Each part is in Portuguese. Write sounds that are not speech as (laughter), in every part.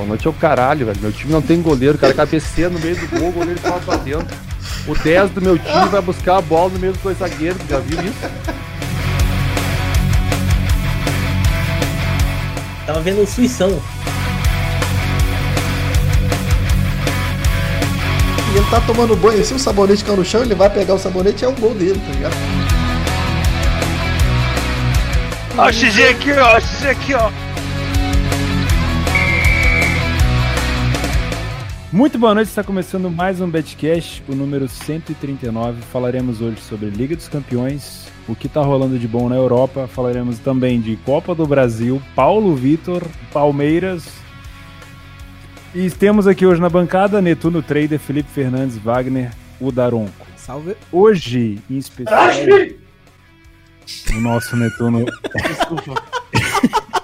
Boa noite é o caralho, velho. Meu time não tem goleiro, o cara cabeceia no meio do gol, o goleiro fala pra dentro. O 10 do meu time vai buscar a bola no meio dos dois zagueiros, já viu isso? Tava vendo o Suição. E ele tá tomando banho assim, o sabonete caiu no chão, ele vai pegar o sabonete e é um gol dele, tá ligado? Ó o XG aqui, ó, o XG aqui, ó. Muito boa noite, está começando mais um Betcast, o número 139. Falaremos hoje sobre Liga dos Campeões, o que está rolando de bom na Europa. Falaremos também de Copa do Brasil, Paulo Vitor, Palmeiras. E temos aqui hoje na bancada Netuno Trader, Felipe Fernandes, Wagner, o Daronco. Salve. Hoje, em especial, o nosso Netuno. (laughs) (laughs)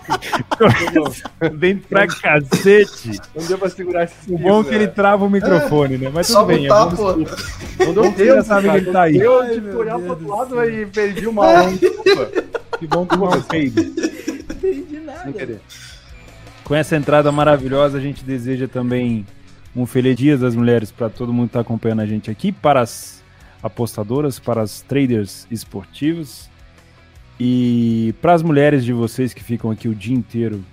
(laughs) Vem pra cacete. Não deu pra segurar esse O bom é que ele trava o microfone, né? Mas Só tudo bem. botar, é bom, pô. Não deu tempo, sabe que ele tá aí. Eu Ai, tive meu que olhar pro outro do lado e perdi uma aula. (laughs) Desculpa. Que bom que não fez. Entendi Sem nada. querer. Com essa entrada maravilhosa, a gente deseja também um feliz dia das mulheres para todo mundo que está acompanhando a gente aqui, para as apostadoras, para as traders esportivos e para as mulheres de vocês que ficam aqui o dia inteiro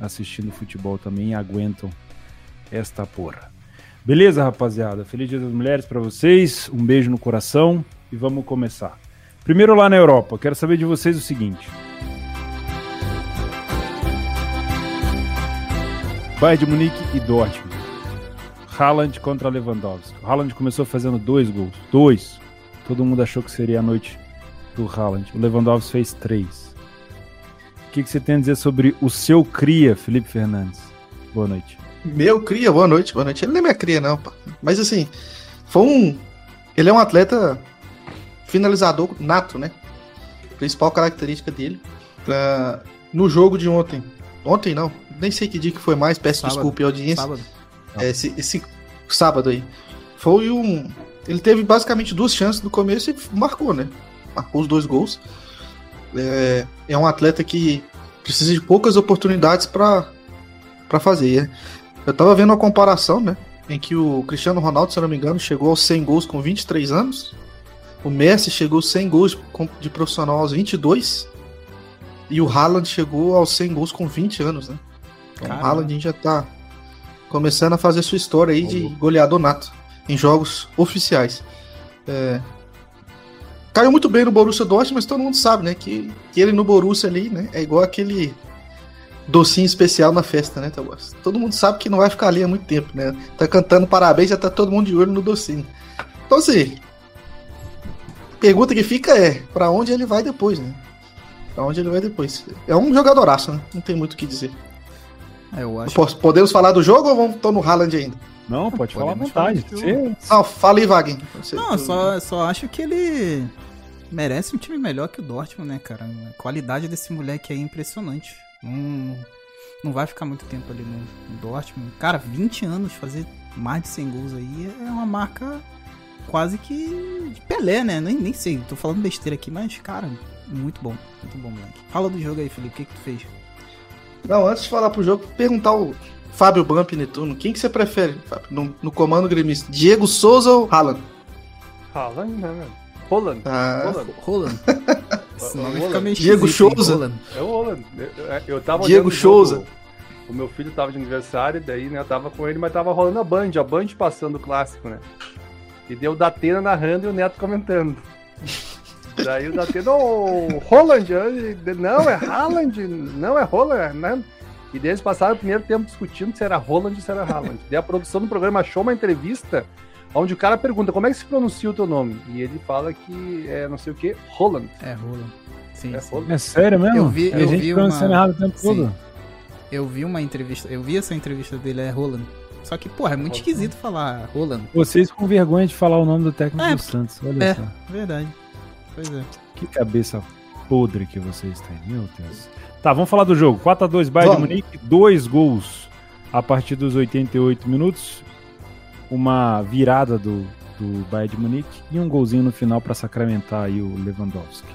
assistindo futebol também aguentam esta porra. Beleza, rapaziada? Feliz dia das mulheres para vocês, um beijo no coração e vamos começar. Primeiro lá na Europa, quero saber de vocês o seguinte. Bayern de Munique e Dortmund. Haaland contra Lewandowski. O Haaland começou fazendo dois gols. Dois. Todo mundo achou que seria a noite do Haaland. O Lewandowski fez três. O que, que você tem a dizer sobre o seu cria, Felipe Fernandes? Boa noite. Meu cria, boa noite, boa noite. Ele não é minha cria, não, pá. Mas assim, foi um. Ele é um atleta finalizador nato, né? Principal característica dele. Pra- No jogo de ontem. Ontem não, nem sei que dia que foi mais, peço Sábado. desculpa à audiência. Sábado. É, esse, esse sábado aí. Foi um. Ele teve basicamente duas chances no começo e marcou, né? Marcou os dois gols. É, é um atleta que precisa de poucas oportunidades para fazer. né? Eu tava vendo uma comparação, né? Em que o Cristiano Ronaldo, se eu não me engano, chegou aos 100 gols com 23 anos. O Messi chegou aos 100 gols de profissional aos 22. E o Haaland chegou aos 100 gols com 20 anos, né? Então, o. Haaland já tá começando a fazer sua história aí de goleador nato em jogos oficiais. É, Caiu muito bem no Borussia Dortmund, mas todo mundo sabe, né? Que, que ele no Borussia ali, né? É igual aquele docinho especial na festa, né, Tabas? Todo mundo sabe que não vai ficar ali há muito tempo, né? Tá cantando parabéns, já tá todo mundo de olho no docinho. Então, assim, a pergunta que fica é, pra onde ele vai depois, né? Pra onde ele vai depois? É um jogadoraço, né? Não tem muito o que dizer. É, eu acho. Podemos falar do jogo ou vamos tô no Haaland ainda? Não, pode falar à vontade. Você- Não, fala aí, Wagner. Não, eu só, só acho que ele merece um time melhor que o Dortmund, né, cara? A qualidade desse moleque aí é impressionante. Não, não vai ficar muito tempo ali no, no Dortmund. Cara, 20 anos, fazer mais de 100 gols aí é uma marca quase que de Pelé, né? Nem, nem sei, tô falando besteira aqui, mas, cara, muito bom. Muito bom, moleque. Fala do jogo aí, Felipe, o que, que tu fez? Não, antes de falar pro jogo, perguntar o Fábio Bump Netuno, quem que você prefere, Fábio, no, no comando gremista? Diego Souza ou Haaland? Haaland, né, velho? Holland. Ah, Holland. Roland. (laughs) Esse nome Roland. fica meio Diego Souza. Roland. É o Holland. Eu, eu- eu tava Diego Souza. O meu filho tava de aniversário, daí, né, eu tava com ele, mas tava rolando a Band, a Band passando o clássico, né? E deu o Datena narrando e o Neto comentando. (laughs) Daí o Datena, ô, Holland, eu- não, é Haaland, não é Holland, né? E daí eles passaram o primeiro tempo discutindo se era Holland ou se era Haaland. (laughs) Daí a produção do programa achou uma entrevista onde o cara pergunta como é que se pronuncia o teu nome? E ele fala que é não sei o que, Holland. É, Roland. Sim, É sim. É sério mesmo? Eu vi- a eu gente vi uma- errado o tempo Sim. todo. Eu vi uma entrevista, eu vi essa entrevista dele, é Roland. Só que, porra, é muito esquisito falar Roland. Vocês com vergonha de falar o nome do técnico É, do Santos. Olha é. só. Verdade. Pois é. Que cabeça podre que vocês têm, meu Deus. Tá, vamos falar do jogo. 4x2 Bayern de. Munique, dois gols a partir dos 88 minutos. Uma virada do, do Bayern de Munique e um golzinho no final para sacramentar aí o Lewandowski.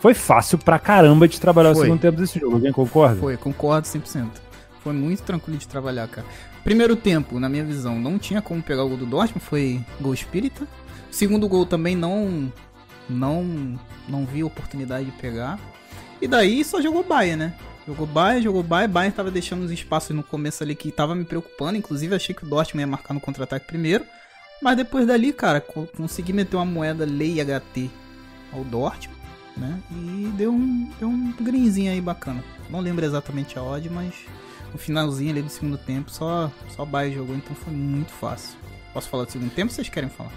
Foi fácil pra caramba de trabalhar o Foi. segundo tempo desse jogo, alguém concorda? Foi, concordo 100%. Foi muito tranquilo de trabalhar, cara. Primeiro tempo, na minha visão, não tinha como pegar o gol do Dortmund, foi gol espírita. Segundo gol também não não não vi oportunidade de pegar. E daí só jogou Baia, né? Jogou Baia, jogou Baia, Baia tava deixando uns espaços no começo ali que tava me preocupando, inclusive achei que o Dortmund ia marcar no contra-ataque primeiro. Mas depois dali, cara, consegui meter uma moeda lei HT ao Dortmund, né? E deu um, deu um greenzinho aí bacana. Não lembro exatamente a odd, mas no finalzinho ali do segundo tempo só, só Bayern jogou, então foi muito fácil. Posso falar do segundo tempo vocês querem falar?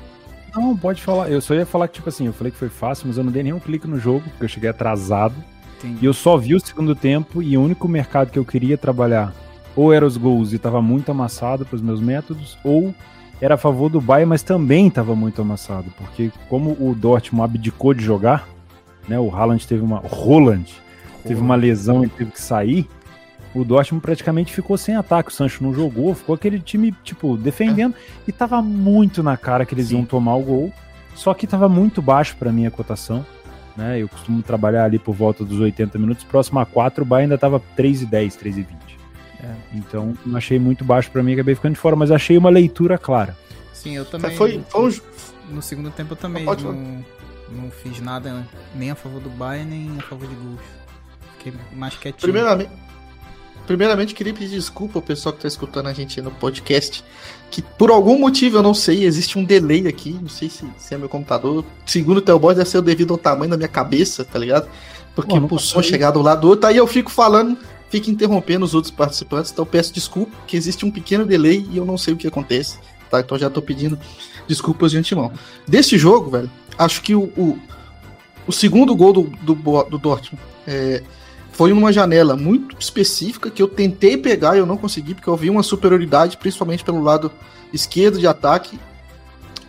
Não, pode falar. Eu só ia falar que, tipo assim, eu falei que foi fácil, mas eu não dei nenhum clique no jogo, porque eu cheguei atrasado. Entendi. E eu só vi o segundo tempo e o único mercado que eu queria trabalhar ou era os gols e estava muito amassado para os meus métodos, ou era a favor do Bayern, mas também estava muito amassado, porque como o Dortmund abdicou de jogar, né, o Haaland teve uma Roland teve uma lesão e teve que sair, o Dortmund praticamente ficou sem ataque. O Sancho não jogou, ficou aquele time, tipo, defendendo. E tava muito na cara que eles Sim. iam tomar o gol. Só que tava muito baixo para mim a cotação. Né? Eu costumo trabalhar ali por volta dos 80 minutos. Próximo a 4, o Bayern ainda tava 3,10, 3,20. É. Então, não achei muito baixo para mim, acabei ficando de fora, mas achei uma leitura clara. Sim, eu também. Foi, foi um... No segundo tempo eu também não, não fiz nada nem a favor do Bayern, nem a favor de gols. Fiquei mais quietinho. Primeiramente, primeiramente queria pedir desculpa ao pessoal que está escutando a gente no podcast, que por algum motivo eu não sei, existe um delay aqui, não sei se, se é meu computador. Segundo o Telboy, deve ser devido ao tamanho da minha cabeça, tá ligado? Porque o som chegar do lado do outro, aí eu fico falando, fico interrompendo os outros participantes, então peço desculpa, que existe um pequeno delay e eu não sei o que acontece, tá? Então já tô pedindo desculpas de antemão. Desse jogo, velho, acho que o, o, o segundo gol do, do, do Dortmund é, foi numa janela muito específica que eu tentei pegar e eu não consegui, porque eu vi uma superioridade, principalmente pelo lado esquerdo de ataque,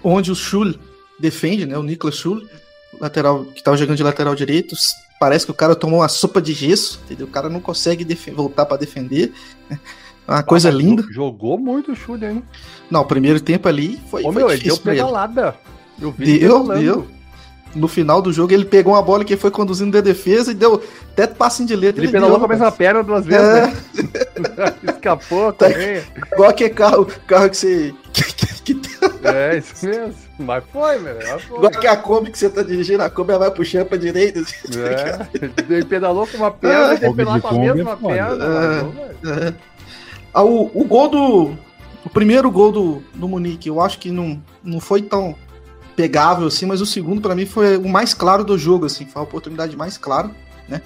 onde o Schul defende, né? O Niklas Schul, lateral que estava jogando de lateral direito. Parece que o cara tomou uma sopa de gesso, entendeu? O cara não consegue voltar para defender. Né? Uma coisa linda. Jogou muito o Schul, hein? Não, o primeiro tempo ali foi. Ô, foi meu, ele deu pedalada. Eu vi deu, deu no final do jogo, ele pegou uma bola que foi conduzindo de defesa e deu até passinho de letra. Ele, ele pedalou com a mesma perna duas vezes, é. né? (laughs) Escapou tá, também. Igual que carro, carro que você. Que, que, é, isso mesmo. Mas foi, velho. Igual que a Kombi que você tá dirigindo, a Kombi vai puxando pra direita. Assim, é. Ele pedalou com uma perna é. e pedalou com a mesma é perna. É. É. Ah, o, o gol do. O primeiro gol do, do Munique, eu acho que não, não foi tão pegável, assim, mas o segundo para mim foi o mais claro do jogo, assim, foi a oportunidade mais clara, né?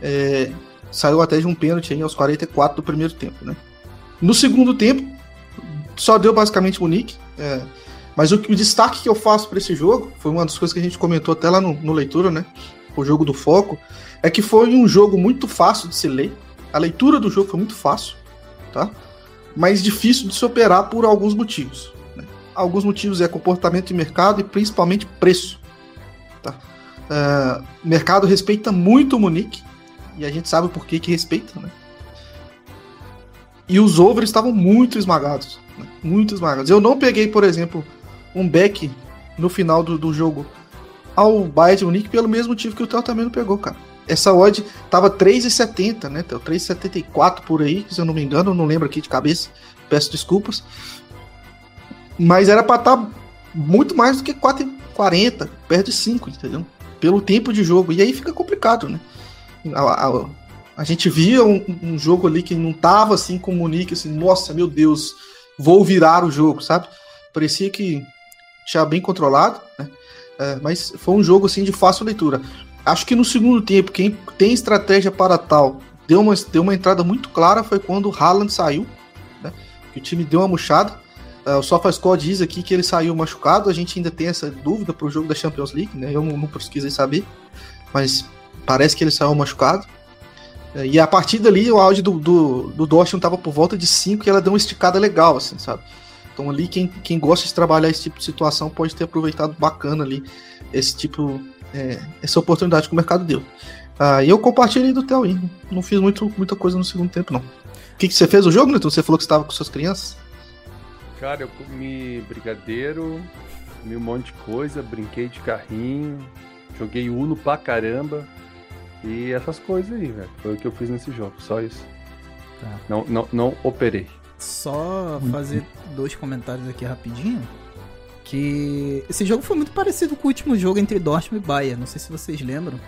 É, saiu até de um pênalti aí aos 44 do primeiro tempo, né? No segundo tempo, só deu basicamente o Nick, é, mas o, o, destaque que eu faço para esse jogo, foi uma das coisas que a gente comentou até lá no, no leitura, né? O jogo do foco, é que foi um jogo muito fácil de se ler, a leitura do jogo foi muito fácil, tá? Mas difícil de se operar por alguns motivos. Alguns motivos é comportamento de mercado e principalmente preço. Tá? Uh, o mercado respeita muito o Munique, e a gente sabe por que, que respeita, né? E os overs estavam muito esmagados. Né? Muito esmagados. Eu não peguei, por exemplo, um back no final do, do jogo ao Bayern de Munique pelo mesmo motivo que o Theo também não pegou, cara. Essa odd tava 3,70, né, Theo? 3,74 por aí, se eu não me engano, não lembro aqui de cabeça. Peço desculpas. Mas era pra estar tá muito mais do que 4,40, perto de 5, entendeu? Pelo tempo de jogo. E aí fica complicado, né? A, a, a gente via um, um, jogo ali que não tava assim com o Monique, assim, nossa, meu Deus, vou virar o jogo, sabe? Parecia que tinha bem controlado, né? É, mas foi um jogo assim de fácil leitura. Acho que no segundo tempo, quem tem estratégia para tal deu uma, deu uma entrada muito clara foi quando o Haaland saiu, né? Que o time deu uma murchada. Uh, o SofaScore diz aqui que ele saiu machucado, a gente ainda tem essa dúvida para o jogo da Champions League, né? Eu não, não pesquisei saber, mas parece que ele saiu machucado. Uh, e a partir dali o áudio do, do, do Dortmund estava por volta de 5 e ela deu uma esticada legal, assim, sabe? Então ali quem, quem gosta de trabalhar esse tipo de situação pode ter aproveitado bacana ali esse tipo, é, essa oportunidade que o mercado deu. Uh, e eu compartilhei do Theo não fiz muito, muita coisa no segundo tempo não. O que, que você fez o jogo, Neto? Você falou que estava com suas crianças? Cara, eu comi brigadeiro, comi um monte de coisa, brinquei de carrinho, joguei Uno pra caramba. E essas coisas aí, velho. Foi o que eu fiz nesse jogo, só isso. Tá. Não, não, não operei. Só fazer dois comentários aqui rapidinho. Que esse jogo foi muito parecido com o último jogo entre Dortmund e Bayern. Não sei se vocês lembram.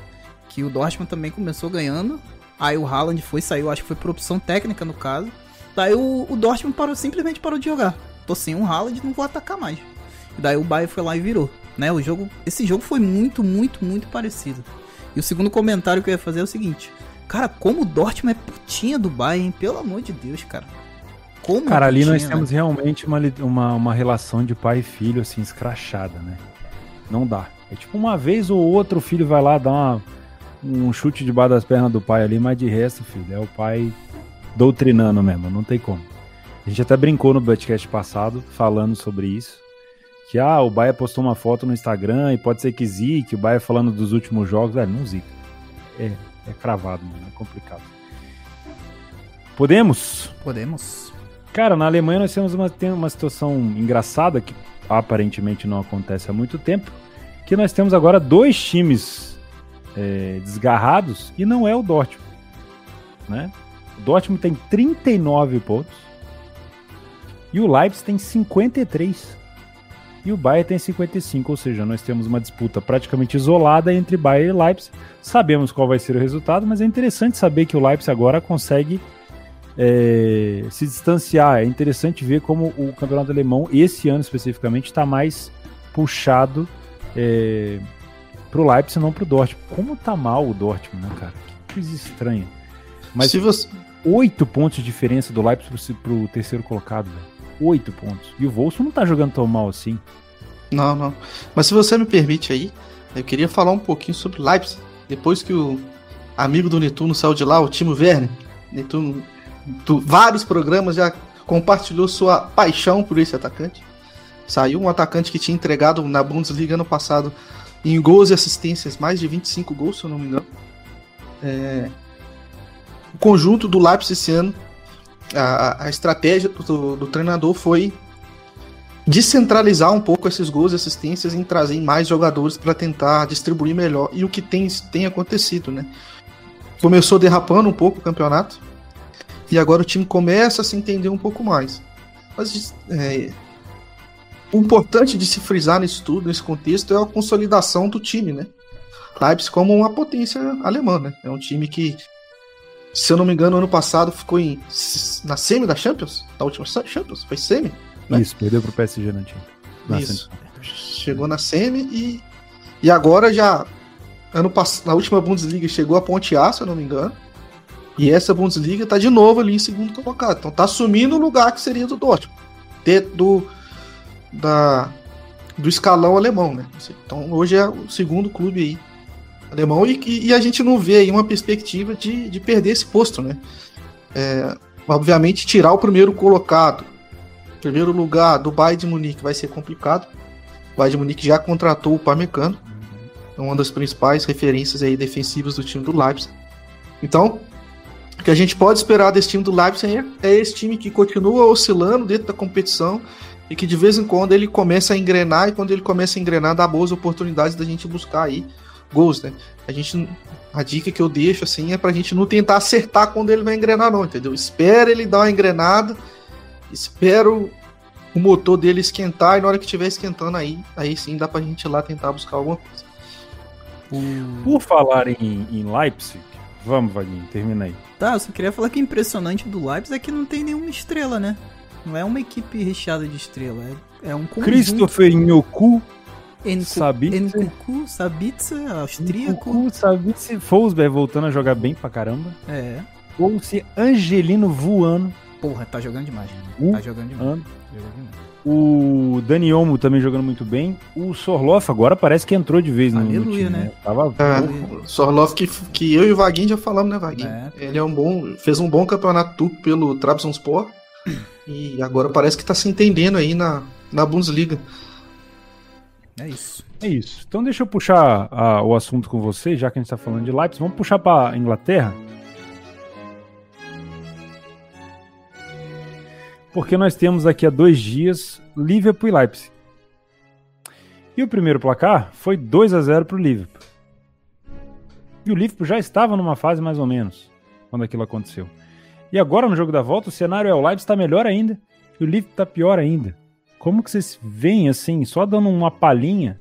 Que o Dortmund também começou ganhando. Aí o Haaland foi, saiu, acho que foi por opção técnica no caso. Daí o, o Dortmund parou, simplesmente parou de jogar. Tô sem um Haaland, não vou atacar mais. E daí o Bayern foi lá e virou. Né? O jogo, esse jogo foi muito, muito, muito parecido. E o segundo comentário que eu ia fazer é o seguinte: Cara, como o Dortmund é putinha do Bayern, pelo amor de Deus, cara. Como cara, ali nós temos né? realmente uma, uma, uma relação de pai e filho, assim, escrachada, né? Não dá. É tipo uma vez ou outro o filho vai lá dar uma, um chute debaixo das pernas do pai ali, mas de resto, filho, é o pai doutrinando mesmo, não tem como. A gente até brincou no podcast passado falando sobre isso. Que ah, o Baia postou uma foto no Instagram e pode ser que zique, o Baia falando dos últimos jogos, velho, não zica. É, é cravado, mano, é complicado. Podemos? Podemos. Cara, na Alemanha nós temos uma, tem uma situação engraçada que aparentemente não acontece há muito tempo, que nós temos agora dois times é, desgarrados e não é o Dortmund, né? O Dortmund tem 39 pontos e o Leipzig tem 53 e o Bayern tem 55, ou seja, nós temos uma disputa praticamente isolada entre Bayern e Leipzig. Sabemos qual vai ser o resultado, mas é interessante saber que o Leipzig agora consegue é, se distanciar. É interessante ver como o campeonato alemão, esse ano especificamente, está mais puxado é, para o Leipzig, não para o Dortmund. Como tá mal o Dortmund, né, cara? Que coisa estranha. Mas se você... oito pontos de diferença do Leipzig para o terceiro colocado, velho. 8 pontos. E o Volso não tá jogando tão mal assim. Não, não. Mas se você me permite aí, eu queria falar um pouquinho sobre Leipzig. Depois que o amigo do Netuno saiu de lá, o Timo Werner, Netuno, do, vários programas já compartilhou sua paixão por esse atacante. Saiu um atacante que tinha entregado na Bundesliga ano passado em gols e assistências mais de 25 gols, se eu não me engano. É... O conjunto do Leipzig esse ano a, a estratégia do, do, treinador foi descentralizar um pouco esses gols e assistências em trazer mais jogadores para tentar distribuir melhor. E o que tem, tem acontecido, né? Começou derrapando um pouco o campeonato e agora o time começa a se entender um pouco mais. Mas é, o importante de se frisar nisso tudo, nesse contexto, é a consolidação do time, né? Leipzig como uma potência alemã, né? É um time que se eu não me engano, ano passado ficou em, na semi da Champions? Da última Champions? Foi semi? Né? Isso, perdeu pro PSG na Champions. Isso. Chegou na semi e, e agora já. Ano passado, na última Bundesliga chegou a Ponte A, se eu não me engano. E essa Bundesliga tá de novo ali em segundo colocado. Então tá assumindo o lugar que seria do Dortmund. Do, da, do escalão alemão, né? Então hoje é o segundo clube aí alemão e, e a gente não vê aí uma perspectiva de, de perder esse posto, né? É, obviamente, tirar o primeiro colocado, primeiro lugar do Bayern de Munique vai ser complicado. O Bayern de Munique já contratou o Parmecano, é uma das principais referências aí defensivas do time do Leipzig. Então, o que a gente pode esperar desse time do Leipzig é, é esse time que continua oscilando dentro da competição e que de vez em quando ele começa a engrenar e quando ele começa a engrenar dá boas oportunidades da gente buscar aí gols, né? A gente a dica que eu deixo assim é pra gente não tentar acertar quando ele vai engrenar não, entendeu? Espera ele dar uma engrenada, espero o motor dele esquentar e na hora que estiver esquentando aí, aí sim dá pra gente ir lá tentar buscar alguma coisa. Por falar em, em Leipzig, vamos, Vaguinho, termina aí. Tá, eu só queria falar que o impressionante do Leipzig é que não tem nenhuma estrela, né? Não é uma equipe recheada de estrela, é, é um conjunto. Christopher Nhoku Nkuku, Sabitzer, austríaco. Nkuku, Sabitzer, Fosberg voltando a jogar bem pra caramba. É. Ou-se Angelino voando. Porra, tá jogando demais. Uh, tá jogando demais. jogando demais. O Dani Olmo também jogando muito bem. O Sorloff agora parece que entrou de vez no, Aleluia, no time, né? né? Tava... É, Sorloff que, que eu e o Vaguinho já falamos, né, Vaguinho? É. Ele é um bom, fez um bom campeonato turco pelo Trabzonspor e agora parece que tá se entendendo aí na, na Bundesliga. É isso. É isso. Então deixa eu puxar a, o assunto com você, já que a gente está falando de Leipzig. Vamos puxar para Inglaterra. Porque nós temos aqui há dois dias Liverpool e Leipzig. E o primeiro placar foi 2 a 0 para o Liverpool. E o Liverpool já estava numa fase mais ou menos quando aquilo aconteceu. E agora no jogo da volta, o cenário é o Leipzig está melhor ainda e o Liverpool está pior ainda. Como que vocês veem assim, só dando uma palhinha,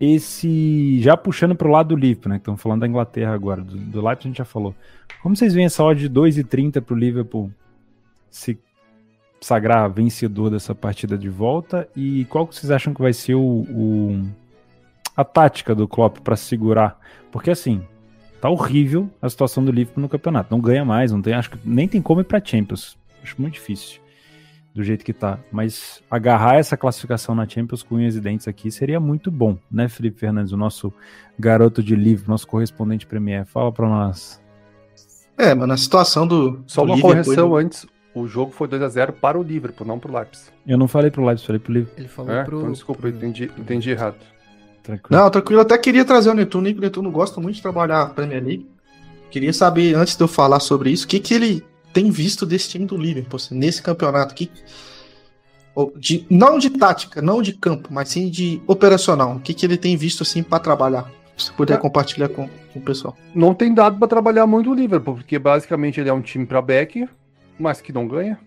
esse já puxando para o lado do Liverpool, né? Que estamos falando da Inglaterra agora, do, do Leipzig a gente já falou. Como vocês veem essa odd de 2,30 para o Liverpool se sagrar vencedor dessa partida de volta e qual que vocês acham que vai ser o, o a tática do Klopp para segurar? Porque assim, tá horrível a situação do Liverpool no campeonato, não ganha mais, não tem, acho que nem tem como ir para Champions. Acho muito difícil do jeito que tá, mas agarrar essa classificação na Champions com unhas e dentes aqui seria muito bom, né, Felipe Fernandes, o nosso garoto de livro, nosso correspondente Premier. Fala para nós. É, mas na situação do. Só do uma Liverpool, correção antes. O jogo foi 2x0 para o Liverpool, não para o Leipzig. Eu não falei pro Leipzig, falei pro Liverpool. Ele falou É? pro. Então, desculpa, pro- eu entendi, entendi errado. Tranquilo. Não, tranquilo. Eu até queria trazer o Netuno, que o Netuno gosta muito de trabalhar a Premier League. Queria saber, antes de eu falar sobre isso, o que, que ele tem visto desse time do Liverpool, assim, nesse campeonato. Que, ou de, não de tática, não de campo, mas sim de operacional. O que, que ele tem visto assim para trabalhar? Se puder É. compartilhar com, com o pessoal. Não tem dado para trabalhar muito o Liverpool, porque basicamente ele é um time para back, mas que não ganha.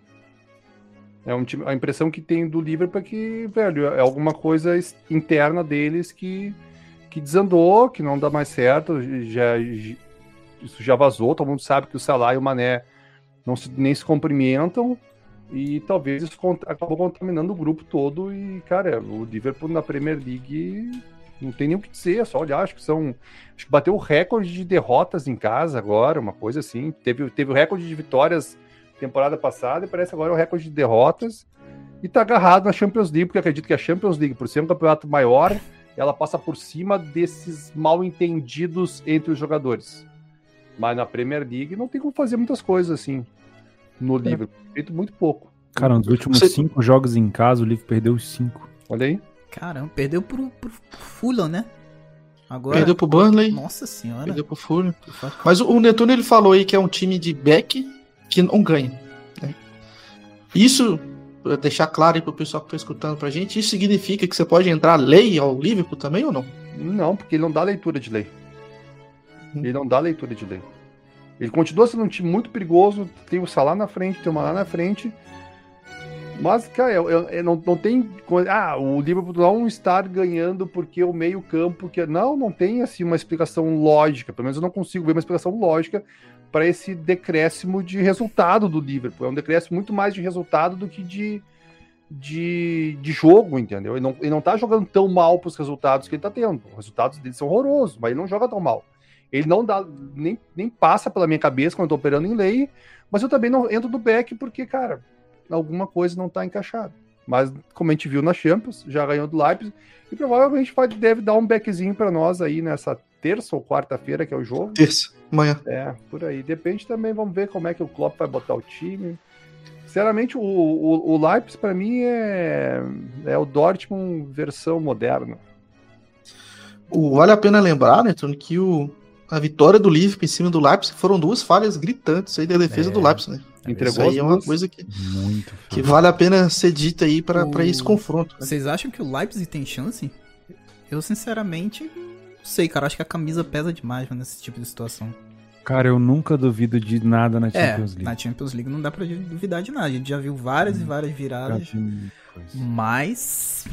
É um time, a impressão que tem do Liverpool é que, velho, é alguma coisa interna deles que, que desandou, que não dá mais certo. Já, isso já vazou, todo mundo sabe que o Salah e o Mané não se, nem se cumprimentam. E talvez isso cont- acabou contaminando o grupo todo. E, cara, o Liverpool na Premier League não tem nem o que dizer, é só olhar. Acho que são. Acho que bateu o recorde de derrotas em casa agora, uma coisa assim. Teve, teve o recorde de vitórias temporada passada e parece agora o recorde de derrotas. E tá agarrado na Champions League, porque acredito que a Champions League, por ser um campeonato maior, ela passa por cima desses mal entendidos entre os jogadores. Mas na Premier League não tem como fazer muitas coisas assim no Liverpool. Feito muito pouco. Cara, nos últimos Você- cinco jogos em casa, o Liverpool perdeu os cinco. Olha aí. Caramba, perdeu pro, pro, Fulham, né? Agora. Perdeu pro Burnley, Nossa senhora. perdeu pro Fulham. Mas o, o Netuno ele falou aí que é um time de back que não ganha. né? Isso, pra deixar claro aí pro pessoal que tá escutando pra gente, isso significa que você pode entrar lei ao Liverpool também ou não? Não, porque ele não dá leitura de lei. Hum. Ele não dá leitura de lei. Ele continua sendo um time muito perigoso. Tem o Salah na frente, tem o Maná na frente. Mas, cara, eu, eu- eu não, não tem. Ah, o Liverpool não estar ganhando porque o meio-campo. que Não, não tem assim uma explicação lógica. Pelo menos eu não consigo ver uma explicação lógica para esse decréscimo de resultado do Liverpool. É um decréscimo muito mais de resultado do que de, de, de jogo, entendeu? Ele não, ele não tá jogando tão mal para os resultados que ele tá tendo. Os resultados dele são horrorosos, mas ele não joga tão mal. Ele não dá, nem, nem passa pela minha cabeça quando eu tô operando em lei, mas eu também não entro do back porque, cara, alguma coisa não tá encaixada. Mas, como a gente viu na Champions, já ganhou do Leipzig, e provavelmente vai, deve dar um backzinho para nós aí nessa terça ou quarta-feira, que é o jogo. Terça, amanhã. É, por aí. Depende também, vamos ver como é que o Klopp vai botar o time. Sinceramente, o, o, o Leipzig, para mim, é, é o Dortmund versão moderna. O, vale a pena lembrar, né, Tony, que o, a vitória do Liverpool em cima do Leipzig foram duas falhas gritantes aí da defesa É. do Leipzig, né? Entregou Isso aí é uma coisa que, Muito. que vale a pena ser dita aí para O- pra esse confronto. né? Vocês acham que o Leipzig tem chance? Eu, sinceramente, não sei, cara. Acho que a camisa pesa demais nesse tipo de situação. Cara, eu nunca duvido de nada na É, Champions League. na Champions League não dá pra duvidar de nada. A gente já viu várias e várias viradas. Mas.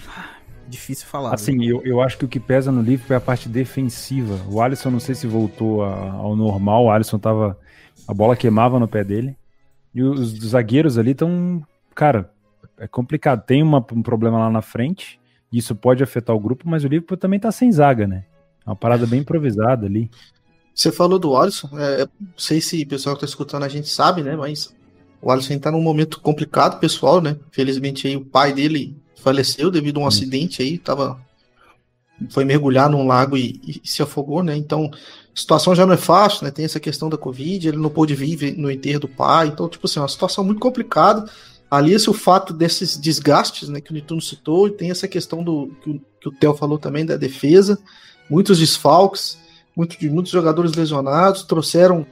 Difícil falar. Assim, eu, eu acho que o que pesa no Liverpool é a parte defensiva. O Alisson, não sei se voltou a- ao normal. O Alisson tava. A bola queimava no pé dele. E os, os zagueiros ali estão. Cara, é complicado. Tem uma- um problema lá na frente. Isso pode afetar o grupo, mas o Liverpool também tá sem zaga, né? É uma parada bem improvisada ali. Você falou do Alisson, é, não sei se o pessoal que tá escutando a gente sabe, né? Mas o Alisson tá num momento complicado, pessoal, né? Felizmente aí o pai dele faleceu devido a um Hum. acidente aí, tava. Foi mergulhar num lago e, e se afogou, né? Então, a situação já não é fácil, né? Tem essa questão da Covid, ele não pôde vir no enterro do pai, então, tipo assim, é uma situação muito complicada. Alia-se o fato desses desgastes, né, que o Nituno citou, e tem essa questão do que o, que o Theo falou também da defesa, muitos desfalques, muito, muitos jogadores lesionados, trouxeram,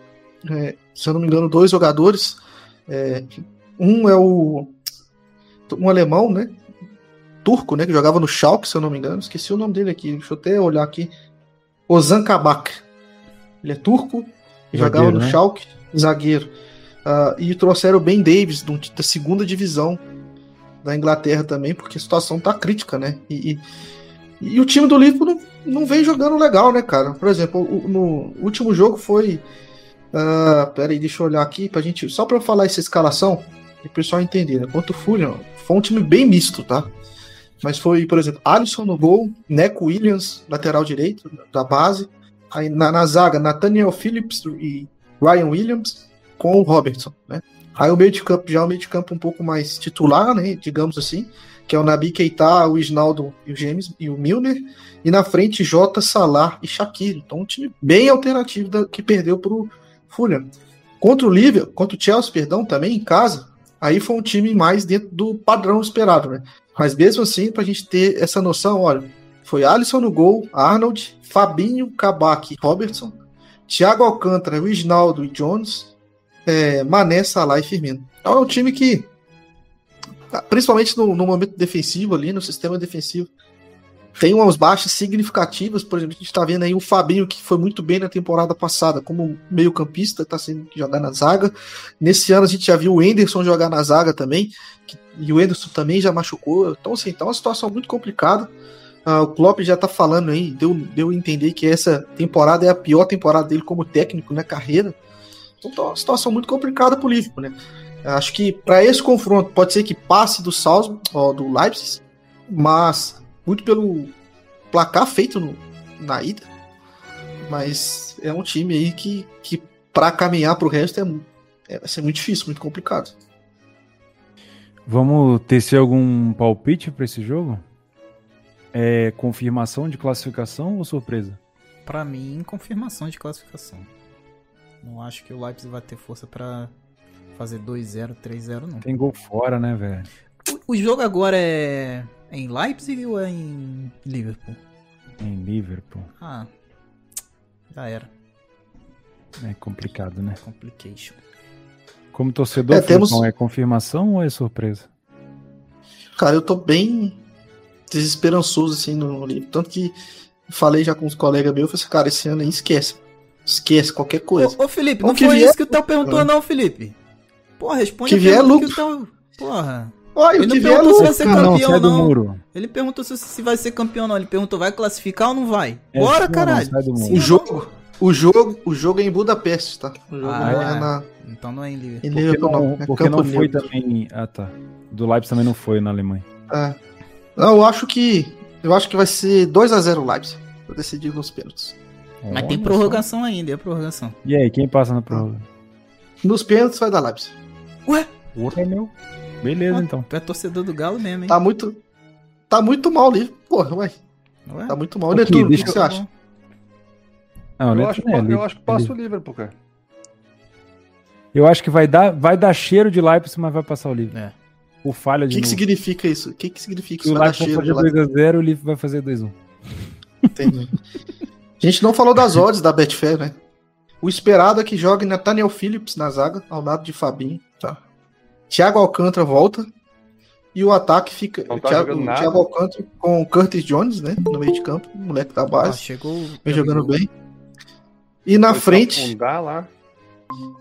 é, se eu não me engano, dois jogadores. é, um é o um alemão, né? Turco, né? Que jogava no Schalke, se eu não me engano. Esqueci o nome dele aqui. Deixa eu até olhar aqui. Ozan Kabak. Ele é turco e Zagueiro, jogava no né? Schalke, zagueiro. Uh, e trouxeram o Ben Davis do, da segunda divisão da Inglaterra também, porque a situação tá crítica, né? E, e, e o time do Liverpool não, não, vem jogando legal, né, cara? Por exemplo, o, no último jogo foi. Uh, peraí, deixa eu olhar aqui pra gente. Só pra eu falar essa escalação, para o pessoal entender, né? Quanto o Fulham, foi um time bem misto, tá? Mas foi, por exemplo, Alisson no gol, Neco Williams, lateral direito da base. Aí na, na zaga, Nathaniel Phillips e Ryan Williams com o Robertson, né? Aí o meio de campo, já o meio de campo um pouco mais titular, né? Digamos assim, que é o Nabi Keita, o Isnaldo e o James e o Milner. E na frente, Jota, Salah e Shaqiri. Então um time bem alternativo da, que perdeu pro Fulham. Contra o Liverpool, contra o Chelsea, perdão, também em casa, aí foi um time mais dentro do padrão esperado, né? Mas mesmo assim, pra gente ter essa noção, olha, foi Alisson no gol, Arnold, Fabinho, Kabak, Robertson, Thiago Alcântara, Wijnaldo e Jones, é, Mané, Salah e Firmino. Então é um time que, principalmente no, no momento defensivo ali, no sistema defensivo, tem umas baixas significativas, por exemplo, a gente está vendo aí o Fabinho, que foi muito bem na temporada passada, como meio-campista, está sendo jogar na zaga. Nesse ano a gente já viu o Enderson jogar na zaga também, que, e o Enderson também já machucou. Então, assim, tá uma situação muito complicada. Uh, o Klopp já tá falando aí, deu, deu a entender que essa temporada é a pior temporada dele como técnico na carreira. Então tá uma situação muito complicada pro Liverpool, né? Acho que para esse confronto pode ser que passe do Salzburg, do Leipzig, mas muito pelo placar feito no, na ida. Mas é um time aí que, que para caminhar pro resto é, é, vai ser muito difícil, muito complicado. Vamos tecer algum palpite para esse jogo? É confirmação de classificação ou surpresa? Para mim, confirmação de classificação. Não acho que o Leipzig vai ter força para fazer 2-0, 3-0, não. Tem gol fora, né, velho? O, o, jogo agora é é em Leipzig ou é em Liverpool? Em Liverpool. Ah, já era. É complicado, né? Complication. Como torcedor, é, temos... é confirmação ou é surpresa? Cara, eu tô bem desesperançoso assim no livro. Tanto que falei já com os colegas meus, eu falei assim, cara, esse ano aí esquece. Esquece qualquer coisa. Ô, ô Felipe, não foi vier... isso que o Théo perguntou, não, Felipe. Porra, responde que vier lucro. Que o Théo... Porra. Olha, ele não perguntou se vai ser campeão ou não. não. Ele perguntou se, se vai ser campeão ou não. Ele perguntou, vai classificar ou não vai? É, Bora, caralho. o jogo, o jogo, o jogo é em Budapeste, tá? O jogo ah, não é, é na... Então não é em Liverpool. Porque não, não, é porque não foi também. Ah, tá. Do Leipzig também não foi na Alemanha. É. Não, eu acho que. Eu acho que vai ser 2x0 o Leipzig. Pra decidir nos pênaltis. Mas tem prorrogação só. ainda, é prorrogação. E aí, quem passa na prorrogação? Nos pênaltis vai dar Leipzig. Ué? Ué, meu. Beleza, então. Tu é torcedor do Galo mesmo, hein? Tá muito. Tá muito mal ali. Porra, ué. ué? Tá muito mal. Aqui, Netuno, o que, você acha? Não, eu, acho, é, eu acho que passa o Liverpool, cara. Eu acho que vai dar, vai dar cheiro de Leipzig, mas vai passar o Liverpool. É. O falha de O que, que significa isso? O que, que significa isso? O Leipzig vai fazer 2x0 o Liverpool vai fazer 2x1. Entendi. A gente não falou das odds da Betfair, né? O esperado é que jogue Nathaniel Phillips na zaga, ao lado de Fabinho. Tá? Thiago Alcântara volta. E o ataque fica. Não tá Thiago, Thiago Alcântara com Curtis Jones, né? No meio de campo, o moleque da base. Ah, chegou. Vem jogando bem. E na frente. Lá.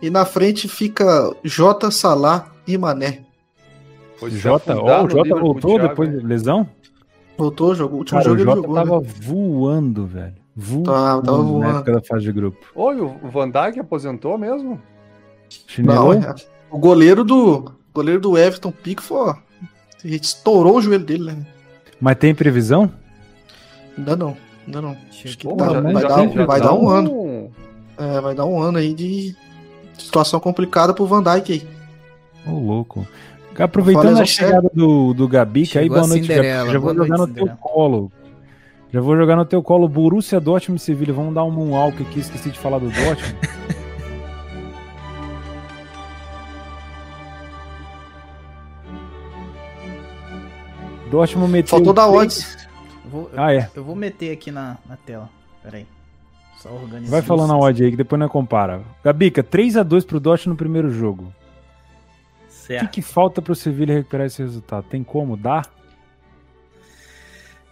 E na frente fica Jota, Salah e Mané. Jota, oh, o Jota voltou depois de lesão? Voltou, jogou. O último Cara, jogo o Jota jogou, tava né? voando, velho. Voando tava, tava voando. na época da fase de grupo. Oi, o Van Dijk aposentou mesmo? Chinelou? Não, é, o goleiro do goleiro do Everton Pickford a gente estourou o joelho dele, né? Mas tem previsão? Ainda não, ainda não. Acho que tá, vai, dar, vai dar um ano. É, vai dar um ano aí de situação complicada pro Van Dijk aí. Ô, oh, louco. Aproveitando a chegada do, do Gabi, que aí boa noite, Gabi. Já vou jogar no teu colo. Já vou jogar no teu colo Borussia Dortmund e Sevilha. Vamos dar um moonwalk aqui, esqueci de falar do Dortmund. (laughs) Dortmund meteu. Faltou da odds. ah, é. Eu vou meter aqui na, na tela. Pera aí. Só organizar. Vai falando a odd aí que depois não compara. Gabica, 3x2 pro Dortmund no primeiro jogo. Certo. O que, que falta pro Sevilha recuperar esse resultado? Tem como? Dá?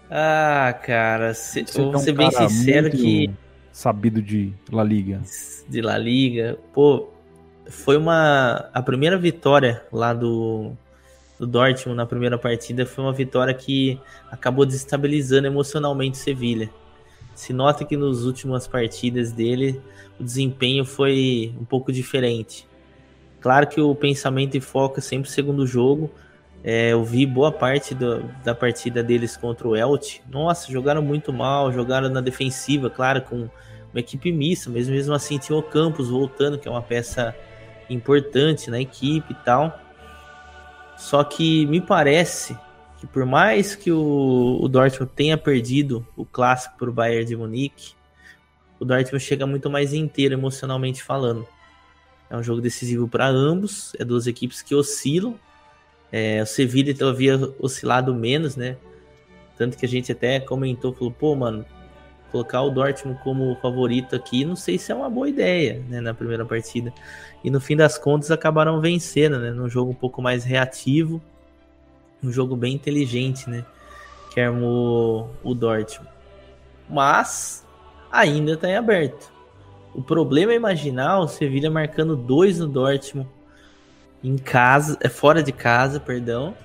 Ah, cara, se, Você vou é um ser bem sincero que. Sabido de La Liga. De La Liga. Pô, foi uma a primeira vitória lá do do Dortmund na primeira partida foi uma vitória que acabou desestabilizando emocionalmente o Sevilha. Se nota que nas últimas partidas dele o desempenho foi um pouco diferente. Claro que o pensamento e foco é sempre segundo jogo. É, eu vi boa parte do, da partida deles contra o Elche. Nossa, jogaram muito mal, jogaram na defensiva, claro, com uma equipe mista, mas mesmo assim tinha o Campos voltando, que é uma peça importante na equipe e tal. Só que me parece que por mais que o, o Dortmund tenha perdido o clássico para o Bayern de Munique, o Dortmund chega muito mais inteiro emocionalmente falando. É um jogo decisivo para ambos, é duas equipes que oscilam. É, o Sevilla havia oscilado menos, né? Tanto que a gente até comentou, falou, pô, mano, colocar o Dortmund como favorito aqui, não sei se é uma boa ideia, né, na primeira partida. E no fim das contas acabaram vencendo, né, num jogo um pouco mais reativo, um jogo bem inteligente, né, que armou o Dortmund. Mas ainda está em aberto. O problema é imaginar o Sevilla marcando dois no Dortmund em casa, é fora de casa, perdão,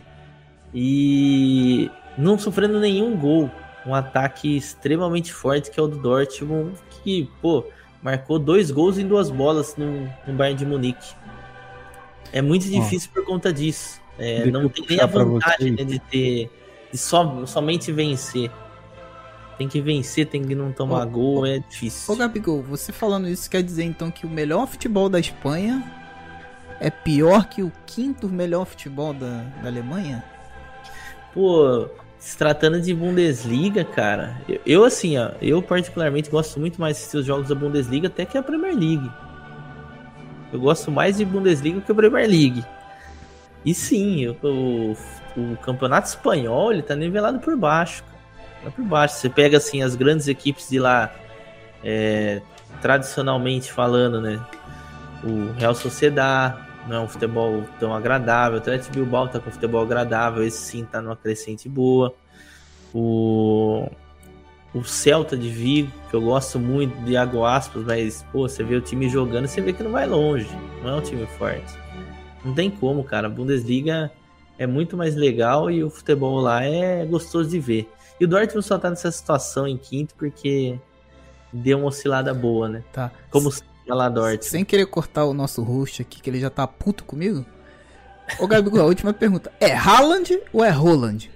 e não sofrendo nenhum gol um ataque extremamente forte que é o do Dortmund, que, pô, marcou dois gols em duas bolas no, no Bayern de Munique. É muito difícil por conta disso. É, não tem nem a vontade né, de ter de só, somente vencer. Tem que vencer, tem que não tomar ô, gol, ô, é difícil. Ô Gabigol, você falando isso quer dizer então que o melhor futebol da Espanha é pior que o quinto melhor futebol da, da Alemanha? Pô, se tratando de Bundesliga, cara, eu, eu, assim, ó, eu particularmente gosto muito mais de jogos da Bundesliga até que a Premier League. Eu gosto mais de Bundesliga que a Premier League. E sim, eu, o, o campeonato espanhol ele tá nivelado por baixo. Tá por baixo. Você pega assim as grandes equipes de lá, é, tradicionalmente falando, né? O Real Sociedad, não é um futebol tão agradável. O Atlético Bilbao tá com futebol agradável, esse sim tá numa crescente boa. O, o Celta de Vigo, que eu gosto muito de Iago Aspas, mas pô, você vê o time jogando, você vê que não vai longe, não é um time forte. Não tem como, cara. A Bundesliga é muito mais legal e o futebol lá é gostoso de ver. E o Dortmund só tá nessa situação em quinto porque deu uma oscilada boa, né? Tá. Como Dortmund. Sem querer cortar o nosso host aqui, que ele já tá puto comigo. Ô, Gabigol, a (laughs) última pergunta. É Haaland ou é Roland?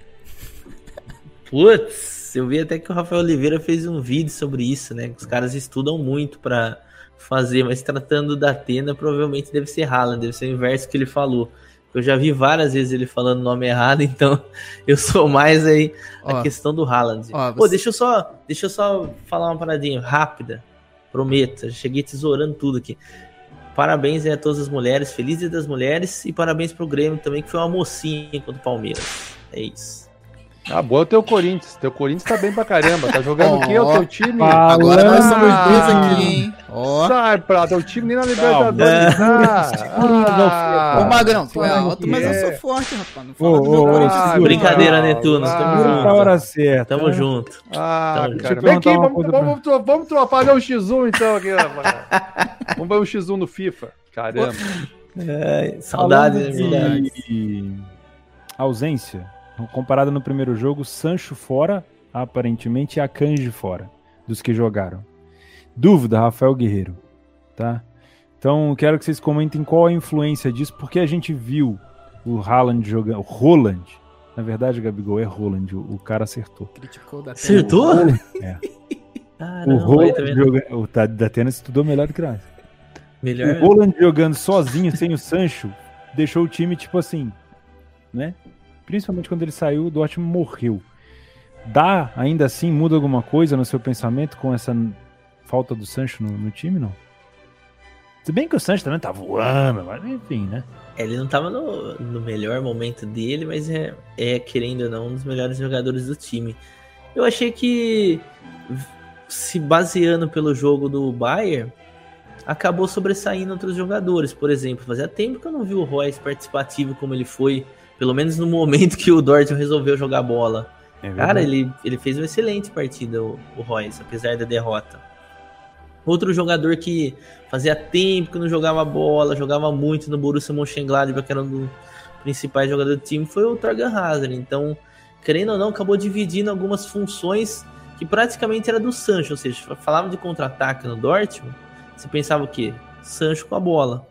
Putz, eu vi até que o Rafael Oliveira fez um vídeo sobre isso, né? Os caras estudam muito para fazer, mas tratando da Atena, provavelmente deve ser Haaland, deve ser o inverso que ele falou. Eu já vi várias vezes ele falando o nome errado, (laughs) então eu sou mais aí a questão do Haaland. Ó, Pô, deixa eu só, deixa eu só falar uma paradinha rápida. Prometo, cheguei tesourando tudo aqui. Parabéns a todas as mulheres, feliz dia das mulheres e parabéns pro Grêmio também, que foi uma mocinha contra o Palmeiras. É isso. Ah, boa é o teu Corinthians. Teu Corinthians tá bem pra caramba. Tá jogando o quê? O teu time? Agora nós somos dois aqui, hein? Oh. Sai, pra teu time nem na Libertadores. Ah, ah, Ô, Magrão, tu é alto, mas eu sou forte, rapaz. Não fala do meu Corinthians. Brincadeira, Netuno. Tamo junto. Na hora certa. Tamo junto. Ah, Tamo cara. Vem aqui, vamos, vamos, vamos, vamos fazer um X1 então aqui, Vamos ver um X1 no FIFA. Caramba. É, saudade, é verdade. Ausência Comparado no primeiro jogo, Sancho fora, aparentemente, e Akanji fora, dos que jogaram. Dúvida, Rafael Guerreiro, tá? Então, quero que vocês comentem qual a influência disso, porque a gente viu o Haaland jogando, o Roland, na verdade, Gabigol, é Roland, o, o cara acertou. Criticou da Acertou? É. Caramba, o Roland tá joga, o estudou melhor do que nós. Melhor. O Roland jogando sozinho, sem o Sancho, deixou o time, tipo assim, né? Principalmente quando ele saiu, o Dortmund morreu. Dá, ainda assim, muda alguma coisa no seu pensamento com essa falta do Sancho no, no time, não? Se bem que o Sancho também tá voando, mas enfim, né? Ele não tava no, no melhor momento dele, mas é, é, querendo ou não, um dos melhores jogadores do time. Eu achei que, se baseando pelo jogo do Bayern, acabou sobressaindo outros jogadores. Por exemplo, fazia tempo que eu não vi o Royce participativo como ele foi pelo menos no momento que o Dortmund resolveu jogar bola. É Cara, ele, ele fez uma excelente partida, o, o Royce, apesar da derrota. Outro jogador que fazia tempo que não jogava bola, jogava muito no Borussia Mönchengladbach, que era um dos principais jogadores do time, foi o Torgan Hazard. Então, querendo ou não, acabou dividindo algumas funções que praticamente era do Sancho, ou seja, falava de contra-ataque no Dortmund, você pensava o quê? Sancho com a bola.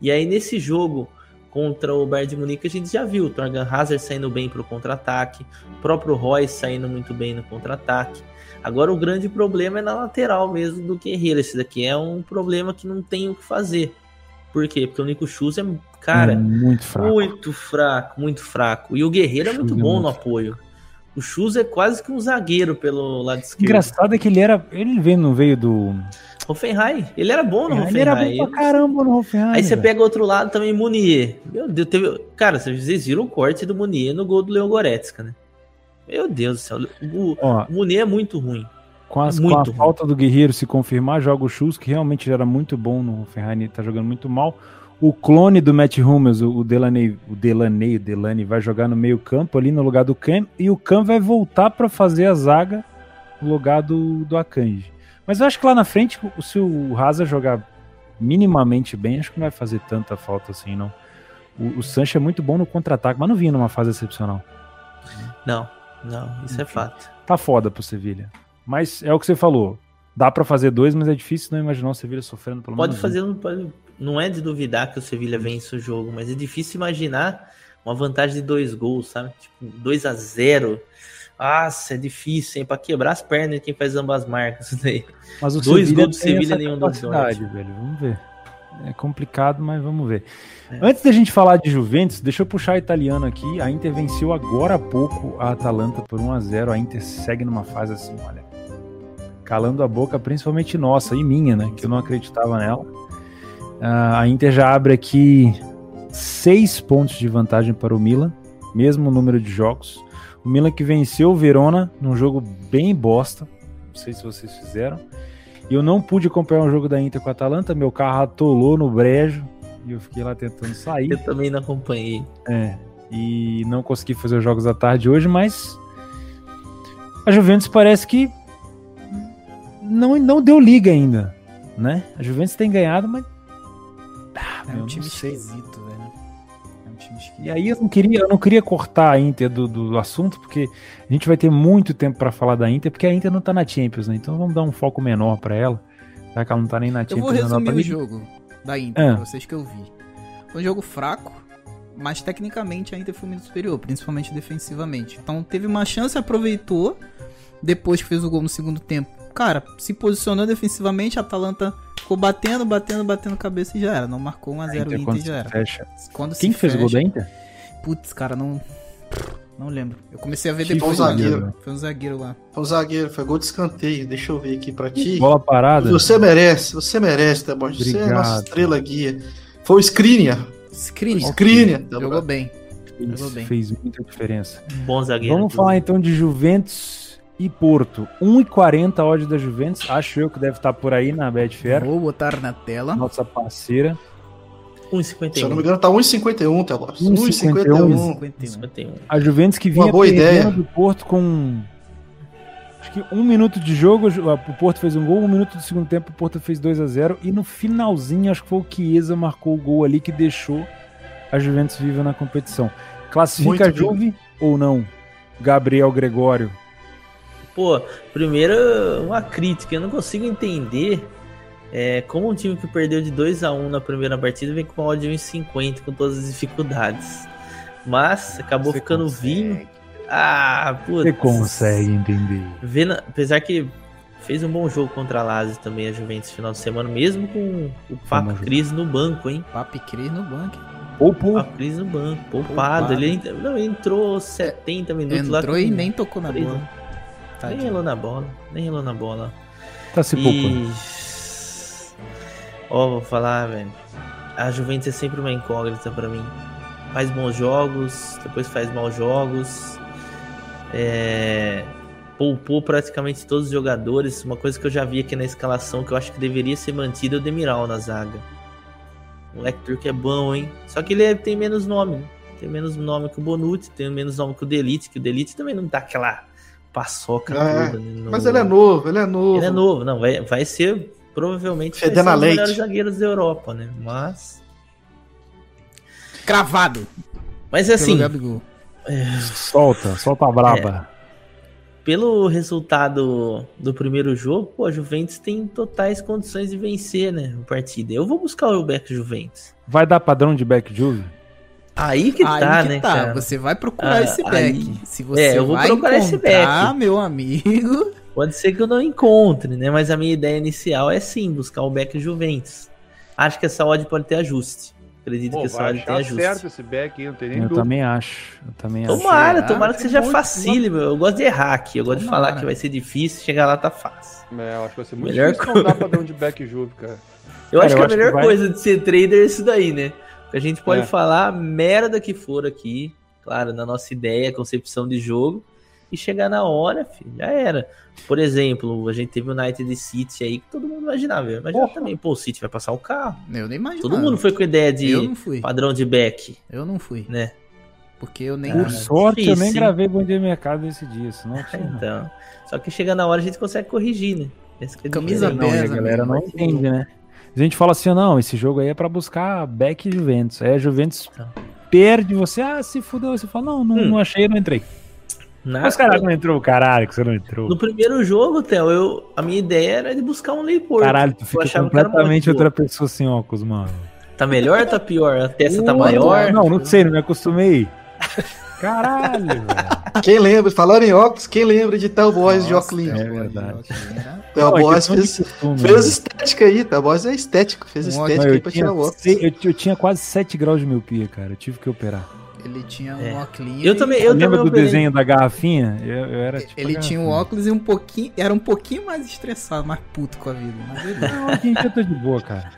E aí nesse jogo contra o Bayern de Munique a gente já viu o Torgan Hazard saindo bem para o contra-ataque, o próprio Royce saindo muito bem no contra-ataque. Agora o grande problema é na lateral mesmo do Guerreiro. Esse daqui é um problema que não tem o que fazer. Por quê? Porque o Nico Schultz é, cara, É muito fraco. muito fraco, muito fraco. E o Guerreiro é muito é bom muito no apoio. O Schultz é quase que um zagueiro pelo lado esquerdo. Engraçado é que ele era. Ele veio, não veio do. Hoffenheim, ele era bom no ele era Hoffenheim. bom pra caramba no Hoffenheim. Aí você velho. pega outro lado também, Munier. Meu Deus, teve... Cara, vocês viram o corte do Munier no gol do Leon Goretzka, né? Meu Deus do céu. O, Ó, Munier é muito ruim. com, as- com muito a ruim. falta do Guerreiro se confirmar, joga o Schultz, que realmente era muito bom no Hoffenheim, ele tá jogando muito mal. O clone do Matt Hummels, o Delaney, o Delaney, o Delaney vai jogar no meio campo ali no lugar do Cam, e o Cam vai voltar pra fazer a zaga no lugar do, do Akanji. Mas eu acho que lá na frente, o- se o Raza jogar minimamente bem, acho que não vai fazer tanta falta assim, não. O, o Sancho é muito bom no contra-ataque, mas não vinha numa fase excepcional. Não, não, isso é Enfim. fato. Tá foda pro Sevilha. Mas é o que você falou. Dá pra fazer dois, mas é difícil não imaginar o Sevilha sofrendo pelo Pode menos um. fazer, não, pode, não é de duvidar que o Sevilha vence o jogo, mas é difícil imaginar uma vantagem de dois gols, sabe? Tipo, 2 a 0 Nossa, é difícil, hein? Pra quebrar as pernas de quem faz ambas marcas. Isso daí. Mas o Dois Sevilha gols do Sevilha, nenhum do velho. Vamos ver. É complicado, mas vamos ver. É. Antes da gente falar de Juventus, deixa eu puxar italiano aqui. A Inter venceu agora há pouco a Atalanta por 1 a 0 A Inter segue numa fase assim, olha, calando a boca, principalmente nossa e minha, né? Que eu não acreditava nela. Ah, a Inter já abre aqui seis pontos de vantagem para o Milan, mesmo número de jogos. O Milan que venceu o Verona num jogo bem bosta. Não sei se vocês fizeram. E eu não pude acompanhar o jogo da Inter com a Atalanta, meu carro atolou no brejo e eu fiquei lá tentando sair. Eu também não acompanhei. É, e não consegui fazer os jogos da tarde hoje, mas a Juventus parece que não, não deu liga ainda, né? A Juventus tem ganhado, mas Ah, É meu, um. É um time esquisito. E aí eu não queria, eu não queria cortar a Inter do, do assunto, porque a gente vai ter muito tempo pra falar da Inter, porque a Inter não tá na Champions, né? Então vamos dar um foco menor pra ela, já que ela não tá nem na Eu Champions. vou não dá resumir o jogo da Inter, Ah. pra vocês que eu vi. Foi um jogo fraco, mas tecnicamente a Inter foi muito superior, principalmente defensivamente. Então teve uma chance, aproveitou, depois que fez o gol no segundo tempo. Cara, se posicionou defensivamente, a Atalanta ficou batendo, batendo, batendo cabeça e já era. Não marcou 1x0 A Inter, Inter e já era. fecha. Quando Quem que fez o gol da Inter? Putz, cara, não. Não lembro. Eu comecei a ver Que depois. foi o né? zagueiro. Foi um zagueiro lá. Foi o zagueiro, foi gol de escanteio. Deixa eu ver aqui pra ti. Bola parada. Você merece, você merece, Tebor. Você é a nossa estrela guia. Foi o Skriniar. Skriniar. Skriniar. Tebor. Jogou bem. Jogou bem. fez muita diferença. Bom zagueiro. Vamos falar então de Juventus e Porto. 1,40 a odd da Juventus. Acho eu que deve estar por aí na Betfair. Vou botar na tela. Nossa parceira. Se eu não me 1,51. engano, tá 1,51, Tebor. 1,51. 1,51. 51. 51. A Juventus que vinha Uma boa ideia. do Porto com. Acho que um minuto de jogo, o Porto fez um gol, um minuto do segundo tempo, o Porto fez 2 a 0 e no finalzinho, acho que foi o Chiesa marcou o gol ali que deixou a Juventus viva na competição. Classifica Muito a Juve ou não? Gabriel Gregório. Pô, primeiro uma crítica. Eu não consigo entender é, como um time que perdeu de 2 a 1 na primeira partida vem com ódio 1,50 com todas as dificuldades. Mas acabou Você ficando consegue. vinho. Ah, putz. Você consegue entender. Vendo, apesar que fez um bom jogo contra a Lazio também, a Juventus, no final de semana, mesmo com o Papo. Cris no banco, hein? Papi Cris no banco. Ou por Papo Cris no banco, poupado. Poupado. Ele não, entrou 70 minutos lá. Entrou com- e nem tocou na três, bola. Nem Tadinho. relou na bola, nem relou na bola. tá se poupando. E. Ó, vou falar, velho. A Juventus é sempre uma incógnita pra mim. Faz bons jogos, depois faz maus jogos. É... Poupou praticamente todos os jogadores. Uma coisa que eu já vi aqui na escalação que eu acho que deveria ser mantida é o Demiral na zaga. O moleque turco é bom, hein? Só que ele é- tem menos nome. né? Tem menos nome que o Bonucci, tem menos nome que o Delite, que o Delite também não tá aquela paçoca É, toda. né, no- Mas ele é novo, ele é novo. ele é novo, não, vai, vai ser provavelmente vai ser um dos melhores zagueiros da Europa, né? Mas. Cravado. Mas assim, Gabigol. Solta, solta a braba. pelo resultado do primeiro jogo, pô, a Juventus tem totais condições de vencer, né? A partida. Eu vou buscar o Beck Juventus. Vai dar padrão de back Juve? Aí que Aí tá, que né, tá, cara? você vai procurar Ah, esse back. aí- Se você É, eu vou vai procurar esse encontrar, back. meu amigo. Pode ser que eu não encontre, né? Mas a minha ideia inicial é sim buscar o Beck Juventus. Acho que essa odd pode ter ajuste. Acredito Pô, que essa odd tem achar certo ajuste. esse back aí, não tem nem Eu dúvida. também acho. Eu também acho. Tomara, Será? tomara que seja muito facílimo. Eu gosto de errar aqui. Eu gosto de falar que vai ser difícil, chegar lá tá fácil. É, eu acho que vai ser muito Melhor difícil não dar padrão de back Juve, cara. Eu Cara, acho eu que a acho que melhor vai- coisa de ser trader é isso daí, né? A gente pode É. falar a merda que for aqui, claro, na nossa ideia, concepção de jogo, e chegar na hora, filho, já era. Por exemplo, a gente teve o United City aí que todo mundo imaginava. Eu imaginava Porra. também, pô, o City vai passar o carro. Eu nem imagino. Todo mundo foi com a ideia de Eu não fui. padrão de back, Eu não fui. né? Porque eu nem. Por sorte, eu nem difícil, gravei Bom Dia Mercado nesse dia, senão eu tinha. Então, só que chega na hora a gente consegue corrigir, né? Essa que é a Camisa diferença. Não, a pesa, galera não amigo. entende, né? A gente fala assim, não, esse jogo aí é pra buscar back e Juventus. Aí a Juventus Tá. perde, você, ah, se fudeu. Você fala, não, não, Hum. não achei, não entrei. Na- Mas caralho, não entrou, caralho, que você não entrou. No primeiro jogo, Theo, eu, a minha ideia era de buscar um Leiporto. Caralho, tu fica completamente outra pessoa sem óculos, mano. Tá melhor ou tá pior? A testa tá Uh, maior? Não, não sei, não me acostumei. Caralho, velho. Quem lembra, falando em óculos, quem lembra de Tel Boys de óculos? é verdade. É Boys fez, costume, fez né? estética aí, Tel Boys é estético, fez Um estética aí pra tinha, tirar o óculos. eu, eu tinha quase 7 graus de miopia, cara. Eu tive que operar. Ele tinha É. um óculos. Eu também, eu Lembra também do operei. desenho da garrafinha? Eu, eu era tipo. Ele tinha um óculos e um pouquinho. Era um pouquinho mais estressado, mais puto com a vida. Mas ele... Não, dia eu tô de boa, cara.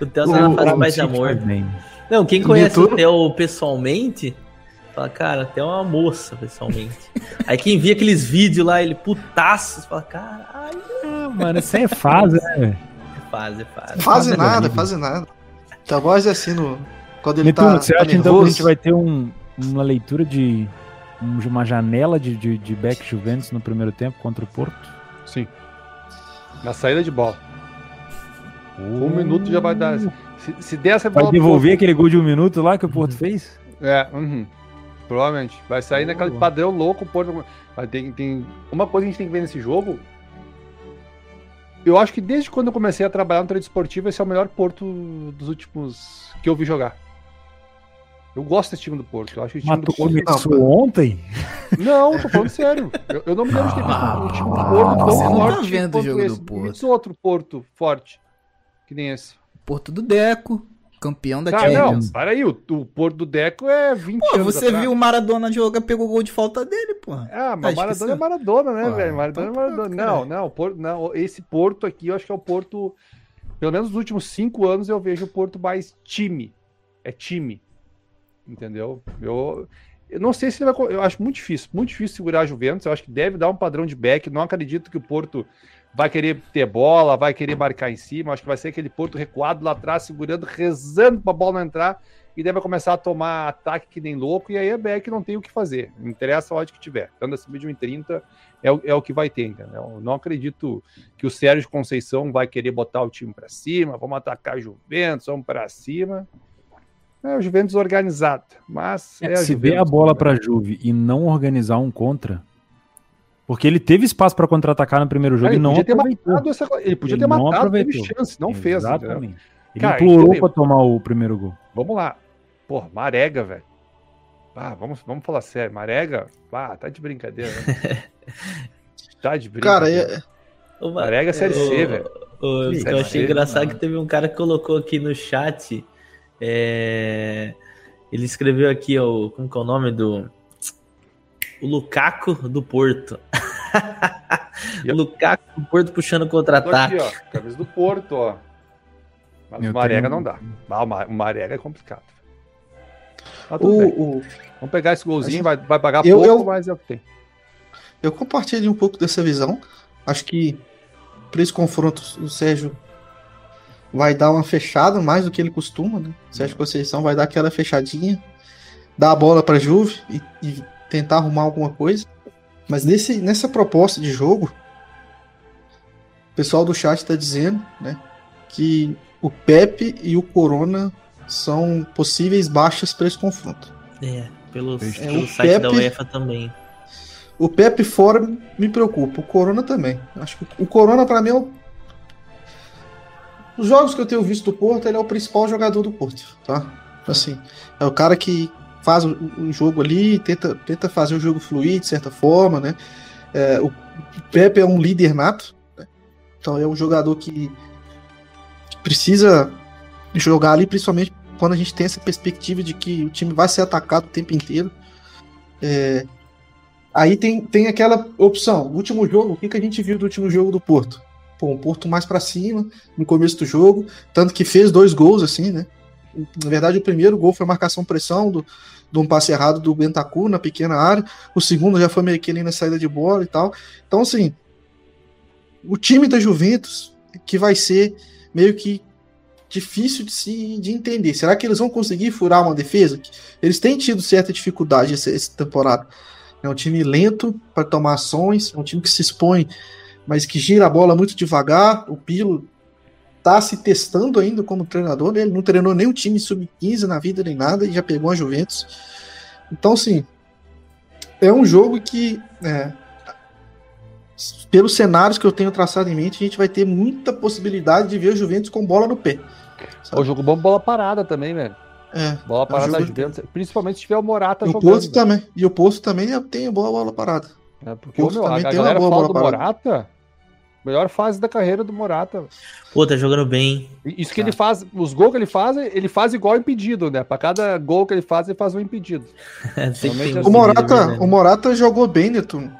O Theo tá na fase mais de amor. bem. Não, quem conhece o Theo pessoalmente, fala, cara, Theo é uma moça pessoalmente. (laughs) Aí quem via aqueles vídeos lá, ele putaço, fala, caralho, Ah, mano, isso aí é fase, né, é fase, é fase. Faz Nada faz nada. Tel Boys é assim no. Quando ele Netuno, tá, você tá acha então que a gente vai ter um- uma leitura de um- uma janela de, de, de back Juventus no primeiro tempo contra o Porto? Sim. Na saída de bola. Um minuto já vai dar. Se, se der essa Vai bola. devolver aquele gol de um minuto lá que o Porto fez? É, uhum. Provavelmente. Vai sair Boa. naquele padrão louco. o Porto. Mas tem, tem uma coisa que a gente tem que ver nesse jogo. Eu acho que desde quando eu comecei a trabalhar no trade esportivo, esse é o melhor Porto dos últimos que eu vi jogar. Eu gosto desse time do Porto. Eu acho que o time Mas do tu Porto. começou ontem? (laughs) Não, tô falando sério. Eu, eu não me lembro de ter visto Ah, um time do Porto tão você não tá forte vendo o quanto jogo do esse. Porto. Me diz outro Porto forte que nem esse. Porto do Deco, campeão da Ah, não, Champions. para aí. O, o Porto do Deco é 20 Pô, anos você atrás. viu o Maradona jogar, pegou o gol de falta dele, porra. Ah, mas Tá Maradona esquecendo? é Maradona, né, Pô, velho? Maradona é então Maradona. pronto, Não, não, o Porto, não, esse Porto aqui, eu acho que é o Porto. Pelo menos nos últimos cinco anos eu vejo o Porto mais time. É time. Entendeu? Eu, eu não sei se ele vai. Eu acho muito difícil, muito difícil segurar a Juventus. Eu acho que deve dar um padrão de back. Não acredito que o Porto vai querer ter bola, vai querer marcar em cima. Acho que vai ser aquele Porto recuado lá atrás, segurando, rezando pra bola não entrar. E vai começar a tomar ataque que nem louco. E aí a back não tem o que fazer. Não interessa a hora que tiver. Estando acima de 1,30 é, o- é o que vai ter, entendeu? Eu não acredito que o Sérgio Conceição vai querer botar o time pra cima. Vamos atacar a Juventus, vamos pra cima. É o Juventus organizado, mas é, a Se Juventus. der a bola pra Juve e não organizar um contra, porque ele teve espaço pra contra-atacar no primeiro jogo Ah, e ele não podia ter aproveitou. matado essa Ele podia Ele ter não matado, teve aproveitou. chance, não fez. entendeu? Exatamente. Ele Cara, implorou entendeu? pra tomar o primeiro gol. Vamos lá. Porra, Marega, velho. Ah, vamos, vamos falar sério. Marega, ah, tá de brincadeira. Né? (laughs) tá de Cara, brincadeira. é, Ô, Ma- Marega é Série C, velho. eu achei engraçado mano. que teve um cara que colocou aqui no chat. é, Ele escreveu aqui, ó, como que é o nome do. O Lukaku do Porto. (laughs) O Lukaku do Porto puxando contra-ataque. aqui, ó. Camisa do Porto, ó. Mas Eu o Marega tenho- não dá. Ah, o Ma- o Marega é complicado. Bem. o, o- Vamos pegar esse golzinho, vai, vai pagar Eu- pouco, eu- mas é o que tem. eu compartilho um pouco dessa visão. Acho que para esse confronto o Sérgio vai dar uma fechada mais do que ele costuma, né? O Sérgio Conceição vai dar aquela fechadinha, dar a bola para Juve e, e tentar arrumar alguma coisa. Mas nesse, nessa proposta de jogo, pessoal do chat está dizendo, né, que o Pepe e o Corona são possíveis baixas para esse confronto. É, pelo, É, pelo o site da Pepe- UEFA também. O Pepe fora me preocupa, o Corona também. Acho que o Corona para mim é o os jogos que eu tenho visto do Porto, ele é o principal jogador do Porto, tá? Assim, é o cara que faz o jogo ali, tenta, tenta fazer o jogo fluir de certa forma, né? É, o Pepe é um líder nato, né? então é um jogador que precisa jogar ali, principalmente quando a gente tem essa perspectiva de que o time vai ser atacado o tempo inteiro. É, aí tem, tem aquela opção, o último jogo, o que, que a gente viu do último jogo do Porto? Pô, um Porto mais pra cima no começo do jogo, tanto que fez dois gols assim, né? Na verdade, o primeiro gol foi marcação pressão do, de um passe errado do Bentancur na pequena área. O segundo já foi meio que ali na saída de bola e tal. Então, assim, o time da Juventus que vai ser meio que difícil de se de entender. Será que eles vão conseguir furar uma defesa? Eles têm tido certa dificuldade essa, essa temporada. É um time lento para tomar ações, é um time que se expõe, mas que gira a bola muito devagar. O Pilo tá se testando ainda como treinador, né? ele não treinou nem um time sub-15 na vida nem nada e já pegou a Juventus. Então, sim, é um jogo que, é, pelos cenários que eu tenho traçado em mente, a gente vai ter muita possibilidade de ver o Juventus com bola no pé. O jogo bom, bola parada também, velho. É, Bola parada da jogo- Juventus. Principalmente se tiver o Morata e o jogando. Poço também. E o Poço também tem boa bola parada. É, porque Poço meu, a, tem uma galera boa fala do bola Morata. Melhor fase da carreira do Morata. Pô, tá jogando bem. Isso que Tá. ele faz, os gols que ele faz, ele faz igual impedido, né? Pra cada gol que ele faz, ele faz um impedido. (laughs) Tem um O Sim, Morata, verdade. o Morata jogou bem, Neto,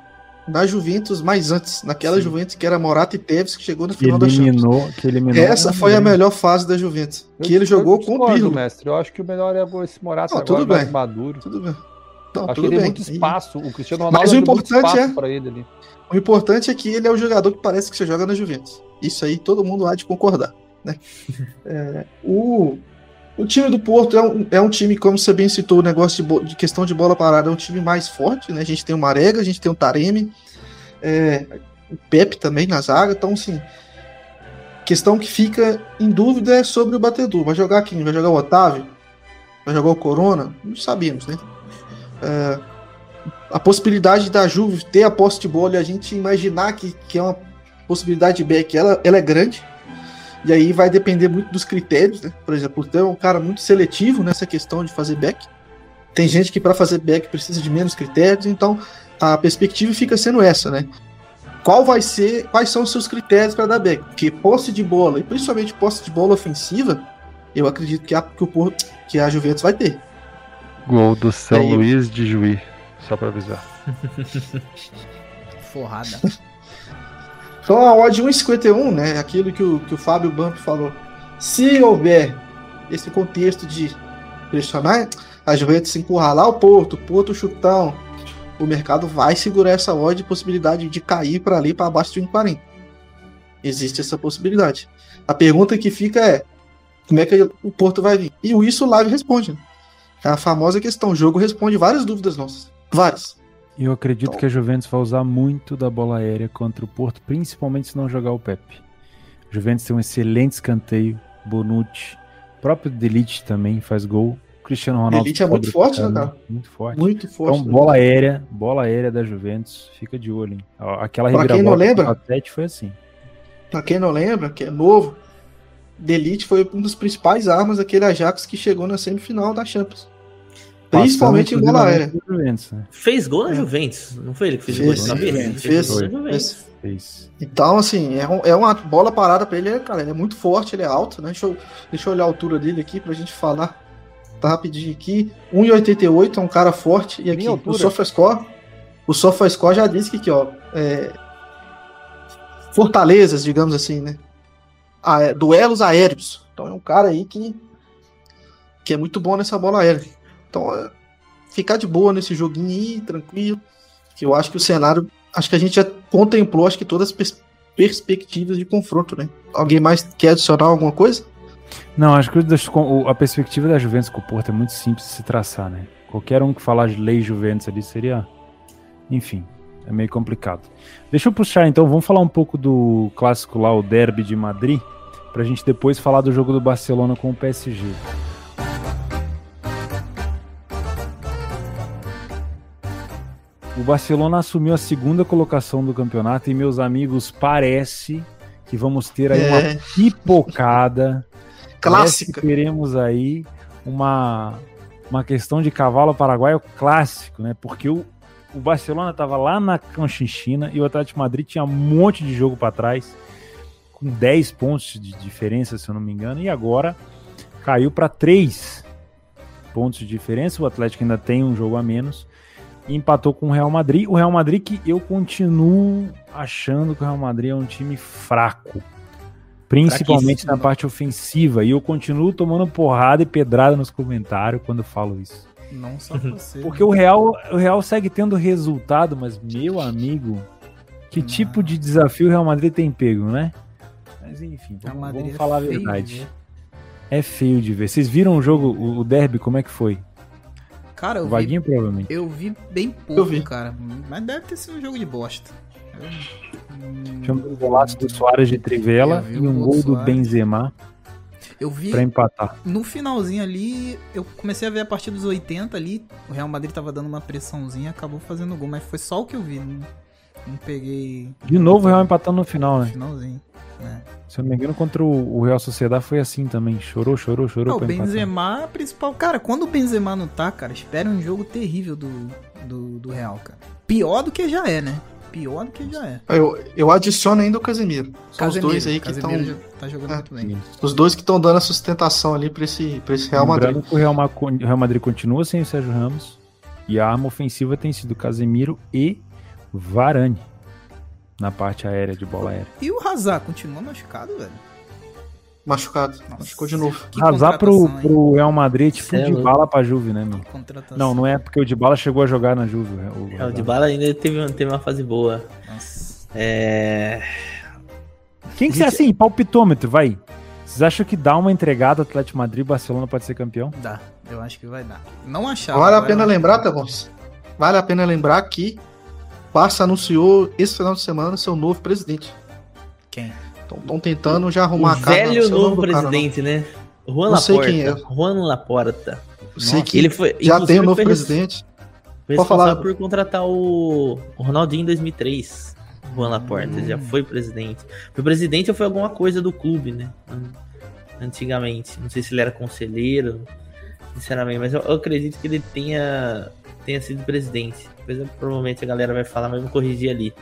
na Juventus mais antes. Naquela Sim. Juventus que era Morata e Teves, que chegou Que final da Champions. eliminou, que eliminou. Essa foi a melhor fase da Juventus. Eu Que ele discordo- jogou com o discordo, Pirlo. mestre. Eu acho que o melhor é esse Morata Não, agora tudo mais bem. maduro. Tudo bem. Não, acho tudo que ele tem bem. muito E- espaço. O Cristiano Mas Ronaldo o deu muito importante espaço é- pra ele ali. O importante é que ele é o jogador que parece que você joga na Juventus. Isso aí todo mundo há de concordar. Né? (laughs) É, o, o time do Porto é um, é um time, como você bem citou, o negócio de, de questão de bola parada, é um time mais forte. Né? A gente tem o Marega, a gente tem o Taremi, é, o Pepe também na zaga. Então, assim, questão que fica em dúvida é sobre o batedor. Vai jogar quem? Vai jogar o Otávio? Vai jogar o Corona? Não sabemos, né? É, a possibilidade da Juve ter a posse de bola e a gente imaginar que, que é uma possibilidade de back, ela, ela é grande. E aí vai depender muito dos critérios, né? Por exemplo, o Theo é um cara muito seletivo nessa questão de fazer back. Tem gente que para fazer back precisa de menos critérios, então a perspectiva fica sendo essa, né? Qual vai ser, quais são os seus critérios para dar back? Porque posse de bola, e principalmente posse de bola ofensiva, eu acredito que a, que o que a Juventus vai ter. Gol do São Aí- Luís de Juí. Só pra avisar. (laughs) Forrada. Então a odd 1,51, né? Aquilo que o, que o Fábio Bump falou. Se houver esse contexto de pressionar, a Juventus encurralar o Porto, Porto chutão, o mercado vai segurar essa odd de possibilidade de cair para ali para abaixo de 1,40. Existe essa possibilidade. A pergunta que fica é: como é que o Porto vai vir? E o isso o Live responde. Né? É a famosa questão. O jogo responde várias dúvidas nossas. Várias. Eu acredito que a Juventus vai usar muito da bola aérea contra o Porto, principalmente se não jogar o Pepe. A Juventus tem um excelente escanteio, Bonucci, próprio Delite também faz gol. Cristiano Ronaldo. Delite é muito forte, né, cara? Muito forte. Muito forte. Então, né? bola aérea, bola aérea da Juventus, fica de olho, hein? Aquela Pra quem não lembra- contra o Atlético foi assim. Pra quem não lembra, que é novo, Delite foi uma das principais armas daquele Ajax que chegou na semifinal da Champions. Principalmente em bola aérea. na Juventus, né? Fez gol na. Juventus. Não foi ele que fez, Fez, gol de cabeça? fez, fez, na. Juventus. Fez. Então, assim, é, um- é uma bola parada pra ele, é, cara, ele é muito forte, ele é alto, né? Deixa eu, deixa eu olhar a altura dele aqui pra gente falar. Tá rapidinho aqui. 1,88, é um cara forte. E aqui, o. SofaScore, o SofaScore já disse que aqui, ó, é, fortalezas, digamos assim, né? Ah, é, duelos aéreos. Então é um cara aí que, que é muito bom nessa bola aérea. Então, é, ficar de boa nesse joguinho aí, tranquilo. Que eu acho que o cenário. Acho que a gente já contemplou, acho que todas as pers- perspectivas de confronto, né? Alguém mais quer adicionar alguma coisa? Não, acho que a perspectiva da Juventus com o Porto é muito simples de se traçar, né? Qualquer um que falar de lei Juventus ali seria. Enfim. é meio complicado. Deixa eu puxar então, vamos falar um pouco do clássico lá, o Derby de Madrid, pra gente depois falar do jogo do Barcelona com o PSG. O Barcelona assumiu a segunda colocação do campeonato e, meus amigos, parece que vamos ter aí É. uma pipocada. (laughs) Clássica. teremos aí uma, uma questão de cavalo paraguaio clássico, né? Porque o, o Barcelona estava lá na Conchinchina e o Atlético Madrid tinha um monte de jogo para trás, com 10 pontos de diferença, se eu não me engano, e agora caiu para 3 pontos de diferença. O Atlético ainda tem um jogo a menos empatou com o Real Madrid. O Real Madrid que eu continuo achando que o Real Madrid é um time fraco. Principalmente na parte ofensiva. E eu continuo tomando porrada e pedrada nos comentários quando eu falo isso. Não só você. Porque o Real, o Real segue tendo resultado, mas, meu amigo, que Não. tipo de desafio o Real Madrid tem pego, né? Mas enfim, vamos, vamos é falar a feio de verdade. ver. É feio de ver. Vocês viram o jogo, o, o derby, como é que foi? Cara, eu O vi, Vaguinho, provavelmente. eu vi bem pouco, vi. cara. Mas deve ter sido um jogo de bosta. Hum, Tinha um golaço do Soares de Trivela e um gol do. Benzema Eu vi pra empatar. no finalzinho ali, eu comecei a ver a partir dos 80 ali, o Real Madrid tava dando uma pressãozinha, acabou fazendo gol, mas foi só o que eu vi, não, não peguei De novo o Real empatando no final, no né? finalzinho. Né? Se eu não me engano, contra o, Real Sociedade foi assim também. Chorou, chorou, chorou Ah, o empatar. Benzema é a principal. Cara, quando o Benzema não tá, cara, espera um jogo terrível do, do, do Real, cara. Pior do que já é, né? Pior do que já é. Eu, eu adiciono ainda o Casemiro. São os dois aí que estão. Casemiro já tá jogando É. muito bem. Os dois que estão dando a sustentação ali pra esse, pra esse Real Madrid. Lembrando que o Real, Ma- o Real Madrid continua sem o Sérgio Ramos e a arma ofensiva tem sido Casemiro e Varane na parte aérea de bola aérea. E o Hazard continua machucado, velho. Machucado. Nossa. Machucou de novo. Que Razar pro, hein? pro Real Madrid é tipo é de bala pra Juve, né, meu? Não, não é porque o de bala chegou a jogar na Juve. O É, o Hazard. Dybala ainda teve, teve uma fase boa. Nossa. É... Quem que você assim, palpitômetro, vai. Vocês acham que dá uma entregada Atlético de Madrid e Barcelona pode ser campeão? Dá, eu acho que vai dar. Não achava. Vale a pena lembrar, tá bom? Vale a pena lembrar que Barça anunciou esse final de semana seu novo presidente. Quem? Estão tentando já arrumar o a cara. velho não sei novo não. presidente, né? Juan Não sei Laporta. quem é. Juan Laporta. Eu sei que Ele foi, já tem o novo foi res- presidente. Foi Pode falar. responsável por contratar o, o Ronaldinho em 2003. Juan Laporta, Hum. já foi presidente. Foi presidente ou foi alguma coisa do clube, né? Antigamente. Não sei se ele era conselheiro, sinceramente, mas eu, eu acredito que ele tenha, tenha sido presidente. Depois provavelmente a galera vai falar, mas eu vou corrigir ali.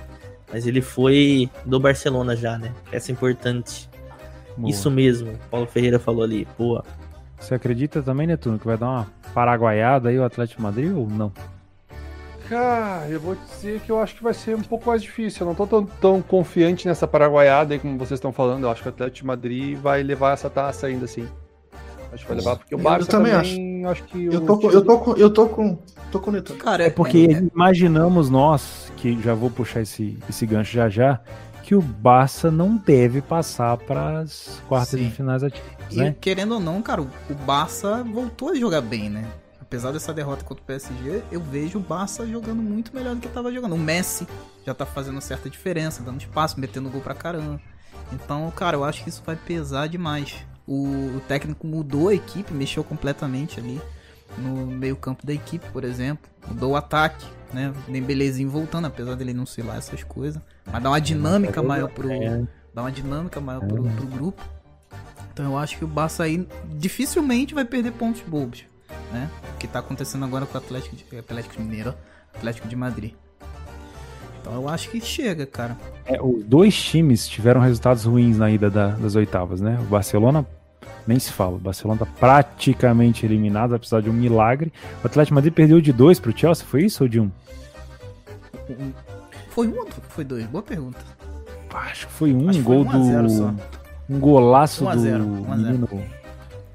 Mas ele foi do Barcelona já, né? Essa é importante. Boa. Isso mesmo, o Paulo Ferreira falou ali. Boa. Você acredita também, Netuno, que vai dar uma paraguaiada aí o Atlético de Madrid ou não? Cara, eu vou dizer que eu acho que vai ser um pouco mais difícil. Eu não tô tão, tão confiante nessa paraguaiada aí como vocês estão falando. Eu acho que o Atlético de Madrid vai levar essa taça ainda assim. Acho que vai levar, porque o Eu Barça também também, acho. que Eu tô, com- time- eu tô com. Eu tô com. Tô com o Neto. Cara, É porque imaginamos nós, que já vou puxar esse, esse gancho já já, que o Barça não deve passar para as quartas Sim. de finais ativas, E né? querendo ou não, cara, o o Barça voltou a jogar bem, né? Apesar dessa derrota contra o PSG, eu vejo o Barça jogando muito melhor do que tava jogando. O Messi já tá fazendo certa diferença, dando espaço, metendo gol pra caramba. Então, cara, eu acho que isso vai pesar demais. O, o técnico mudou a equipe, mexeu completamente ali no meio-campo da equipe, por exemplo. Mudou o ataque, né? O Dembelezinho voltando, apesar dele não ser lá essas coisas. Mas dá uma dinâmica maior pro, É. dá uma dinâmica maior pro, pro grupo. Então eu acho que o Barça aí dificilmente vai perder pontos bobos, né? O que tá acontecendo agora com o Atlético, de, Atlético Mineiro, Atlético de Madrid. Então eu acho que chega, cara. É, os dois times tiveram resultados ruins na ida da- das oitavas, né? O Barcelona nem se fala. O Barcelona tá praticamente eliminado, vai precisar de um milagre. O Atlético de Madrid perdeu de dois pro Chelsea, foi isso ou de um? Foi um ou foi dois? Boa pergunta. Acho que foi um Acho foi gol 1 a 0 do. só. Um golaço 1 a do 0, 1 a 0. menino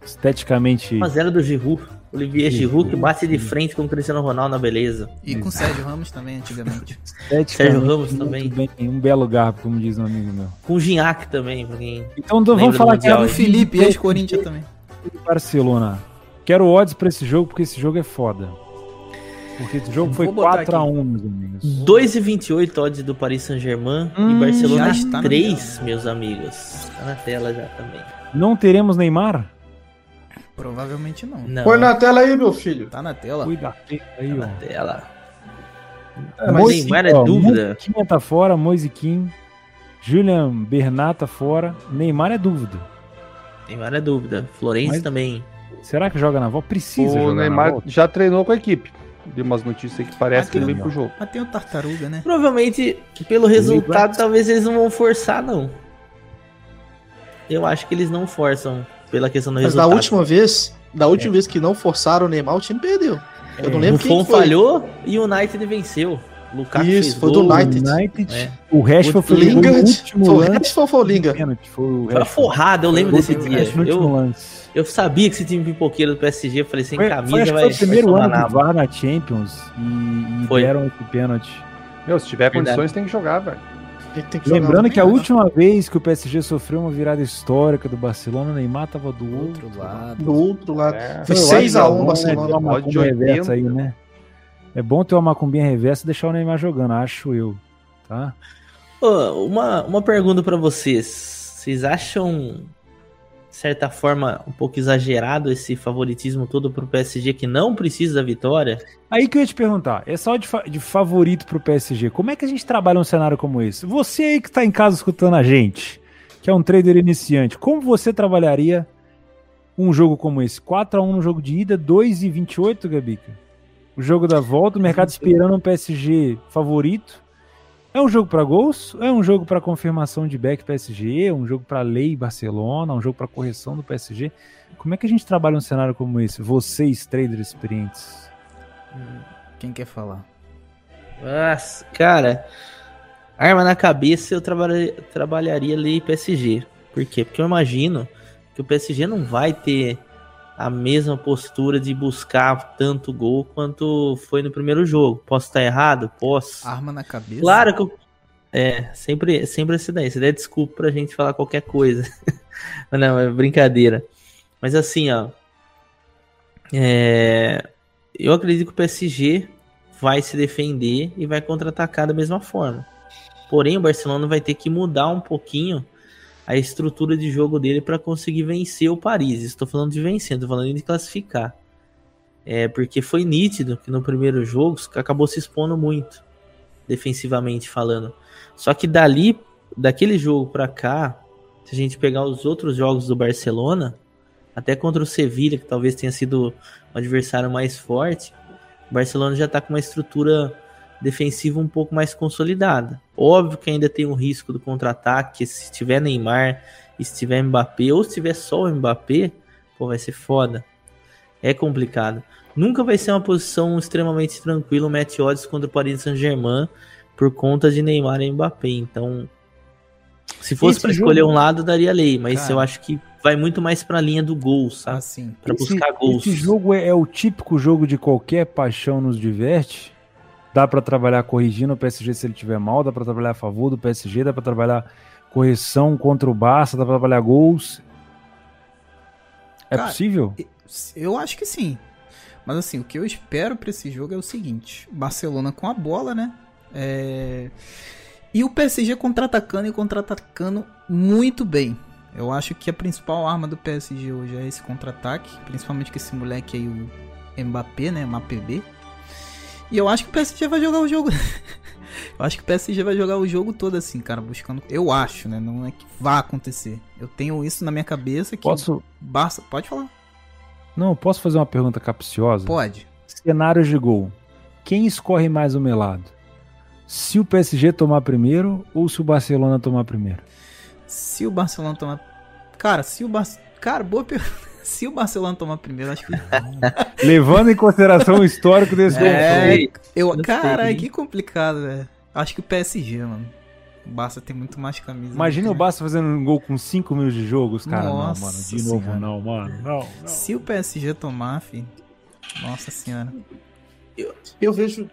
esteticamente. 1x0 do Giroud. Olivier Giroud que bate de frente com o Cristiano Ronaldo na beleza. E com o Sérgio Ramos também, antigamente. esteticamente (laughs) Sérgio Ramos muito também. Bem, um belo garbo, como diz um amigo meu. Com o Gignac também, pra quem... Então então, vamos falar aqui Mundial, do o hein? Felipe, ex-Corinthians também. Barcelona. Quero odds pra esse jogo, porque esse jogo é foda. Porque esse jogo foi Vou botar 4x1, meus amigos. 2,28 odds do Paris Saint-Germain e Hum, Barcelona já está na 3, meus amigos. Tá na tela já também. Não teremos Neymar? Provavelmente não. Não, Põe na tela aí, meu filho. Tá na tela. Cuida aí, tá na ó. tela. É, mas mas Neymar é ó, dúvida. Moisiquinha tá fora, Moisiquim. Julian Bernat tá fora. Neymar é dúvida. Neymar é dúvida. Florenzi Mas- também. Será que joga na volta? Precisa O jogar na Neymar volta. já treinou com a equipe. De umas notícias aí que parece que ele vem pro jogo. Mas tem o Tartaruga, né? Provavelmente, pelo resultado, talvez eles não vão forçar, não. Eu acho que eles não forçam pela questão do Mas da resultado. última vez, da última vez que não forçaram o Neymar, o time perdeu. Eu não É, lembro Buffon quem foi. falhou e o United venceu. Lukaku Isso, fez foi do gol. United. United. É. O Rashford foi o Lingard. último Foi o lance. Rashford ou foi o Lingard? Pênalti, Foi o Foi forrada, eu lembro Foi desse o dia. Rashford Eu, lance. eu sabia que esse time pipoqueiro do PSG, eu falei, sem Foi, camisa foi, vai, foi o primeiro ano do. VAR na Champions e, e Foi. deram esse pênalti. Meu, se tiver Verdade. condições, tem que jogar, velho. Ele tem que Lembrando que a última vez que o PSG sofreu uma virada histórica do Barcelona, o Neymar tava do outro, Outro lado. Do outro lado. É. Foi Eu 6 acho a que 1 é bom, Barcelona. né, ter uma Odd de macumba reversa 80. aí, né? É bom ter uma macumbinha reversa e deixar o Neymar jogando, acho eu. Tá? Ô, uma, uma pergunta pra vocês. Vocês acham, certa forma, um pouco exagerado esse favoritismo todo pro PSG que não precisa da vitória? Aí que eu ia te perguntar, é só de, fa- de favorito pro PSG. Como é que a gente trabalha um cenário como esse? Você aí que tá em casa escutando a gente, que é um trader iniciante, como você trabalharia um jogo como esse? 4x1 no jogo de ida, 2 e 28, Gabica? O jogo da volta, o mercado (laughs) esperando um PSG favorito. É um jogo para gols? É um jogo para confirmação de back PSG? É um jogo para lei Barcelona? Um jogo para correção do PSG? Como é que a gente trabalha um cenário como esse? Vocês, traders experientes. Quem quer falar? Nossa, cara, arma na cabeça eu trabalha- trabalharia ali PSG. Por quê? Porque eu imagino que o PSG não vai ter a mesma postura de buscar tanto gol quanto foi no primeiro jogo. Posso estar errado? Posso. Arma na cabeça? Claro que eu... É, sempre, sempre essa ideia. Isso daí é desculpa pra gente falar qualquer coisa. (laughs) Não, é brincadeira. Mas assim, ó. é, Eu acredito que o PSG vai se defender e vai contra-atacar da mesma forma. Porém, o Barcelona vai ter que mudar um pouquinho a estrutura de jogo dele para conseguir vencer o Paris. Estou falando de vencer, estou falando de classificar. É porque foi nítido que no primeiro jogo acabou se expondo muito, defensivamente falando. Só que dali, daquele jogo para cá, se a gente pegar os outros jogos do Barcelona, até contra o Sevilha, que talvez tenha sido um adversário mais forte, o Barcelona já está com uma estrutura defensiva um pouco mais consolidada. Óbvio que ainda tem um risco do contra-ataque, se tiver Neymar, se tiver Mbappé, ou se tiver só o Mbappé, pô, vai ser foda. É complicado. Nunca vai ser uma posição extremamente tranquila o match odds contra o Paris Saint-Germain por conta de Neymar e Mbappé. Então, se fosse para jogo- escolher um lado, daria lei, mas Cara. eu acho que vai muito mais para a linha do gol, sabe? Assim. Para buscar gols. Esse jogo é, é o típico jogo de qualquer paixão nos diverte. Dá pra trabalhar corrigindo o PSG se ele tiver mal, dá pra trabalhar a favor do PSG, dá pra trabalhar correção contra o Barça, dá pra trabalhar gols. É Cara, possível? Eu acho que sim. Mas assim, o que eu espero pra esse jogo é o seguinte: Barcelona com a bola, né? É... E o PSG contra-atacando e contra-atacando muito bem. Eu acho que a principal arma do PSG hoje é esse contra-ataque, principalmente com esse moleque aí, o Mbappé, né? Mbappé. E eu acho que o PSG vai jogar o jogo. (laughs) eu acho que o PSG vai jogar o jogo todo assim, cara, buscando. Eu acho, né? Não é que vá acontecer. Eu tenho isso na minha cabeça que Posso? Barça. Pode falar. Não, posso fazer uma pergunta capciosa? Pode. Cenários de gol. Quem escorre mais o melado? Se o PSG tomar primeiro ou se o Barcelona tomar primeiro? Se o Barcelona tomar. Cara, se o Bar... Cara, boa pergunta. Se o Barcelona tomar primeiro, acho que. (laughs) Levando em consideração o histórico desse É, jogo. Eu... Caralho, sei. que complicado, velho. Acho que o PSG, mano. O Barça tem muito mais camisa. Imagina o Barça fazendo um gol com 5 minutos de jogo, os caras. Não, Nossa mano, de novo Senhora. não, mano. Não, não. Se o PSG tomar, filho. Nossa senhora. Eu vejo.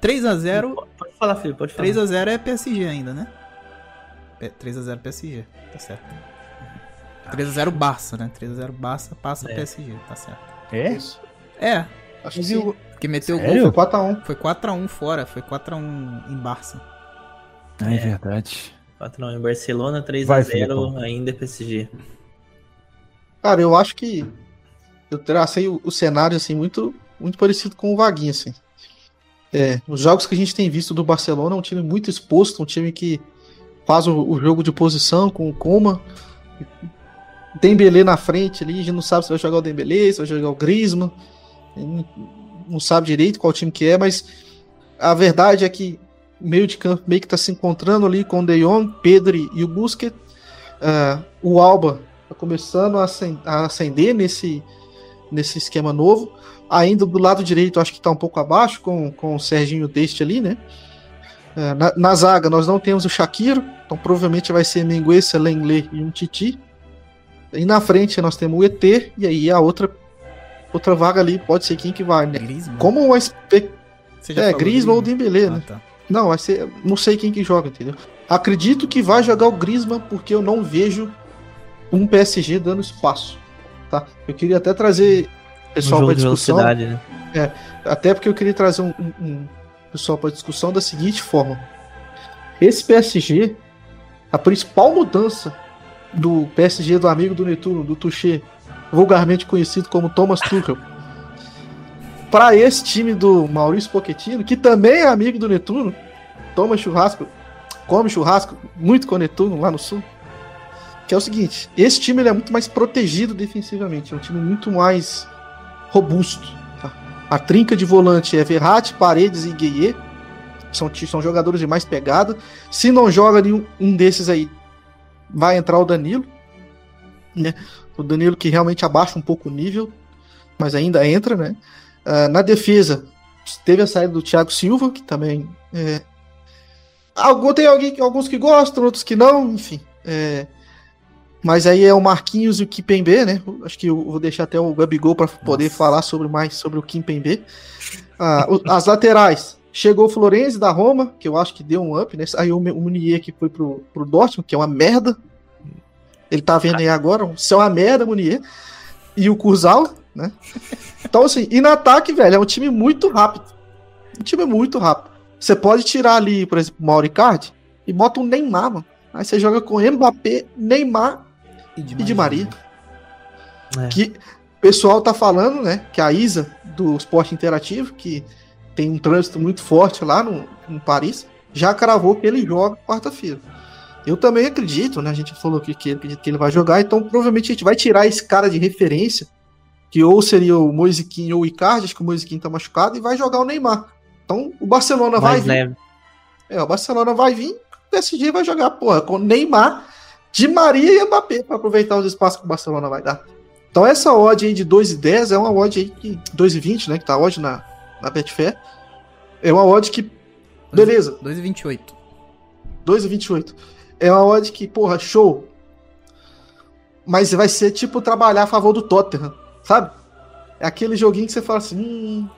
3x0. Pode falar, Felipe, pode falar. 3x0 é PSG ainda, né? É, 3x0 PSG. Tá certo. 3x0 Barça, né? 3x0 Barça passa É. PSG, tá certo. É? Isso. É, Acho que o- Porque meteu o Sério? gol. Foi 4x1. Foi 4x1 fora. Foi 4x1 em Barça. Ah, é verdade. Patrão, em Barcelona, 3x0 Vai, Filipão. ainda é PSG. Cara, eu acho que eu tracei o, o cenário assim muito, muito parecido com o Vaguinho assim. É, os jogos que a gente tem visto do Barcelona é um time muito exposto, um time que faz o, o jogo de posição com o Coma, Dembélé na frente ali, a gente não sabe se vai jogar o Dembélé, se vai jogar o Griezmann, não, sabe direito qual time que é, mas a verdade é que meio de campo meio que tá se encontrando ali com o De Jong, Pedri e o Busquets. Ah, o Alba tá começando a acen- a ascender nesse, nesse esquema novo. Ainda do lado direito, acho que tá um pouco abaixo, com, com o Serginho Deste ali, né? Ah, na, na zaga, nós não temos o Shakiro, então provavelmente vai ser Mingueza, Lenglet e um Titi. E na frente nós temos o ET, e aí a outra, outra vaga ali pode ser quem que vai, né? Griezmann. Como uma espe... É, Griezmann ou Dembélé, Ah, né? tá. Não, vai ser. Não sei quem que joga, entendeu? Acredito que vai jogar o Griezmann porque eu não vejo um PSG dando espaço. Tá? Eu queria até trazer Um pessoal jogo para discussão. né? Até porque eu queria trazer um, um- um pessoal para discussão da seguinte forma: esse PSG, a principal mudança do PSG do amigo do Netuno, do Touché, vulgarmente conhecido como Thomas Tuchel, para esse time do Maurício Pochettino, que também é amigo do Netuno, toma churrasco, come churrasco muito com o Netuno lá no sul. Que é o seguinte, esse time ele é muito mais protegido defensivamente, é um time muito mais robusto. tá? A trinca de volante é Verratti, Paredes e Gueye. São, são jogadores de mais pegada. Se não joga nenhum um desses aí, vai entrar o Danilo. Né? O Danilo que realmente abaixa um pouco o nível, mas ainda entra, né? Ah, na defesa, teve a saída do Thiago Silva, que também. É... Algum, tem alguém, alguns que gostam, outros que não, enfim. é, Mas aí é o Marquinhos e o Kipembe, né? Acho que eu vou deixar até o Gabigol para poder Nossa. falar sobre mais sobre o Kimpembe. Ah, as laterais. Chegou o Florenzi da Roma, que eu acho que deu um up, né? Aí o, Munier que foi pro, pro Dortmund, que é uma merda. Ele tá vendo aí agora, isso é uma merda, Munier. E o Curzal, né? Então, assim, e no ataque, velho, é um time muito rápido. Um time muito rápido. Você pode tirar ali, por exemplo, o Mauricardi e bota um Neymar, mano. Aí você joga com Mbappé, Neymar E de, e de Maria. É. Que o pessoal tá falando, né? Que a Isa do Esporte Interativo, que tem um trânsito muito forte lá no, em Paris, já cravou que ele joga quarta-feira. Eu também acredito, né? A gente falou que, que, que ele vai jogar, então provavelmente a gente vai tirar esse cara de referência, que ou seria o Moisiquinho ou o Icardi, acho que o Moisiquinho tá machucado, e vai jogar o Neymar. Então o Barcelona vai Mais vir. leve. É, o Barcelona vai vir, o PSG vai jogar, porra, com Neymar, Di Maria e Mbappé para aproveitar os espaços que o Barcelona vai dar. Então essa odd aí de 2,10 é uma odd aí que 2,20, né, que tá hoje na na Betfair. É uma odd que beleza, 2,28. 2,28. É uma odd que, porra, show. Mas vai ser tipo trabalhar a favor do Tottenham, sabe? É aquele joguinho que você fala assim, hum,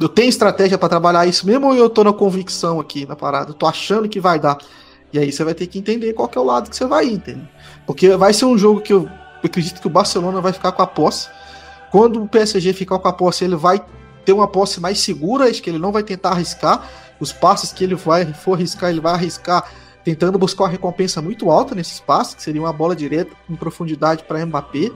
eu tenho estratégia pra trabalhar isso mesmo ou eu tô na convicção aqui na parada? Eu tô achando que vai dar. E aí você vai ter que entender qual que é o lado que você vai ir, entendeu? Porque vai ser um jogo que eu, eu acredito que o Barcelona vai ficar com a posse. Quando o PSG ficar com a posse, ele vai ter uma posse mais segura, acho que ele não vai tentar arriscar. Os passes que ele vai for arriscar, ele vai arriscar tentando buscar uma recompensa muito alta nesses passes, que seria uma bola direta em profundidade para Mbappé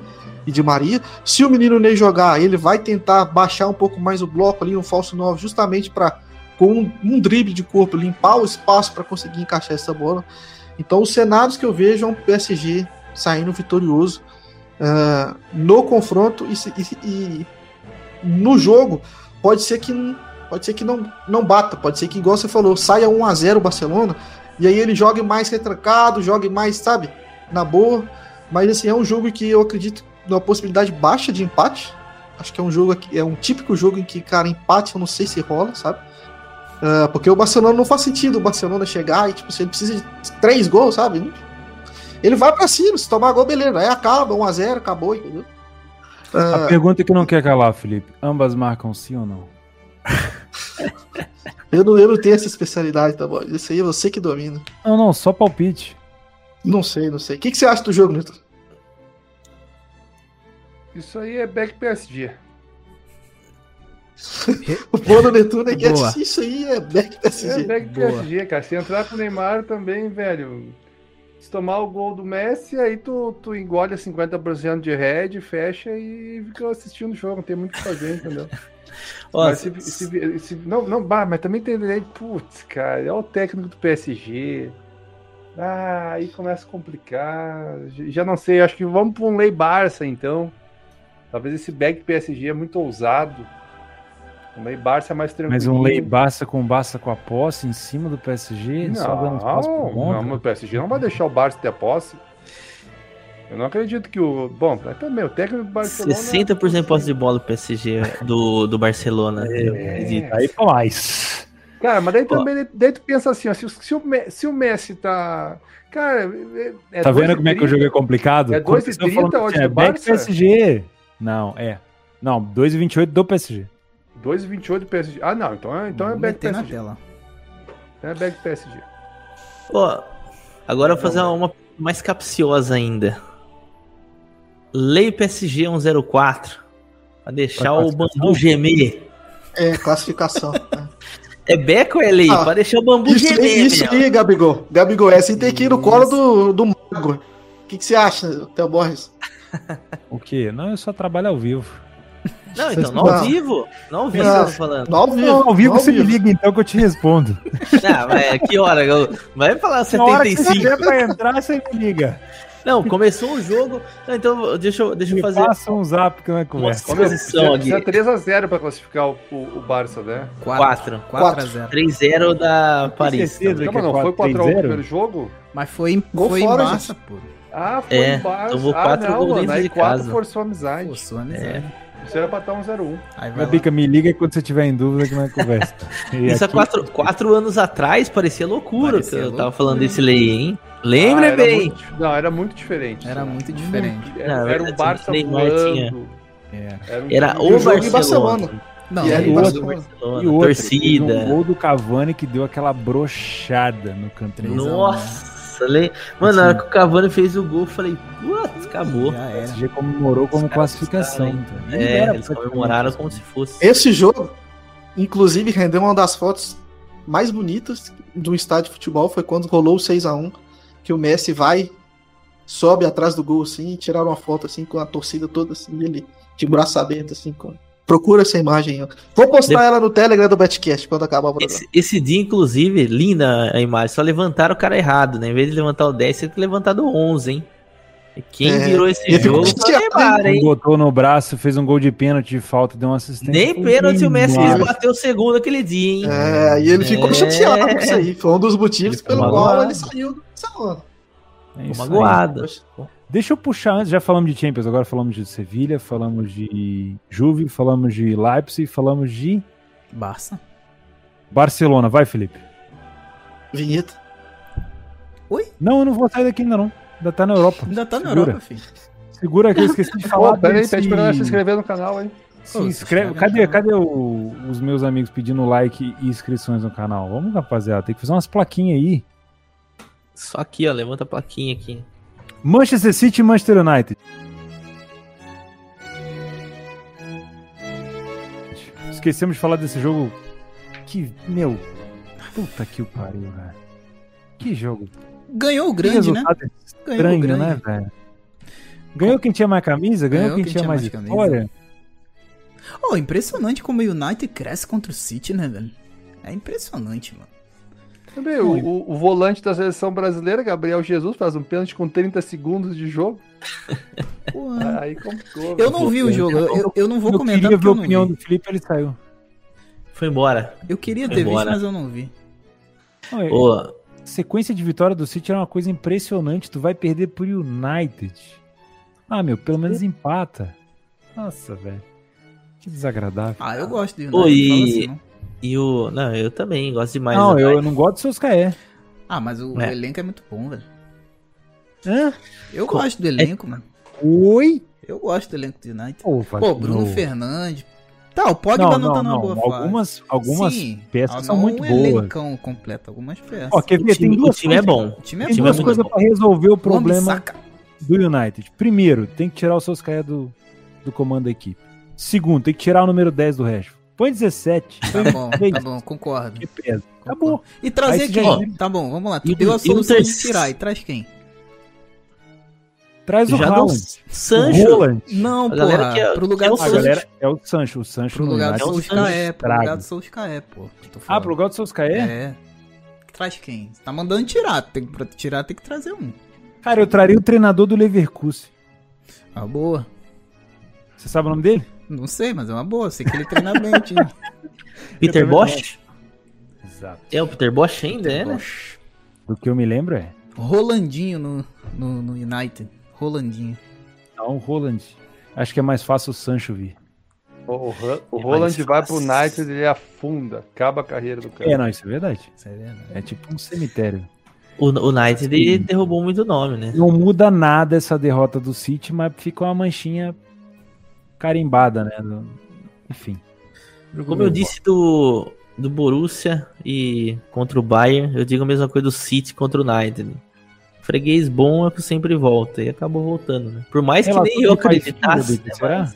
e de Maria. Se o menino Ney jogar, ele vai tentar baixar um pouco mais o bloco ali no falso 9, justamente para com um, um drible de corpo limpar o espaço para conseguir encaixar essa bola. Então, os cenários que eu vejo é um PSG saindo vitorioso uh, no confronto e, e- e no jogo pode ser que pode ser que não, não bata, pode ser que igual você falou, saia 1 a 0 o Barcelona e aí ele jogue mais retrancado, jogue mais, sabe, na boa. Mas assim, é um jogo que eu acredito numa possibilidade baixa de empate. Acho que é um jogo é um típico jogo em que, cara, empate eu não sei se rola, sabe? Ah, porque o Barcelona não faz sentido o Barcelona chegar e, tipo, se ele precisa de três gols, sabe? Ele vai pra cima, se tomar gol, beleza. Aí acaba, 1x0, acabou, entendeu? A Ah, pergunta que não quer calar, Felipe. Ambas marcam sim ou não? (laughs) eu, não, eu não tenho essa especialidade, tá bom? Isso aí é você que domina. Não, não, só palpite. Não sei, não sei. O que, que você acha do jogo, Newton? Isso aí é back PSG. (laughs) O bom do Netuno é que Boa. é- isso aí é back É, PSG. back Boa. PSG, cara. Se entrar com o Neymar também, velho. Se tomar o gol do Messi, aí tu, tu engole 50% de head, fecha e fica assistindo o jogo. Não tem muito o que fazer, entendeu? (laughs) Se, se- se- não, não, bah, mas também tem aí, putz, cara, é o técnico do PSG. Ah, aí começa a complicar. Já- Já não sei, acho que vamos para um Lei Barça então. Talvez esse back PSG é muito ousado. Um Lei Barça é mais tranquilo. Mas um Lei Barça com Barça com a posse em cima do PSG, só dando pro Não, não, o PSG não vai deixar o Barça ter a posse. Eu não acredito que o. Bom, também o técnico do Barcelona. 60% de posse de bola do PSG do, do Barcelona. eu acredito. Aí faz. Cara, mas daí também daí tu pensa assim, ó, se, o- se, o, se o Messi tá. Cara, é, é Tá vendo 2,30, como é que o jogo é complicado? É Quando 2,30 vocês estão falando hoje é do Barça? PSG. Não, é. Não, 2,28 do PSG. 2,28 PSG. Ah, não, então é, então é back meter na PSG. tela. Então é back PSG. Ó, agora eu vou fazer uma mais capciosa ainda. Lei PSG 104. Pra deixar o bambu gemer. É, classificação. (laughs) É beco ou é lei? Ah, pra deixar o bambu Isso, gemer. isso aí, Gabigol. Gabigol, essa tem que ir no colo do, do Mago. O que, que você acha, Theo Borges? (laughs) O quê? Não, eu só trabalho ao vivo. Não, então, no Não. ao vivo. No ao vivo Não. eu tô falando. No ao vivo. Não, ao vivo você me liga então que eu te respondo. (laughs) Não, mas que hora? Eu- Vai falar Na hora que você 75. tiver pra entrar, você me liga. Não, começou o jogo. Não, então, deixa eu, deixa eu fazer passa um zap que não é conversa. uma exposição aqui. Precisa 3x0 pra classificar o, o, o Barça, né? 4. 4 a 0 3-0 da Paris. Não, que mas é não foi 4x1 no 4-3-0? primeiro jogo? Mas foi em, Gol foi em fora, Barça, pô. Ah, foi É, o Barça. tomou ah, quatro não, gols mano. dentro de 4 casa. forçou a amizade. Sua amizade. Isso era pra estar 1x0-1. Aí vai Mas, lá. Bica, me liga quando você tiver em dúvida que não é conversa. (laughs) Isso há aqui- quatro, quatro anos atrás parecia loucura Parecia que eu loucura. tava falando desse lei, hein? Lembre Ah, bem. muito- não, era muito diferente. Era muito diferente. Era, Não, era um verdade, Barça voando. É. Era, um Era o Barcelona. Barcelona. Não, E é aí, o Barcelona. Barcelona, E teve torcida. um gol do Cavani que deu aquela brochada no um. Nossa, le... mano, na hora que o Cavani fez o gol, eu falei, acabou. Já O. PSG comemorou como classificação. então. É, era eles comemoraram como se fosse. Esse jogo, inclusive, rendeu uma das fotos mais bonitas do estádio de futebol. Foi quando rolou o 6x1, que o Messi vai, sobe atrás do gol, assim, e tiraram uma foto, assim, com a torcida toda, assim, ele de braço aberto, assim, com... Procura essa imagem. Vou postar De- ela no Telegram do Betcast quando acabar o programa. Esse, esse dia, inclusive, linda a imagem, só levantaram o cara errado, né? Em vez de levantar o 10, tinha que levantar o 11, hein? Quem É, virou esse ele ficou jogo foi o Neymar, hein? botou no braço, fez um gol de pênalti de falta, deu uma assistência. Nem pênalti o Messi Neymar. bateu o segundo aquele dia, hein? É, e ele ficou É. chateado com isso aí. Foi um dos motivos Ele pelo qual ele saiu do Barcelona. É isso aí. magoado. Deixa eu puxar antes, já falamos de Champions, agora falamos de Sevilha, falamos de Juve, falamos de Leipzig, falamos de Barça. Barcelona. Vai, Felipe. Vinheta. Não, eu não vou sair daqui ainda não. Ainda tá na Europa. Ainda tá na Segura. Europa, filho. Segura que eu esqueci de (laughs) falar. Pô, pera aí, desse- pede pra galera se inscrever no canal aí. Se inscreve. Cadê, cadê o- os meus amigos pedindo like e inscrições no canal? Vamos, rapaziada, tem que fazer umas plaquinhas aí. Só aqui, ó, levanta a plaquinha aqui. Manchester City e Manchester United. Esquecemos de falar desse jogo. Que, meu, puta que o pariu, velho. Que jogo. Ganhou o Que grande, né? resultado Ganhou o estranho, grande. né, velho? Ganhou quem tinha mais camisa, ganhou, quem, tinha mais camisa. vitória. Oh, impressionante como o United cresce contra o City, né, velho? É impressionante, mano. Também, o, o- o volante da seleção brasileira, Gabriel Jesus, faz um pênalti com 30 segundos de jogo. (laughs) Aí complicou. Eu não vi o jogo, eu, eu- eu não vou eu comentar queria porque ver a eu não opinião vi. do Felipe, ele saiu. Foi embora. Eu queria Foi ter visto, embora. mas eu não vi. É- Ô, sequência de vitória do City era uma coisa impressionante. Tu vai perder pro United. Ah, meu, pelo menos empata. Nossa, velho. Que desagradável. Ah, eu gosto do United. Não e- assim, e o. Não, eu também gosto demais. não, do eu, não gosto dos seus KE. Ah, mas o, É. o elenco é muito bom, velho. Hã? Eu Co- gosto do elenco, mano. Oi? Eu gosto do elenco do United. Pô, Pô, Bruno. Fernandes. Tá, o Pogba Não, não, não, tá numa não. boa fase. Algumas, algumas Sim, peças são muito um boas. elencão completo, algumas peças. Ó, quer O ver? time, tem o duas time é coisas, bom. o time é Tem time bom. é duas muito coisas bom. pra resolver o problema do United. Primeiro, tem que tirar o seus KE do, do comando da equipe. Segundo, tem que tirar o número 10 do Rashford. Põe 17. Tá bom, (laughs) tá bom, concordo. Que peso. concordo. Acabou. E trazer quem? já- Tá bom, vamos lá. Tu E deu o- a o solução de tirar. E traz quem? Traz o Haaland. Sancho. O Roland. Não, galera quer- pro lugar quer do Sancho. galera é o Sancho. O Sancho Pro lugar do United. É o Solskjaer, pro lugar do Solskjaer, pô. Tô Ah, pro lugar do Solskjaer? É. Traz quem? Você tá mandando tirar. Tem, pra tirar tem que trazer um. Cara, eu traria o treinador do Leverkusen. Ah, boa. Você sabe o nome dele? Não sei, mas é uma boa. Sei que ele treina bem, time. (laughs) Peter Bosch? Exato. É o Peter Bosch ainda, é, né? Oxe. Do que eu me lembro é. Rolandinho no, no, no United. Rolandinho. Não, o Roland. Acho que é mais fácil o Sancho vir. O, o, o É Roland vai pro. United e ele afunda, acaba a carreira do cara. É, não, isso é verdade. Isso é verdade. É tipo um cemitério. O, o United ele derrubou muito nome, né? Não muda nada essa derrota do City, mas fica uma manchinha carimbada, né? Enfim. Como eu disse do, do Borussia e contra o Bayern, eu digo a mesma coisa do City contra o United. Freguês bom é que sempre volta e acabou voltando, né? Por mais que Relação nem eu e acreditasse. filho, né, será?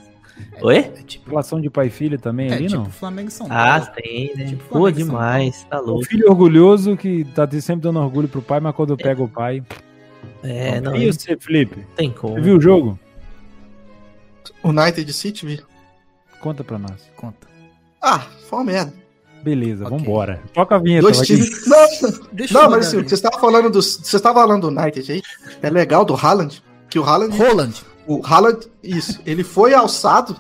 Oi? É tipo, Relação de pai e filho também é, ali, tipo não? Flamengo e São Ah, Paulo. tem, né? Tipo Pô, e demais, tá O louco. filho orgulhoso que tá sempre dando orgulho pro pai, mas quando pega o pai. É, não, e não você, Felipe? tem como. Você viu o jogo? United City, vi. Conta pra nós. Conta. Ah, foi uma merda. Beleza, Ok. vambora. Toca a vinheta. Dois times. Não, Deixa não eu mas assim, você estava falando do. Você estava falando do United aí. É legal do Haaland. Que o Haaland. Roland. O Haaland, isso. Ele foi alçado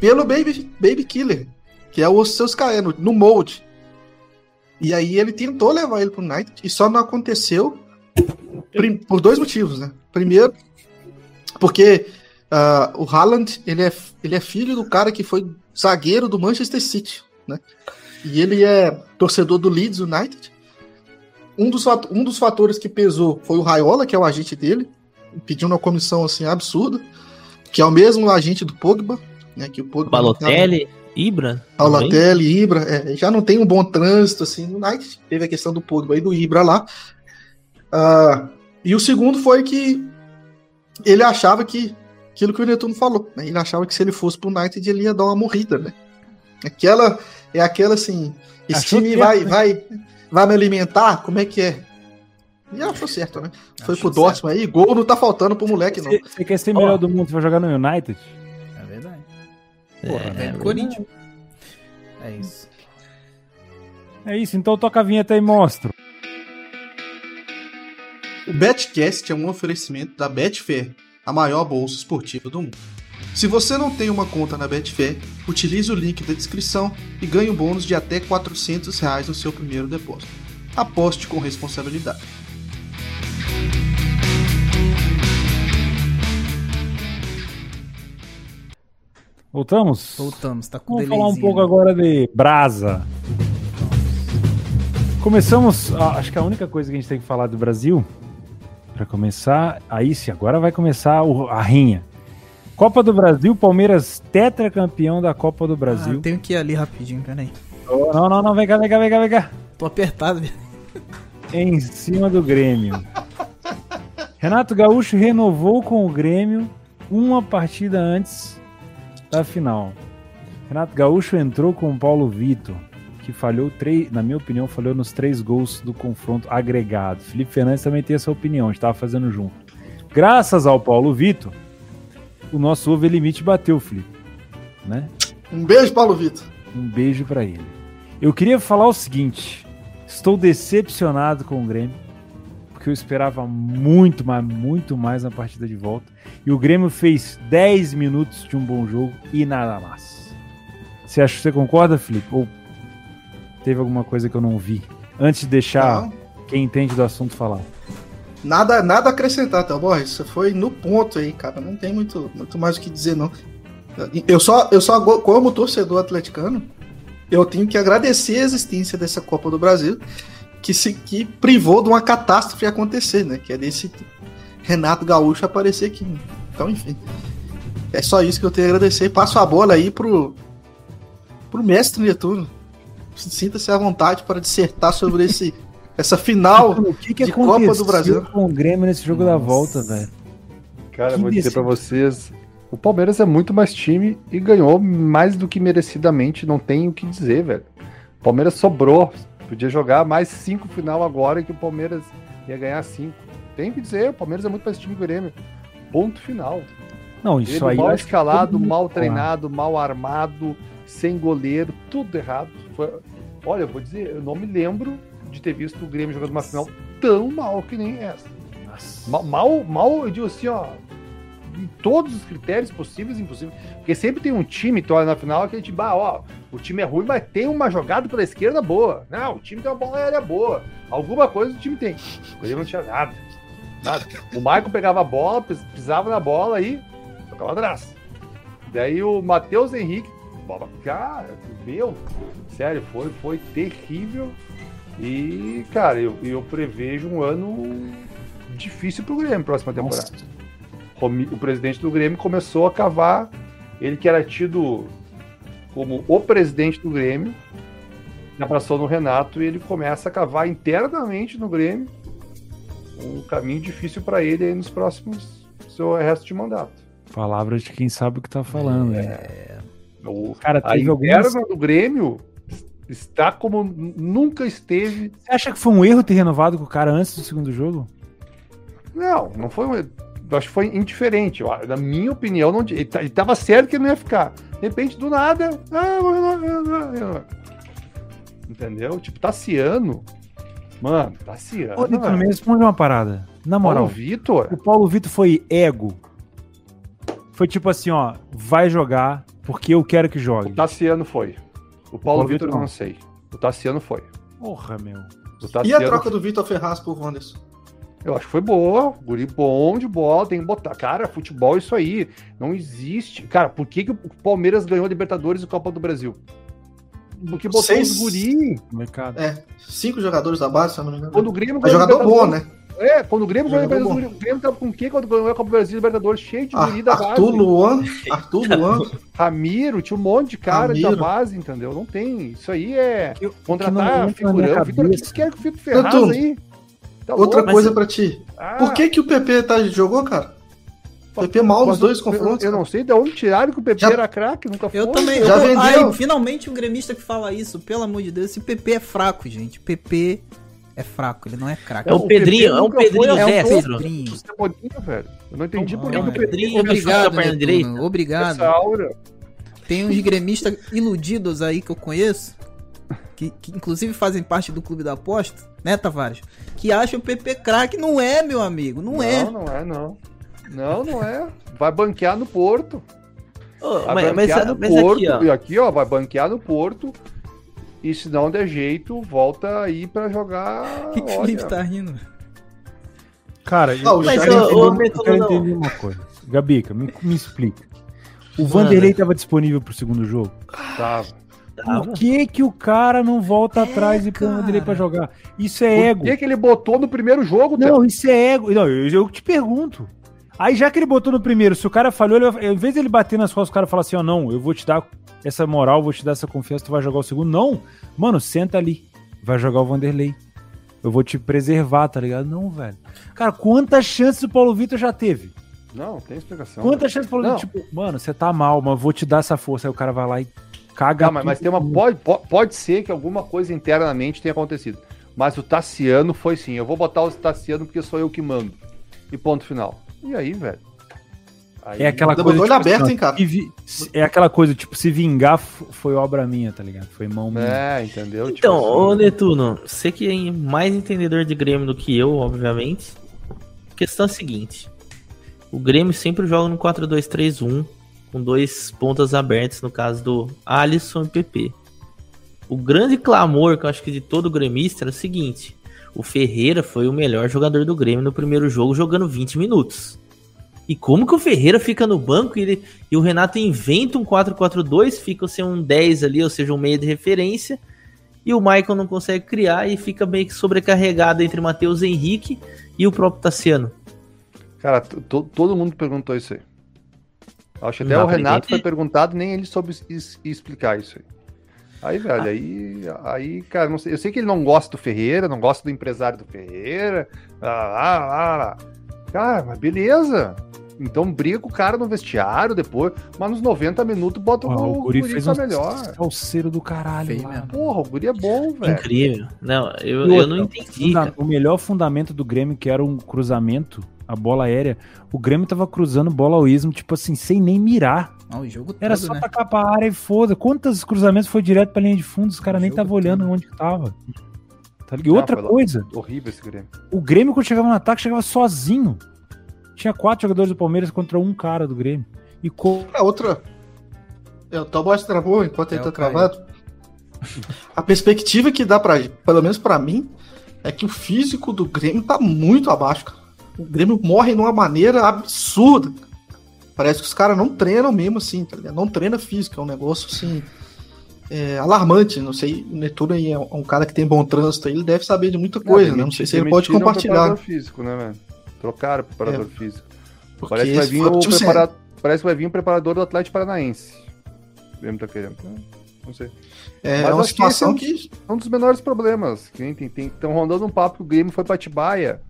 pelo Baby, Baby Killer. Que é o seus no, no molde. E aí ele tentou levar ele pro United e só não aconteceu prim- por dois motivos, né? Primeiro, porque ah, o Haaland ele é, ele é filho do cara que foi zagueiro do Manchester City, né? E ele é torcedor do Leeds United. Um dos, um dos fatores que pesou foi o Raiola, que é o agente dele, pediu uma comissão assim absurda, que é o mesmo agente do Pogba, né? Que o Pogba Balotelli, Ibra. também? Latelli, Ibra, é, já não tem um bom trânsito assim no United. Teve a questão do Pogba e do Ibra lá. Ah, e o segundo foi que ele achava que aquilo que o Netuno falou, né? Ele achava que se ele fosse pro United ele ia dar uma morrida, né? Aquela é aquela assim, esse Achou time certo, vai, né? vai vai me alimentar, como é que é? E achou certo, né? Foi Achou pro Dortmund aí, gol não tá faltando pro moleque não. Você, você quer ser melhor do mundo, você vai jogar no United? É verdade. Porra, É, É, do Corinthians. É isso. É isso, então toca a vinheta aí e mostra. O Betcast é um oferecimento da Betfair, a maior bolsa esportiva do mundo. Se você não tem uma conta na Betfair, utilize o link da descrição e ganhe um bônus de até 400 reais no seu primeiro depósito. Aposte com responsabilidade. Voltamos? Voltamos, tá com Vamos falar um pouco né? agora de Brasa. Começamos, acho que a única coisa que a gente tem que falar do Brasil, para começar, aí sim, agora vai começar o- a rinha. Copa do Brasil, Palmeiras tetracampeão da Copa do Ah, Brasil. tenho que ir ali rapidinho, peraí. Oh, não, não, não, vem cá, vem cá, vem cá, vem cá. Tô apertado, velho. Em cima do Grêmio. Renato Gaúcho renovou com o Grêmio uma partida antes da final. Renato Gaúcho entrou com o Paulo Vitor, que falhou, três, na minha opinião, falhou nos três gols do confronto agregado. Felipe Fernandes também tem essa opinião, a gente estava fazendo junto. Graças ao Paulo Vitor, o nosso over limite bateu, Felipe. Né? Um beijo, Paulo Vitor. Um beijo pra ele. Eu queria falar o seguinte: estou decepcionado com o Grêmio, porque eu esperava muito, mas muito mais na partida de volta. E o Grêmio fez 10 minutos de um bom jogo e nada mais. Você acha você concorda, Felipe? Ou teve alguma coisa que eu não vi? Antes de deixar Não, quem entende do assunto falar. Nada, nada a acrescentar, tá bom? Você foi no ponto aí, cara. Não tem muito, muito mais o que dizer, não. Eu só, eu só, como torcedor atleticano, eu tenho que agradecer a existência dessa Copa do Brasil, que se que privou de uma catástrofe acontecer, né? Que é desse Renato Gaúcho aparecer aqui. né? Então, enfim. É só isso que eu tenho a agradecer. Passo a bola aí pro, pro mestre Netuno. Sinta-se à vontade para dissertar sobre esse, (laughs) essa final. O que, que de Copa aconteceu do Brasil. com o Grêmio nesse jogo da volta, velho? Cara, Que vou dizer pra vocês, O Palmeiras é muito mais time e ganhou mais do que merecidamente, não tem o que dizer, velho. O Palmeiras sobrou. Podia jogar mais cinco final agora que o Palmeiras ia ganhar cinco. Tem que dizer, o Palmeiras é muito mais time que o Grêmio. Ponto final. Não, isso Ele aí. mal escalado, mal treinado, mal armado, sem goleiro, tudo errado. Foi- Olha, eu vou dizer, eu não me lembro de ter visto o Grêmio jogando uma final tão mal que nem essa. Nossa. Ma- Mal, mal, eu digo assim, ó, em todos os critérios possíveis e impossíveis. Porque sempre tem um time, tu olha na final, que a gente, bah, ó, o time é ruim, mas tem uma jogada pela esquerda boa. Não, o time tem uma bola aérea boa. Alguma coisa o time tem. O Grêmio não tinha nada. Nada. O Michael pegava a bola, pis- pisava na bola e tocava atrás. Daí o Matheus Henrique, bola, cara, meu, sério, foi, foi terrível. E, cara, eu, eu prevejo um ano difícil pro Grêmio próxima temporada. O presidente do Grêmio começou a cavar, ele que era tido como o presidente do Grêmio, já passou no Renato e ele começa a cavar internamente no Grêmio um caminho difícil para ele aí nos próximos seu resto de mandato. Palavras de quem sabe o que tá falando. né? O, Cara, a teve algumas. interna do Grêmio está como nunca esteve. Você acha que foi um erro ter renovado com o cara antes do segundo jogo? Não, não foi um. eu Acho que foi indiferente. Na minha opinião, não, ele, tá- ele tava certo que ele não ia ficar. De repente, do nada. Ah, vou renovar. Entendeu? Tipo, Tassiano. Mano, Tassiano. Ô, Vitor, me responde uma parada. Na Paulo moral, Vitor. o Paulo Vitor foi ego. Foi tipo assim, ó, vai jogar porque eu quero que O jogue. Tassiano foi. O Paulo Paulo Vitor, não. não sei. O Tassiano foi. Porra, meu. O E a troca do Vitor Ferraz por Wanderson? Eu acho que foi boa. Guri bom de bola, tem que botar. Cara, futebol é isso aí. Não existe. Cara, por que, que o Palmeiras ganhou a Libertadores e Copa do Brasil? Porque botou Seis- os guri. Mercado. É, cinco jogadores da base, se eu não me engano. Quando o Grêmio É jogador bom, né? É, quando o Grêmio ganhou Jogador Libertadores, o Grêmio tava com o quê quando ganhou a Copa do Brasil Libertadores? Cheio de guri da Arthur base. Luan, Arthur (laughs) Luan, Ramiro, tinha um monte de cara da Ramiro. base, entendeu? Não tem. Isso aí é Eu- o que não contratar minha figurão. Vitor, o que tu quer que o Vitor Ferraz Tanto- aí? Tá outra louco? coisa pra ti. Ah, Por que que o PP tá, jogou, cara? O PP mal nos mas dois eu- confrontos. Eu, não sei de onde tiraram que o PP Já- era craque, nunca foi. Eu também. Já eu, vendeu. Ai, finalmente um gremista que fala isso. Pelo amor de Deus, esse PP é fraco, gente. PP é fraco, ele não é craque. É o Não, Pedrinho, é um Pedrinho a- É um destro. Pedrinho. O Cebolinha, velho. Eu não entendi por que Não, que o é. Pedrinho Obrigado, perna Netuno, direita. Obrigado. essa aura. Tem uns gremistas iludidos aí que eu conheço, que, que inclusive fazem parte do clube da aposta, né, Tavares? Que acham o PP craque. Não é, meu amigo, não, é. Não, não é, não. Não, não é. Vai banquear no Porto. Ô, Vai mas, mas, banquear no mas Porto. aqui, ó. E aqui, ó, vai banquear no Porto. E se não der jeito, volta aí pra jogar. O (laughs) que, que o olha, Felipe tá rindo? Cara, eu, Mas, ô, entender ô, uma- eu Netuno, quero não. entender uma coisa. Gabica, me, me explica. O Manda. Vanderlei tava disponível pro segundo jogo. Tava. Por que que o cara não volta atrás e põe o Vanderlei pra jogar? Isso é ego. Por que, que ele botou no primeiro jogo? Não, isso é ego. Não, eu, eu te pergunto. Aí já que ele botou no primeiro, se o cara falhou, ele, em vez de ele bater nas costas, o cara fala assim, ó, não, eu vou te dar essa moral, vou te dar essa confiança, tu vai jogar o segundo. Não, mano, senta ali, vai jogar o Vanderlei. Eu vou te preservar, tá ligado? Não, velho. Cara, quantas chances o Paulo Vitor já teve? Não, tem explicação. Quantas chances o Paulo Não. Vitor, tipo, mano, você tá mal, mas eu vou te dar essa força. Aí o cara vai lá e caga Tá, mas, mas tem uma, pode, po- pode ser que alguma coisa internamente tenha acontecido. Mas o Tassiano foi sim. Eu vou botar o Tassiano porque sou eu que mando. E ponto final. E aí, velho? Aí- É aquela coisa. tipo, aberto, assim, hein, cara? vi- É aquela coisa, tipo, se vingar foi obra minha, tá ligado? Foi mão minha. É, entendeu? Tipo Então, assim, ô Netuno, você que é mais entendedor de Grêmio do que eu, obviamente. A questão é a seguinte: o Grêmio sempre joga no 4-2-3-1, com dois pontas abertas, no caso do Alisson e PP. O grande clamor que eu acho que de todo gremista era o seguinte: o Ferreira foi o melhor jogador do Grêmio no primeiro jogo, jogando 20 minutos. E como que o Ferreira fica no banco e, ele- e o Renato inventa um 4-4-2, fica sem um 10 ali, ou seja, um meio de referência, e o Michael não consegue criar e fica meio que sobrecarregado entre Matheus Henrique e o próprio Tassiano. Cara, to- to- todo mundo perguntou isso aí. Acho que até Não o Renato entender. foi perguntado, nem ele soube explicar isso aí. Aí, velho, aí, aí, cara, sei, eu sei que ele não gosta do Ferreira, não gosta do empresário do Ferreira. Lá, lá, lá, lá. Cara, mas beleza. Então briga com o cara no vestiário depois, mas nos 90 minutos bota Porra, o, o Guri Guri fez tá um melhor. salseiro do caralho. Feio mesmo. Porra, o Guri é bom, velho. Incrível. Não, eu, eu não entendi. funda- o melhor fundamento do Grêmio, que era um cruzamento, a bola aérea, o Grêmio tava cruzando bola ao ismo, tipo assim, sem nem mirar. Não, o jogo Era todo, só né? tacar pra área e foda. Quantos cruzamentos foi direto pra linha de fundo? Os caras nem estavam olhando onde que tava. Tá ligado? E outra coisa, Horrível esse Grêmio. o Grêmio, quando chegava no ataque, chegava sozinho. Tinha quatro jogadores do Palmeiras contra um cara do Grêmio. E co... A outra. É, o Toboy travou enquanto ele É, tá o Caio. travado. A perspectiva que dá pra, pelo menos pra mim, é que o físico do Grêmio tá muito abaixo, cara. O Grêmio morre de uma maneira absurda. Parece que os caras não treinam mesmo assim, tá ligado? Não treina físico, é um negócio assim. É, alarmante, não sei, o Netuno aí é um cara que tem bom trânsito, aí, ele deve saber de muita coisa, né? Não sei se ele pode o compartilhar. preparador físico, né, velho? Trocaram o preparador físico. porque Parece que, vai vir foi- o prepara- Parece que vai vir o preparador do Atlético Paranaense. O Grêmio tá querendo. Não sei. é, Mas é uma acho que esse situação é um- que É um dos menores problemas. Que nem tem, tem, estão rondando um papo que o Grêmio foi pra Atibaia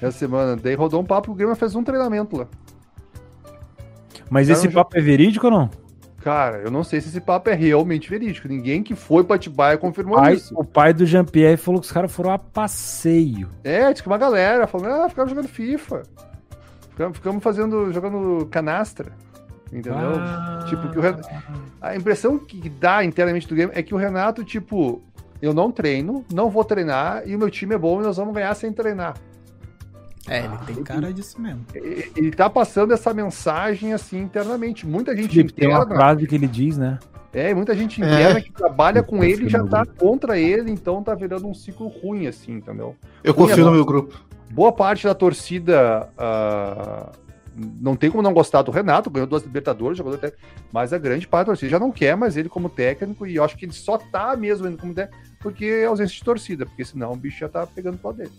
essa semana. Daí rodou um papo que o Grêmio fez um treinamento lá. Mas esse papo é verídico ou não? Cara, eu não sei se esse papo é realmente verídico. Ninguém que foi pra Atibaia confirmou Pai- isso. o pai do Jean-Pierre falou que os caras foram a passeio. É, tinha uma galera falando, ah, ficamos jogando FIFA. Ficamos, ficamos fazendo, jogando canastra. Entendeu? Ah. Tipo, que o Renato... A impressão que dá internamente do Grêmio é que o Renato, tipo, eu não treino, não vou treinar, e o meu time é bom e nós vamos ganhar sem treinar. É, ele tem cara disso mesmo. E- Ele tá passando essa mensagem assim internamente. Muita gente Felipe, tem uma interna, frase que ele diz, né? é, muita gente É. interna que trabalha com ele confio já no tá grupo. contra ele, então tá virando um ciclo ruim, assim, entendeu? eu Ruim é confio no bom. meu grupo. Boa parte da torcida ah, não tem como não gostar do Renato, ganhou duas Libertadores, jogou até, mas a grande parte da torcida já não quer mais ele como técnico, e eu acho que ele só tá mesmo indo como técnico porque é ausência de torcida, porque senão o bicho já tá pegando lado dele.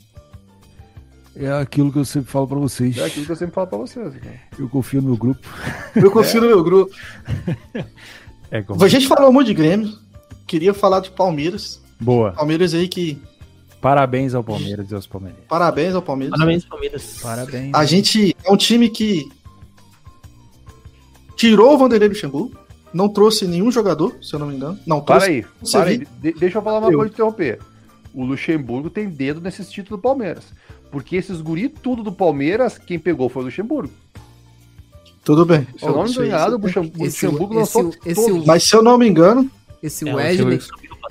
É aquilo que eu sempre falo pra vocês. É aquilo que eu sempre falo pra vocês. né? Eu confio no meu grupo. Eu confio no meu grupo. (laughs) É como... A gente falou muito de Grêmio. Queria falar de Palmeiras. Boa. Palmeiras aí que. Parabéns ao Palmeiras e aos Palmeirenses. Parabéns ao Palmeiras. Parabéns, Palmeiras. Parabéns. A gente é um time que tirou o Vanderlei Luxemburgo, não trouxe nenhum jogador, se eu não me engano. Não, Para trouxe. aí, para aí. De- deixa eu falar uma Eu. coisa de interromper. O Luxemburgo tem dedo nesses títulos do Palmeiras. Porque esses guri tudo do Palmeiras, quem pegou foi o Luxemburgo. Tudo bem. Se eu não me engano, o. Luxemburgo, esse- lançou esse- todos. Mas se eu não me engano, Esse É, Wesley,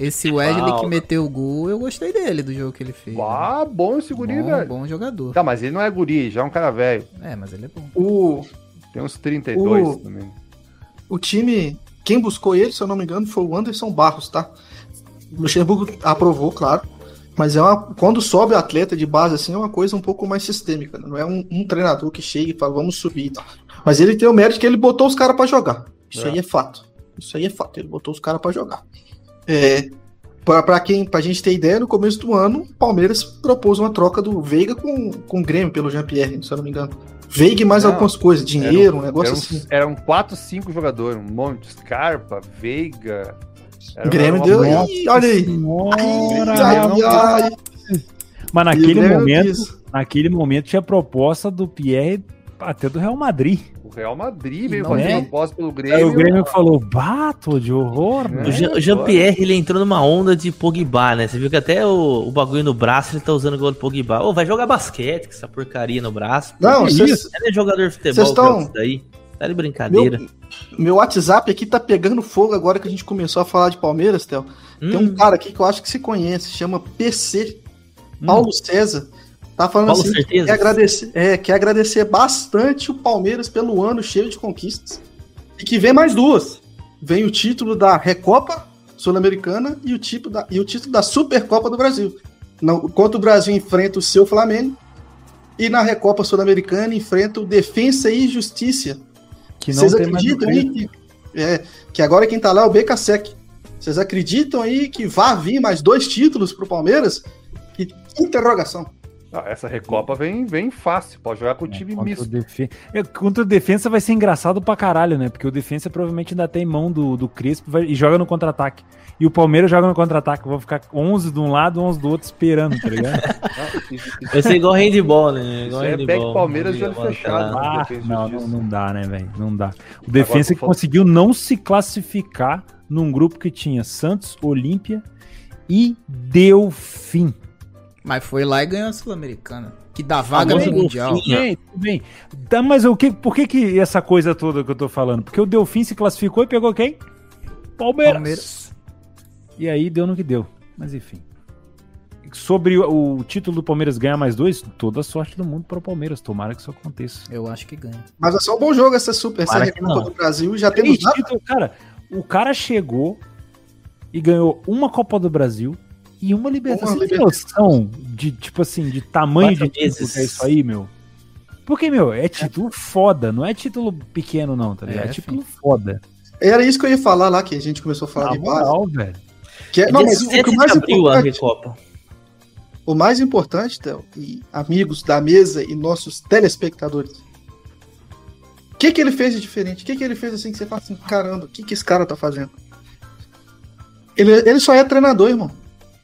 esse Wesley que meteu o gol, eu gostei dele, do jogo que ele fez. Ah, bom esse guri, bom, velho. bom jogador. Tá, mas ele não é guri, já é um cara velho. É, mas ele é bom. o, Tem uns 32 O- também. o time, quem buscou ele, se eu não me engano, foi o Anderson Barros, tá? O Luxemburgo aprovou, claro. Mas é uma, quando sobe atleta de base assim, é uma coisa um pouco mais sistêmica. né? Não é um, um treinador que chega e fala, vamos subir e tal. Mas ele tem o mérito que ele botou os caras pra jogar. Isso É. aí é fato. Isso aí é fato. Ele botou os caras pra jogar. É, pra, pra quem, pra gente ter ideia, no começo do ano, o Palmeiras propôs uma troca do Veiga com, com o Grêmio pelo Jean-Pierre, se eu não me engano. Veiga e mais Não, algumas coisas, dinheiro, um negócio eram, assim. Eram 4, 5 jogadores, um monte de Scarpa, Veiga. Era O Grêmio deu. Ih, olha aí. Senhora! Ai, ai, ai. Mas naquele momento, naquele momento tinha proposta do Pierre até do Real Madrid. O Real Madrid veio Não fazer é? proposta pelo Aí Grêmio. o Grêmio falou, bato de horror, né? É, O Jean- o Jean-Pierre, ele entrou numa onda de Pogba, né? Você viu que até o, o bagulho no braço ele tá usando igual do Pogba. Ô, vai jogar basquete com essa porcaria no braço. Não, vocês- isso? Ele é jogador de futebol, Vocês tão- cara, isso daí. Tá de brincadeira. Meu, meu WhatsApp aqui tá pegando fogo agora que a gente começou a falar de Palmeiras, Théo. Tem um Hum, cara aqui que eu acho que se conhece, chama PC, Paulo César. Tá falando Paulo assim, que quer agradecer, é, quer agradecer bastante o Palmeiras pelo ano cheio de conquistas. E que vem mais duas. Vem o título da Recopa Sul-Americana e, o título da- e o título da Supercopa do Brasil. Enquanto o Brasil enfrenta o seu Flamengo, e na Recopa Sul-Americana enfrenta o Defensa e Justiça, Que não vocês tem acreditam aí que, é, que agora quem tá lá é o BKSEC. Vocês acreditam aí que vai vir mais dois títulos pro Palmeiras? Que interrogação. Ah, essa Recopa vem, vem fácil, pode jogar com o time contra misto. O defe... é, contra o defensa vai ser engraçado pra caralho, né? Porque o defensa provavelmente ainda tem mão do, do Crespo vai- e joga no contra-ataque. E o Palmeiras joga no contra-ataque. Vão ficar 11 de um lado, 11 do outro esperando, tá ligado? (laughs) Ah, isso- Vai ser igual handball, né? Igual é back Palmeiras Handball, fechado. tá? Ah, não, não, não dá, né, velho? Não dá. O defensa que conseguiu não se classificar num grupo que tinha Santos, Olímpia e Delfim. Mas foi lá e ganhou a Sul-Americana. Que dá vaga no Mundial. Tudo bem, tudo bem. Tá, mas o que, por que, que essa coisa toda que eu tô falando? Porque o Delfim se classificou e pegou quem? Palmeiras. Palmeiras. E aí deu no que deu. Mas enfim. Sobre o, o título do Palmeiras ganhar mais dois, toda a sorte do mundo para o Palmeiras. Tomara que isso aconteça. Eu acho que ganha. Mas é só um bom jogo essa Super, Recopa não. do Brasil. e Já temos Três nada. títulos, cara. O cara chegou e ganhou uma Copa do Brasil e uma Libertadores. Você tem noção de, tipo assim, de tamanho Quatro de título vezes. que é isso aí, meu? Porque, meu, é título foda, não é título pequeno, não, tá ligado? É, É, título foda. Era isso que eu ia falar lá, que a gente começou a falar Na de base. moral, velho. Que é, Dia não, mas o, 7 que mais abril a Recopa. o mais importante, Théo, e amigos da mesa e nossos telespectadores. O que, que ele fez de diferente? O que, que ele fez assim que você fala assim, caramba, o que, que esse cara tá fazendo? Ele, ele só é treinador, irmão.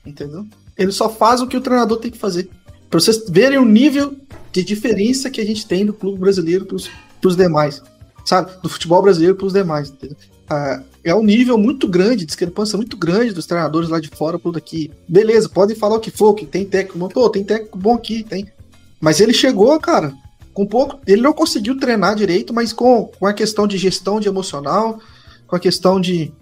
Entendeu? Ele só faz o que o treinador tem que fazer. Pra vocês verem o nível de diferença que a gente tem do clube brasileiro pros, pros demais. Sabe? Do futebol brasileiro pros demais. Entendeu? Ah, é um nível muito grande, discrepância muito grande dos treinadores lá de fora pro daqui. Beleza, podem falar o que for, que tem técnico bom. Pô, tem técnico bom aqui, tem. Mas ele chegou, cara, com pouco. Ele não conseguiu treinar direito, mas com, com a questão de gestão de emocional, com a questão de.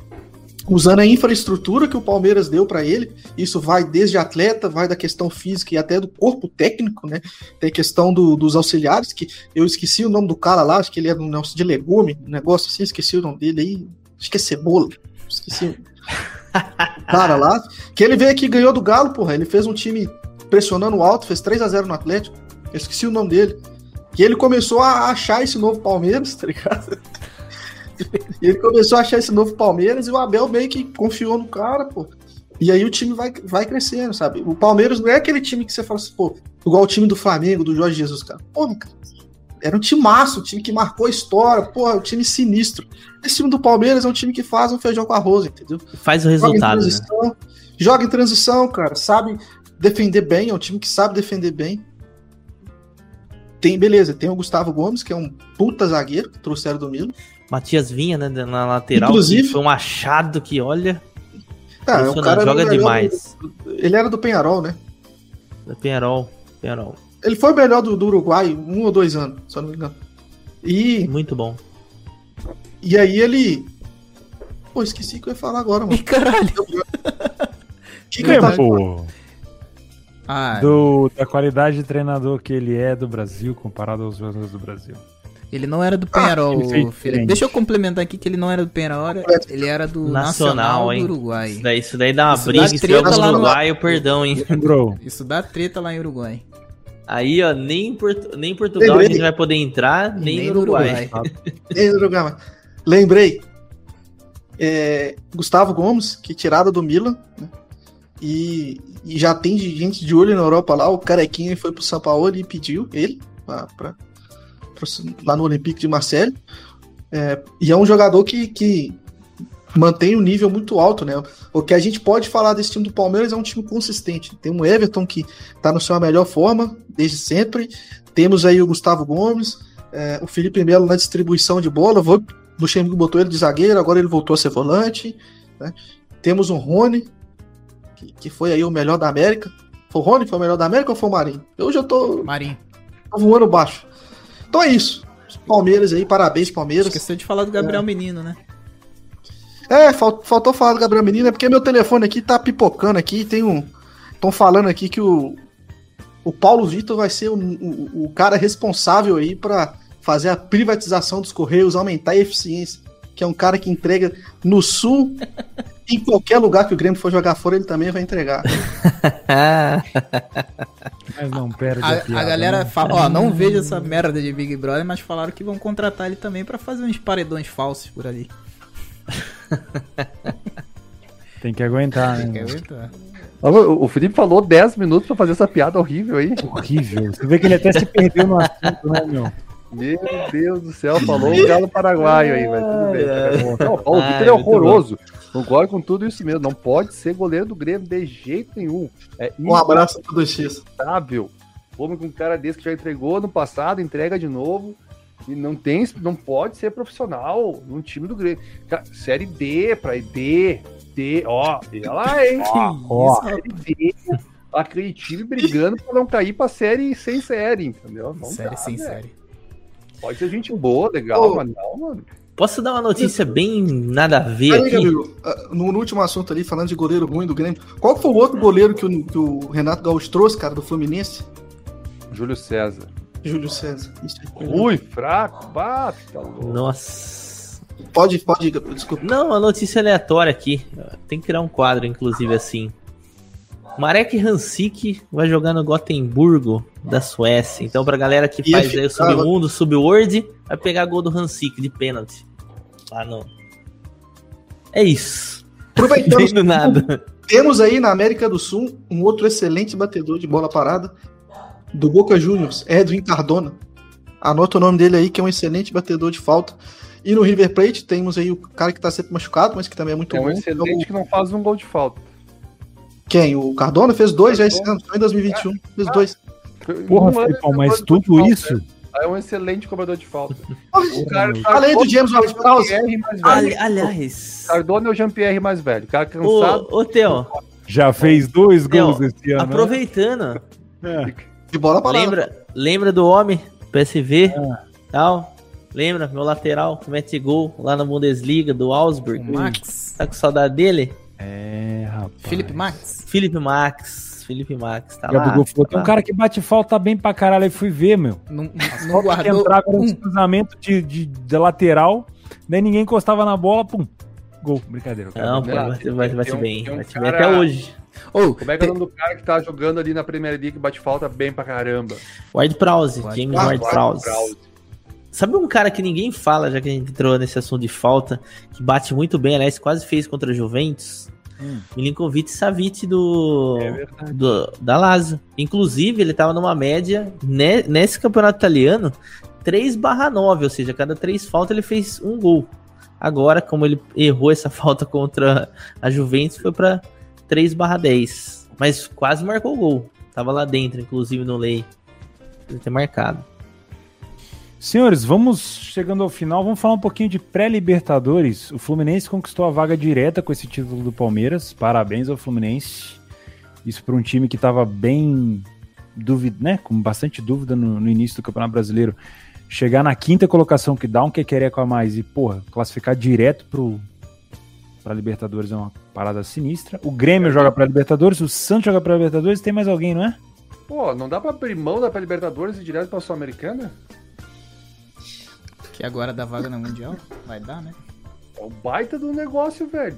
Usando a infraestrutura que o Palmeiras deu para ele, isso vai desde atleta, vai da questão física e até do corpo técnico, né? Tem questão do- dos auxiliares, que eu esqueci o nome do cara lá, acho que ele era um negócio de legume, um negócio assim, esqueci o nome dele aí, acho que é cebola, esqueci. (laughs) cara lá, que ele veio aqui e ganhou do Galo, porra, ele fez um time pressionando alto, fez 3 a 0 no Atlético, eu esqueci o nome dele. E ele começou a achar esse novo Palmeiras, (laughs) tá ligado? E ele começou a achar esse novo Palmeiras e o Abel meio que confiou no cara, pô. E aí o time vai, vai crescendo, sabe? O Palmeiras não é aquele time que você fala assim, pô, igual o time do Flamengo, do Jorge Jesus, cara. Pô, cara, era um time massa, um time que marcou a história, pô, é um time sinistro. Esse time do Palmeiras é um time que faz um feijão com arroz, entendeu? Faz o Joga em resultado, né? transição, joga em transição, cara, sabe defender bem, é um time que sabe defender bem. Tem, beleza, tem o Gustavo Gomes, que é um puta zagueiro, que trouxeram do Milo. Matias Vinha, né, na lateral. Inclusive- foi um achado que, olha, Ah, é um impressionante, cara joga demais. do- ele era do Penharol, né? Penharol, Penharol. Ele foi o melhor do, do Uruguai um ou dois anos, se eu não me engano. E, Muito bom. e aí ele. Pô, esqueci o que eu ia falar agora, mano. Ih, caralho. (laughs) Que que eu Tempo Ah, do, da qualidade de treinador que ele é do Brasil comparado aos jogadores do Brasil. ele não era do Penharol, Felipe. diferente. Deixa eu complementar aqui que ele não era do Penharol, era- ele era do Nacional, Nacional, hein? do Uruguai. Isso daí, isso daí dá uma Isso briga. dá Se treta lá no no- Uruguai, perdão, hein? Lembrou? Isso dá treta lá em Uruguai. Aí, ó, nem Portu- nem em Portugal Lembrei. a gente vai poder entrar, (laughs) nem, no Uruguai. Ei, Uruguai. Lembrei. É, Gustavo Gomes, que tiraram do Milan, né? E, e já tem gente de olho na Europa lá. O Carequinha foi pro São Paulo e pediu ele pra, pra- pra- lá no Olympique de Marseille. É, e é um jogador que, que mantém um nível muito alto, né? O que a gente pode falar desse time do Palmeiras é um time consistente. Tem um Everton que tá na sua melhor forma desde sempre. Temos aí o Gustavo Gomes, é, o Felipe Melo na distribuição de bola. Vou, o Luxemburgo botou ele de zagueiro, agora ele voltou a ser volante. né? Temos um Rony, que, que foi aí o melhor da América. Foi o Rony que foi o melhor da América ou foi o Marinho? Eu já tô, Marinho. tô voando baixo. Então é isso. Palmeiras aí, parabéns, Palmeiras. Esqueceu de falar do Gabriel Menino, né? É, fal- faltou falar do Gabriel Menino, é porque meu telefone aqui tá pipocando aqui, tem um... Estão falando aqui que o, o Paulo Vitor vai ser o, o, o cara responsável aí pra fazer a privatização dos Correios, aumentar a eficiência, que é um cara que entrega no Sul, em qualquer lugar que o Grêmio for jogar fora, ele também vai entregar. (laughs) Mas não perde A, piada, a galera né? fala, ó, não vejo essa merda de Big Brother, mas falaram que vão contratar ele também pra fazer uns paredões falsos por ali. (laughs) Tem que aguentar, né? aguentar? O Felipe falou 10 minutos pra fazer essa piada horrível aí. Horrível. Você vê que ele até se perdeu no assunto, né, meu? Meu Deus do céu, falou o galo paraguaio aí, mas tudo bem. Tá não, o Vitor é horroroso. Concordo com tudo isso mesmo. Não pode ser goleiro do Grêmio de jeito nenhum. É um abraço pro 2x. Homem com um cara desse que já entregou no passado, entrega de novo. E não tem, não pode ser profissional num time do Grêmio. série D pra D, D, ó, olha lá, hein? Ó, ó. Série D. Aquele time brigando pra não cair pra série sem série, entendeu? Não série dá, sem né? série. Pode ser gente boa, legal, mas não, mano. Posso dar uma notícia bem nada a ver Aí, aqui? Amigo, ah, no, no, último assunto ali, falando de goleiro ruim do Grêmio, qual foi o outro goleiro que o, que o Renato Gaúcho trouxe, cara, do Fluminense? Júlio César. Júlio César. Isso é fraco, bate, tá louco. Nossa. Pode, pode, desculpa. Não, a notícia aleatória aqui. Tem que criar um quadro, inclusive, assim. Marek Hansik vai jogar no Gotemburgo da Suécia. Então, pra galera que faz aí o submundo, subworld, vai pegar gol do Hansik de pênalti. Lá no. É isso. Aproveitando (laughs) nada. Temos aí na América do Sul um outro excelente batedor de bola parada do Boca Juniors, Edwin Cardona. Anota o nome dele aí, que é um excelente batedor de falta. E no River Plate temos aí o cara que tá sempre machucado, mas que também é muito é um bom. excelente que não faz um gol de falta. Quem? O Cardona fez dois já esse ano, só em 2021. Fez ah, dois. Porra, Filipão, mas tudo isso. Né? É um excelente cobrador de falta. (laughs) o cara, Além do James Ward-Prowse. Aliás. Cardona é o Jean-Pierre mais velho. O cara cansado. Ô, ô Theo. Já fez dois gols esse ano. Né? Aproveitando. Né? (laughs) De bola para lembra, lembra do homem, PSV, é. tal? Lembra? Meu lateral, mete gol lá na Bundesliga, do Augsburg. O Max. Tá com saudade dele? É, rapaz. Felipe Max. Felipe Max. Felipe Max, tá lá. Falou, tá tem um cara que bate falta bem pra caralho. Aí fui ver, meu. Não, não guardou. Que entrava um cruzamento de, de, de, lateral, nem ninguém encostava na bola, pum. Gol. Brincadeira. Não, pô, bate, bate, bate bem. Bate bem até hoje. Oh, Como é que é o nome do cara que tá jogando ali na Premier League que bate falta bem pra caramba? Ward Prowse, James ah, Ward Prowse. Sabe um cara que ninguém fala, já que a gente entrou nesse assunto de falta, que bate muito bem, aliás, quase fez contra a Juventus? Hum. Milinkovic Savic do, é do da Lazio. Inclusive, ele tava numa média ne, nesse campeonato italiano 3/9, ou seja, cada três faltas ele fez um gol. Agora, como ele errou essa (laughs) falta contra a Juventus, foi para 3 barra 10. Mas quase marcou o gol. Tava lá dentro, inclusive no lei. Deve ter marcado. Senhores, vamos chegando ao final, vamos falar um pouquinho de pré-Libertadores. O Fluminense conquistou a vaga direta com esse título do Palmeiras. Parabéns ao Fluminense. Isso para um time que estava bem dúvida, né, com bastante dúvida no, no, início do Campeonato Brasileiro. Chegar na quinta colocação que dá um que querer com a mais e, porra, classificar direto pro para Libertadores é uma parada sinistra. O Grêmio joga para Libertadores, o Santos joga para Libertadores, tem mais alguém, não é? Pô, não dá para abrir mão da Libertadores e ir direto para Sul-Americana? Que agora dá vaga na Mundial? Vai dar, né? É o baita do negócio, velho.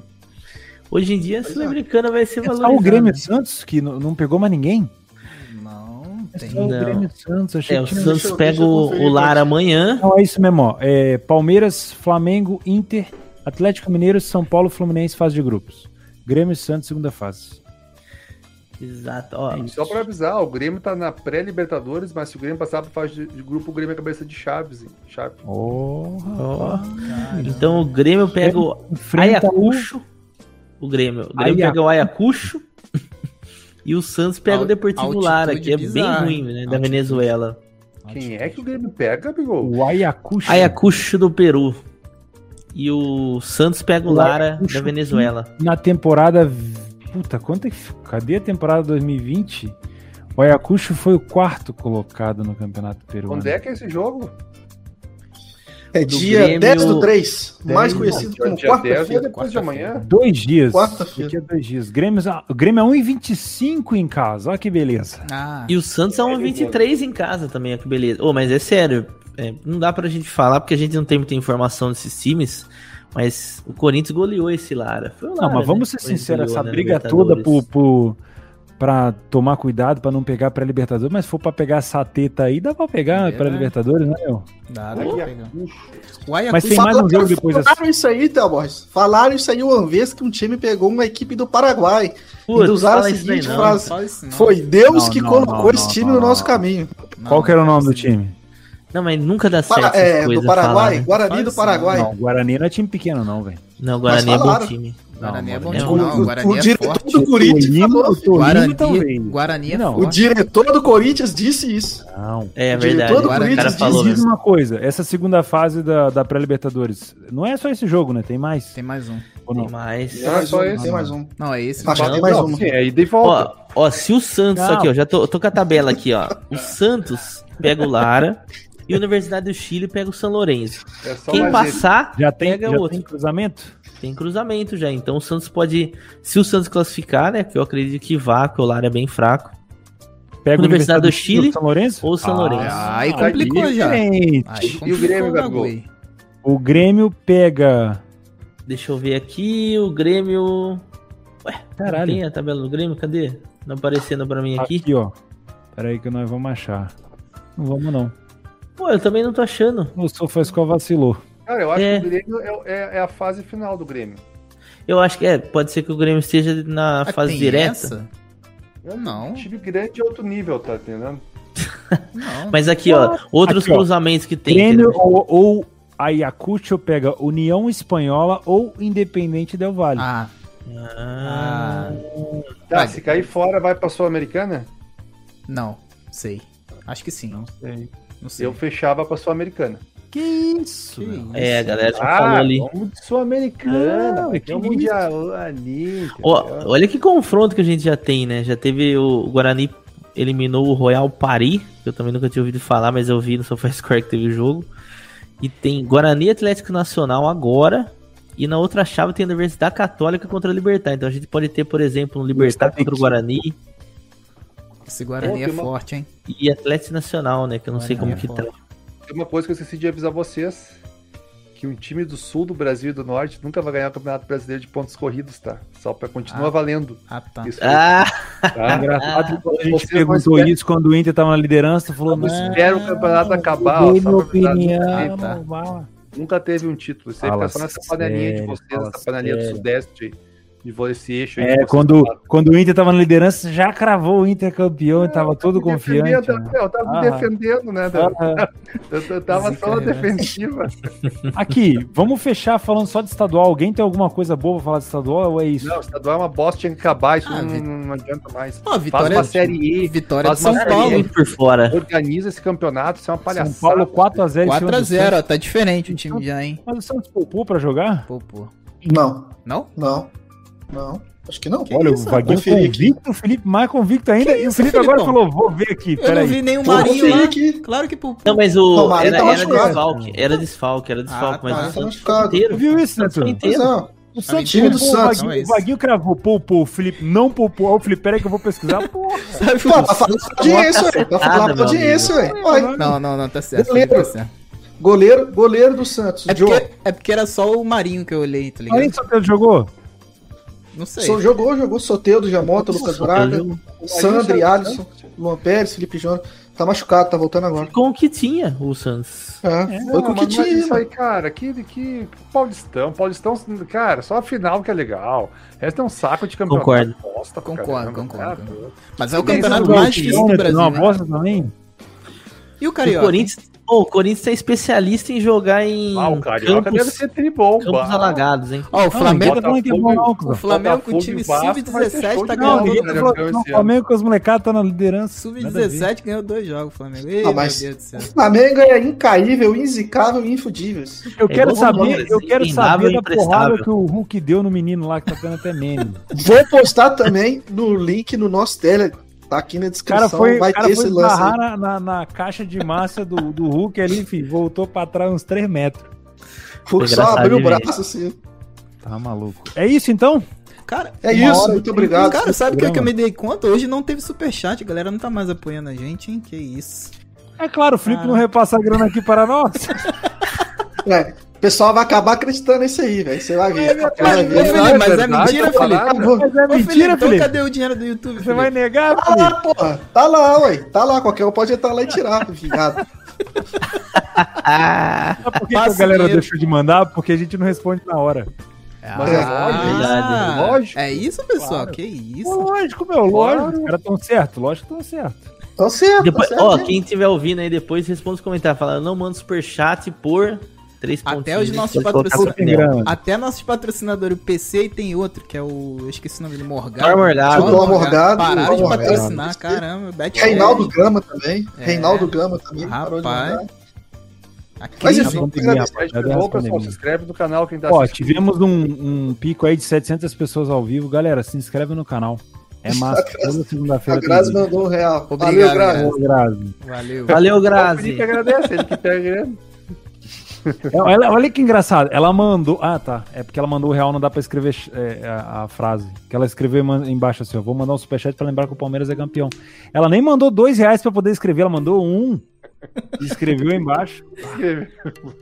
Hoje em dia a Sul-Americana vai ser valorizada. É só o Grêmio Santos que não pegou mais ninguém? Não, é tem. É o Grêmio Santos. Achei é, o Santos pega o, o Lar amanhã. Não, é isso mesmo, ó. É, Palmeiras, Flamengo, Inter Atlético Mineiro, São Paulo, Fluminense, fase de grupos. Grêmio e Santos, segunda fase. Exato. Ó, é só para avisar, o Grêmio tá na pré-Libertadores, mas se o Grêmio passar para fase de, de, grupo, o Grêmio é cabeça de Chaves. Chaves. Oh, oh. Então o Grêmio pega o Ayacucho. O Grêmio. O Grêmio pega o Ayacucho. e o Santos pega o Deportivo Lara, que é bizarro. bem ruim, né? Da Venezuela. Quem é que o Grêmio pega, Bigol? O Ayacucho. Ayacucho do Peru. E o Santos pega o Lara da Venezuela. Na temporada. Puta, quanto é que. Cadê a temporada 2020? O Ayacucho foi o quarto colocado no Campeonato Peruano. Onde é que é esse jogo? É dia Grêmio... 10 do 3, 10, mais conhecido como quarta-feira. depois de amanhã. Dois dias. Quarta-feira. dois dias. Grêmio, o Grêmio é 1,25 em casa, olha que beleza. Ah. E o Santos é 1,23 em casa também, olha que beleza. Oh, mas é sério, é, não dá pra gente falar porque a gente não tem muita informação desses times, mas o Corinthians goleou esse Lara. Lara não, mas vamos né? ser sinceros, essa briga toda por, por, pra tomar cuidado pra não pegar pré-libertadores, mas se for pra pegar essa teta aí, dá pra pegar É, pré-libertadores, né, meu? Dá, dá Mas tem mais um jogo depois dessa. Falaram isso aí, Delborges. Falaram isso aí uma vez que um time pegou uma equipe do Paraguai. Putz, e usaram a seguinte frase. Foi Deus Não, que não, colocou não, esse não, time não, no nosso não. caminho. Não, Qual que era o nome do time? Não, mas nunca dá certo Para- é, do Paraguai, falar, né? Guarani do isso, Paraguai. Não, Guarani não é time pequeno, não, velho. Não, Guarani é bom time. Guarani é bom Não, time, não. o, Guarani o é diretor forte. do Corinthians Tolima, falou. o Tolima Guarani, também. Guarani é Não, O forte. diretor do Corinthians disse isso. Não. É O verdade. diretor do O cara Corinthians falou Diz mesmo. uma coisa, essa segunda fase da, da pré-libertadores, não é só esse jogo, né? Tem mais? Tem mais um. Ou não? Tem mais. Tem mais só um, esse, tem mais um. Não, é esse. Acho que Não, tem mais Não, sim, é e volta. Ó, ó, se o Santos, Não. aqui, ó, já tô, tô com a tabela aqui, ó. O Santos pega o Lara e a Universidade do Chile pega o São Lourenço. É só Quem passar, Já tem, pega já outro. tem cruzamento? Tem cruzamento já. Então o Santos pode. Se o Santos classificar, né? Que eu acredito que vá, que o Lara é bem fraco. Pega a Universidade do Chile ou São Lourenço? ou São Lourenço. Aí Ah, complicou aí já. Aí E o complicou Grêmio, Gabigol? O Grêmio pega. Deixa eu ver aqui. O Grêmio. Ué, Caralho. tem a tabela do Grêmio? Cadê? Não aparecendo pra mim aqui. Aqui, ó. Pera aí que nós vamos achar. Não vamos, não. Pô, eu também não tô achando. O Sofasco vacilou. Cara, eu acho É. que o Grêmio é, é- é a fase final do Grêmio. Eu acho que é. Pode ser que o Grêmio esteja na Ah, fase tem direta. essa? Não. Um time grande é outro nível, tá entendendo? (laughs) Não. Mas aqui, ó, outros Aqui, ó. cruzamentos que tem. Grêmio entendeu? ou, ou Ayacucho pega União Espanhola ou Independente Del Valle. Ah, Ah, Tá, Vai. se cair fora, vai pra Sul-Americana? não. Sei. Acho que sim. Não sei. Eu fechava pra Sul-Americana. Que isso? Que é, a galera já Ah, falou ali. Sul-Americana. Vai que? Mundial ali. Ó, olha que confronto que a gente já tem, né? Já teve o Guarani eliminou o Royal Paris, que eu também nunca tinha ouvido falar, mas eu vi no SofaScore que teve o jogo. E tem Guarani Atlético Nacional agora. E na outra chave tem a Universidade Católica contra a Libertar. Então a gente pode ter, por exemplo, um Libertar contra o Guarani Esse Guarani Pô, é uma- forte, hein? e Atlético Nacional, né? Que eu não sei Guarani como é que forte. tá. Tem uma coisa que eu esqueci de avisar vocês. Que um time do sul do Brasil e do norte nunca vai ganhar o Campeonato Brasileiro de pontos corridos, tá? Só pra continuar Ah. valendo. Ah, tá. Isso Ah, tá? (laughs) Engraçado que quando a gente perguntou esperam- isso quando o Inter tava na liderança, falou, Não não, espera o campeonato acabar, ó, só opinião, nunca, Ah, tá. nunca teve um título. Isso aí Fala fica só nessa panelinha de vocês, essa panelinha do. Sudeste aí. De esse eixo É, quando, quando o Inter tava na liderança, já cravou o Inter campeão e tava todo confiante. defendendo, né? Eu tava Ah. defendendo, né? Ah, (laughs) Eu, eu tava só na defensiva. (laughs) Aqui, vamos fechar falando só de estadual. Alguém tem alguma coisa boa pra falar de estadual ou é isso? Não, estadual é uma bosta, tinha que acabar, isso Ah, não, não adianta mais. Ó, Faz vitória, uma série E, vitória faz de São é Paulo. muito por fora. organiza esse campeonato, isso é uma palhaçada. São Paulo 4x0 4x0, ó, tá diferente o time já, hein? Mas o Santos poupou pra jogar? Pô. Não, Não? não, não. Acho que não. Que Olha, isso, o Vaguinho convicto, o Felipe mais convicto ainda. Que e o isso, Felipe agora Filipão? falou, vou ver aqui, Eu não vi nenhum Vou Marinho lá. aqui. Claro que pô. Não, mas o. Não, o Marinho era, tá era desfalque. Era desfalque, era desfalque, Ah, mas tá, o tá Santos inteiro. Viu isso, Santos foi Neto? Pois inteiro. é, O Santos time do poupou, o Santos, Vaguinho- não é O isso. Vaguinho cravou, poupou, o Felipe não poupou. Ó, O Felipe, peraí que eu vou pesquisar. (laughs) Porra. Sabe Pô, pra falar pra audiência, ué. Pra falar Cacetada, pra meu audiência, ué. Olha, Não, não, não, tá certo. Goleiro. Tá certo. Goleiro, goleiro do Santos, É porque, é porque era só o Marinho que eu olhei, tá ligado? Aí o Santos jogou? Não sei. Só jogou, jogou Soteudo, Jamota, Lucas Braga, Sandri. Alisson, Luan Pérez, Felipe Jonas. Tá machucado, tá voltando agora. Com o que tinha o Santos. É, foi com o que é tinha, isso aí, cara, que, que Paulistão, Paulistão, cara, só a final que é legal. O resto é um saco de campeonato. Concordo. Bosta Concordo, caramba, concordo. cara. Mas é o campeonato mais difícil do Brasil. Não, né? bosta também. E o O Carioca? Corinthians, Pô, o Corinthians é especialista em jogar em Ah, o Carioca campos, deve ser tribom. campos alagados, hein? Ó, o Flamengo, Não, tá que é bom, não, o. Flamengo com o time e Vasco vai ser sub-17 show tá Não, ganhando. Não, o Flamengo com os molecados tá na liderança. Nada a ver. Sub-17 ganhou dois jogos, o Flamengo. Ei, Ah, meu mas- Deus do céu. O Flamengo é incaível, inzicável e infudível. Eu É quero saber, eu quero saber da porrada que o Hulk deu no menino lá que tá tendo até meme. Vou postar também no link no nosso Telegram. Tá aqui na O descrição. cara foi, vai cara ter foi esse lance. na, na, na caixa de massa do, do Hulk ali, enfim, voltou pra trás uns 3 metros. Hulk só abriu o ver. braço assim. Tá maluco. É isso então? Cara, É isso, hora muito e obrigado. cara, sabe o que, é que eu me dei conta? Hoje não teve superchat, a galera não tá mais apoiando a gente, hein? Que isso. É claro, o Felipe Ah. não repassa a grana aqui para nós. É, pessoal vai acabar acreditando nisso aí, velho. Você vai ver. Você vai Ô, ver. Felipe, mas é mentira, tá Felipe? Mas é Ô, Felipe, mentira, então cadê o dinheiro do YouTube? Você vai negar, Tá lá, porra. Tá lá, ué. Tá lá. Qualquer um pode entrar lá e tirar, (laughs) viado. Ah, Sabe por que, que a galera deixou de mandar? Porque a gente não responde na hora. Mas é Ah, lógico, lógico. É isso, pessoal? Claro. Que isso? Lógico, meu, lógico. Os caras estão certo, lógico que estão certo. Tá certo. depois, tá certo, ó, hein? quem estiver ouvindo aí depois, responde os comentários. Fala, não manda superchat por três Até os nossos patrocinadores. Até nossos patrocinadores, o PC, e tem outro, que é o. Eu esqueci o nome dele, Morgado. Thor Morgado. Thor Morgado, Pararam de Morgado. patrocinar, caramba. Bet Reinaldo Gama também. É. Reinaldo Gama também. Rapaz. A Mas enfim, pandemia, bom, pessoal, se inscreve no canal quem tá Ó, assistindo. tivemos um, um pico aí de 700 pessoas ao vivo. Galera, se inscreve no canal. É (laughs) massa. Toda A segunda-feira Grazi tem vídeo. mandou um real. Obrigado, Valeu, Grazi. Ô, Grazi. Valeu. Valeu, O Grazi. Agradece, ele que pega grana. É, Olha, que engraçado. Ela mandou. Ah, tá. É porque ela mandou o real, não dá pra escrever é, a, a frase. Que ela escreveu embaixo assim: ó, vou mandar um superchat pra lembrar que o Palmeiras é campeão. Ela nem mandou dois reais pra poder escrever, ela mandou um. E escreveu embaixo.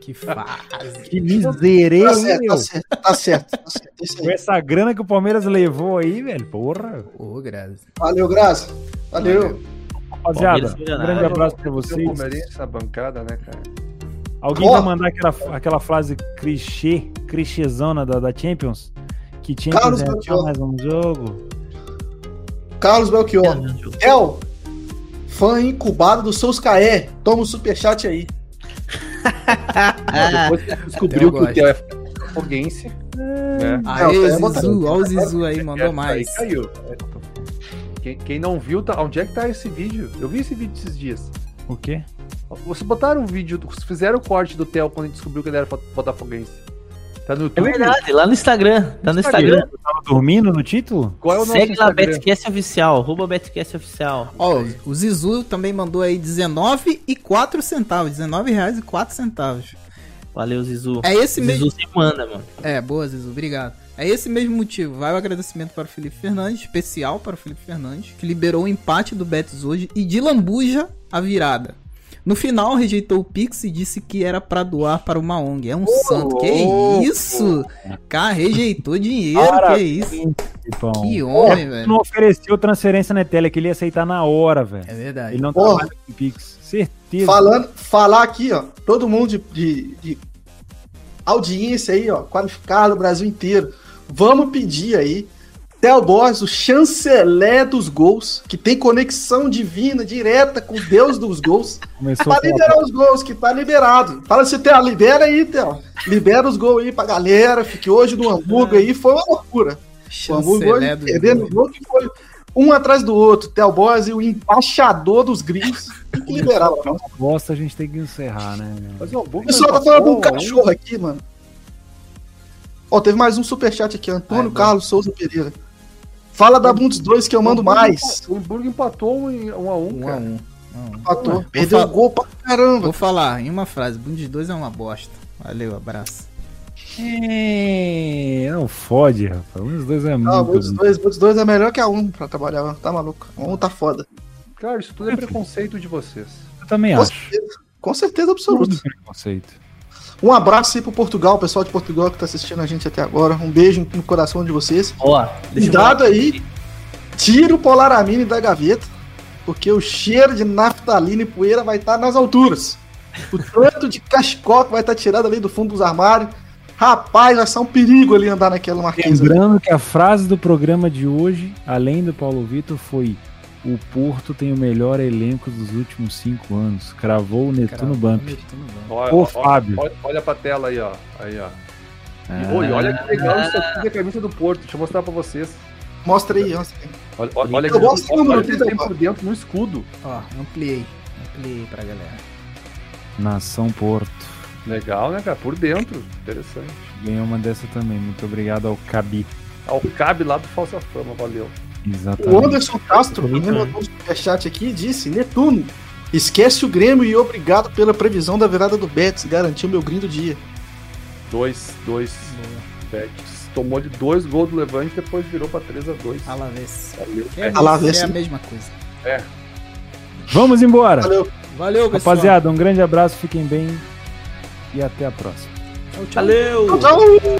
Que fase. Que misereia, Tá certo, meu? tá certo, tá certo, tá certo. Com essa grana que o Palmeiras levou aí, velho. Porra. Ô, Grazi. Valeu, Grazi. Valeu. Rapaziada, um grande abraço pra vocês. palmeirense na bancada, né, cara? Alguém Ó. vai mandar aquela, aquela frase clichê, clichêzona da, da Champions? Que tinha Carlos que Belchior. mais um jogo. Carlos Belchior. El, fã incubado do Souskaé. Toma o superchat aí. Depois que descobriu que o. Theo é foguense, né? Aê, ia botar- Zizu. Olha o Zizu aí, mandou Aí mais. caiu. Quem, quem não viu, tá, onde é que tá esse vídeo? Eu vi esse vídeo esses dias. O quê? Vocês botaram um vídeo, fizeram o corte do Theo quando ele descobriu que ele era fo- botafoguense. Tá no É YouTube? verdade, lá no Instagram. Tá no Instagram. Eu tava dormindo no título? Qual é o nosso Segue lá, Instagram? Betcast Oficial. Arroba Betcast Oficial. Ó, o Zizu também mandou aí 19 e 4 centavos. 19 reais e 4 centavos. Valeu, Zizu. É esse mesmo. Zizu se manda, mano. É, boa, Zizu, obrigado. É esse mesmo motivo. Vai o agradecimento para o Felipe Fernandes, especial para o Felipe Fernandes, que liberou o empate do Betis hoje e de lambuja a virada. No final, rejeitou o Pix e disse que era pra doar para uma ONG. É um santo. Que louco! isso? Cara, rejeitou dinheiro. Parabéns, Que isso? Que homem, Ele velho. não ofereceu transferência na tela, que ele ia aceitar na hora, velho. É verdade. Ele não Porra. trabalha com Pix. Certeza. Falando, falar aqui, ó. Todo mundo de, de- de audiência aí, ó. Qualificado, o Brasil inteiro. Vamos pedir aí. Theo Borges, o chanceler dos gols, que tem conexão divina, direta com o Deus dos gols, (laughs) Começou pra a liberar os gols, que tá liberado. Fala assim, Theo, libera aí, Theo. Libera os gols aí pra galera, fique hoje no Hamburgo aí, foi uma loucura. O Hamburgo Chanceler hoje do perdendo o gol que foi um atrás do outro. Theo Borges e o embaixador dos gringos. Tem que liberar, bosta, a gente tem que encerrar, né? Mas o O pessoal tá falando de um cachorro aqui, mano. Ó, teve mais um superchat aqui, Antônio Ai, Carlos Souza Pereira. Fala da Bundes 2 que eu mando mais. O Hamburgo empatou um, em- um a um, Um a cara. um. Um um. Empatou. Perdeu falar- o gol pra caramba. Vou falar em uma frase: Bundes 2 é uma bosta. Valeu, abraço. É, não fode, rapaz. Um dos dois é Não, muito. Bundes 2, Bundes 2 é melhor que a 1 pra trabalhar. Tá maluco. A 1 tá foda. Cara, isso tudo é preconceito de vocês. Eu também Com acho. certeza, com certeza absoluta. Tudo preconceito. Um abraço aí pro Portugal, pessoal de Portugal que tá assistindo a gente até agora. Um beijo no coração de vocês. Eu Cuidado aí. Tira o Polaramine da gaveta, porque o cheiro de naftalina e poeira vai estar nas alturas. O tanto de cachecol que vai estar tirado ali do fundo dos armários. Rapaz, vai ser um perigo ali andar naquela marquesa. Lembrando que a frase do programa de hoje, além do Paulo Vitor, foi: O Porto tem o melhor elenco dos últimos cinco anos. Cravou o Netuno Bump. Olha, Ô, Fábio. Olha, olha pra tela aí, ó. Aí, ó. Ah, oi, olha que legal isso aqui da camisa do Porto. Deixa eu mostrar pra vocês. Mostra aí, mostra aí. Olha, olha, olha, Eu gosto que aqui, tem por dentro no escudo. Ó, ampliei. Ampliei pra galera. Nação Porto. Legal, né, cara? Por dentro. Interessante. Ganhou uma dessa também. Muito obrigado ao Cabi. Ao cabe lá do Falsa Fama, valeu. O Exatamente. Anderson Castro né? mandou um superchat aqui e disse: Netuno, esquece o Grêmio e obrigado pela previsão da virada do Betis. Garantiu meu green do dia. Dois, dois bets. Tomou de dois gols do Levante depois virou pra 3x2. Alavés. Valeu. É, Alavés, é a sim. mesma coisa. Vamos embora. Valeu. Valeu, pessoal. Rapaziada, um grande abraço, fiquem bem e até a próxima. Tchau, Valeu! Tchau!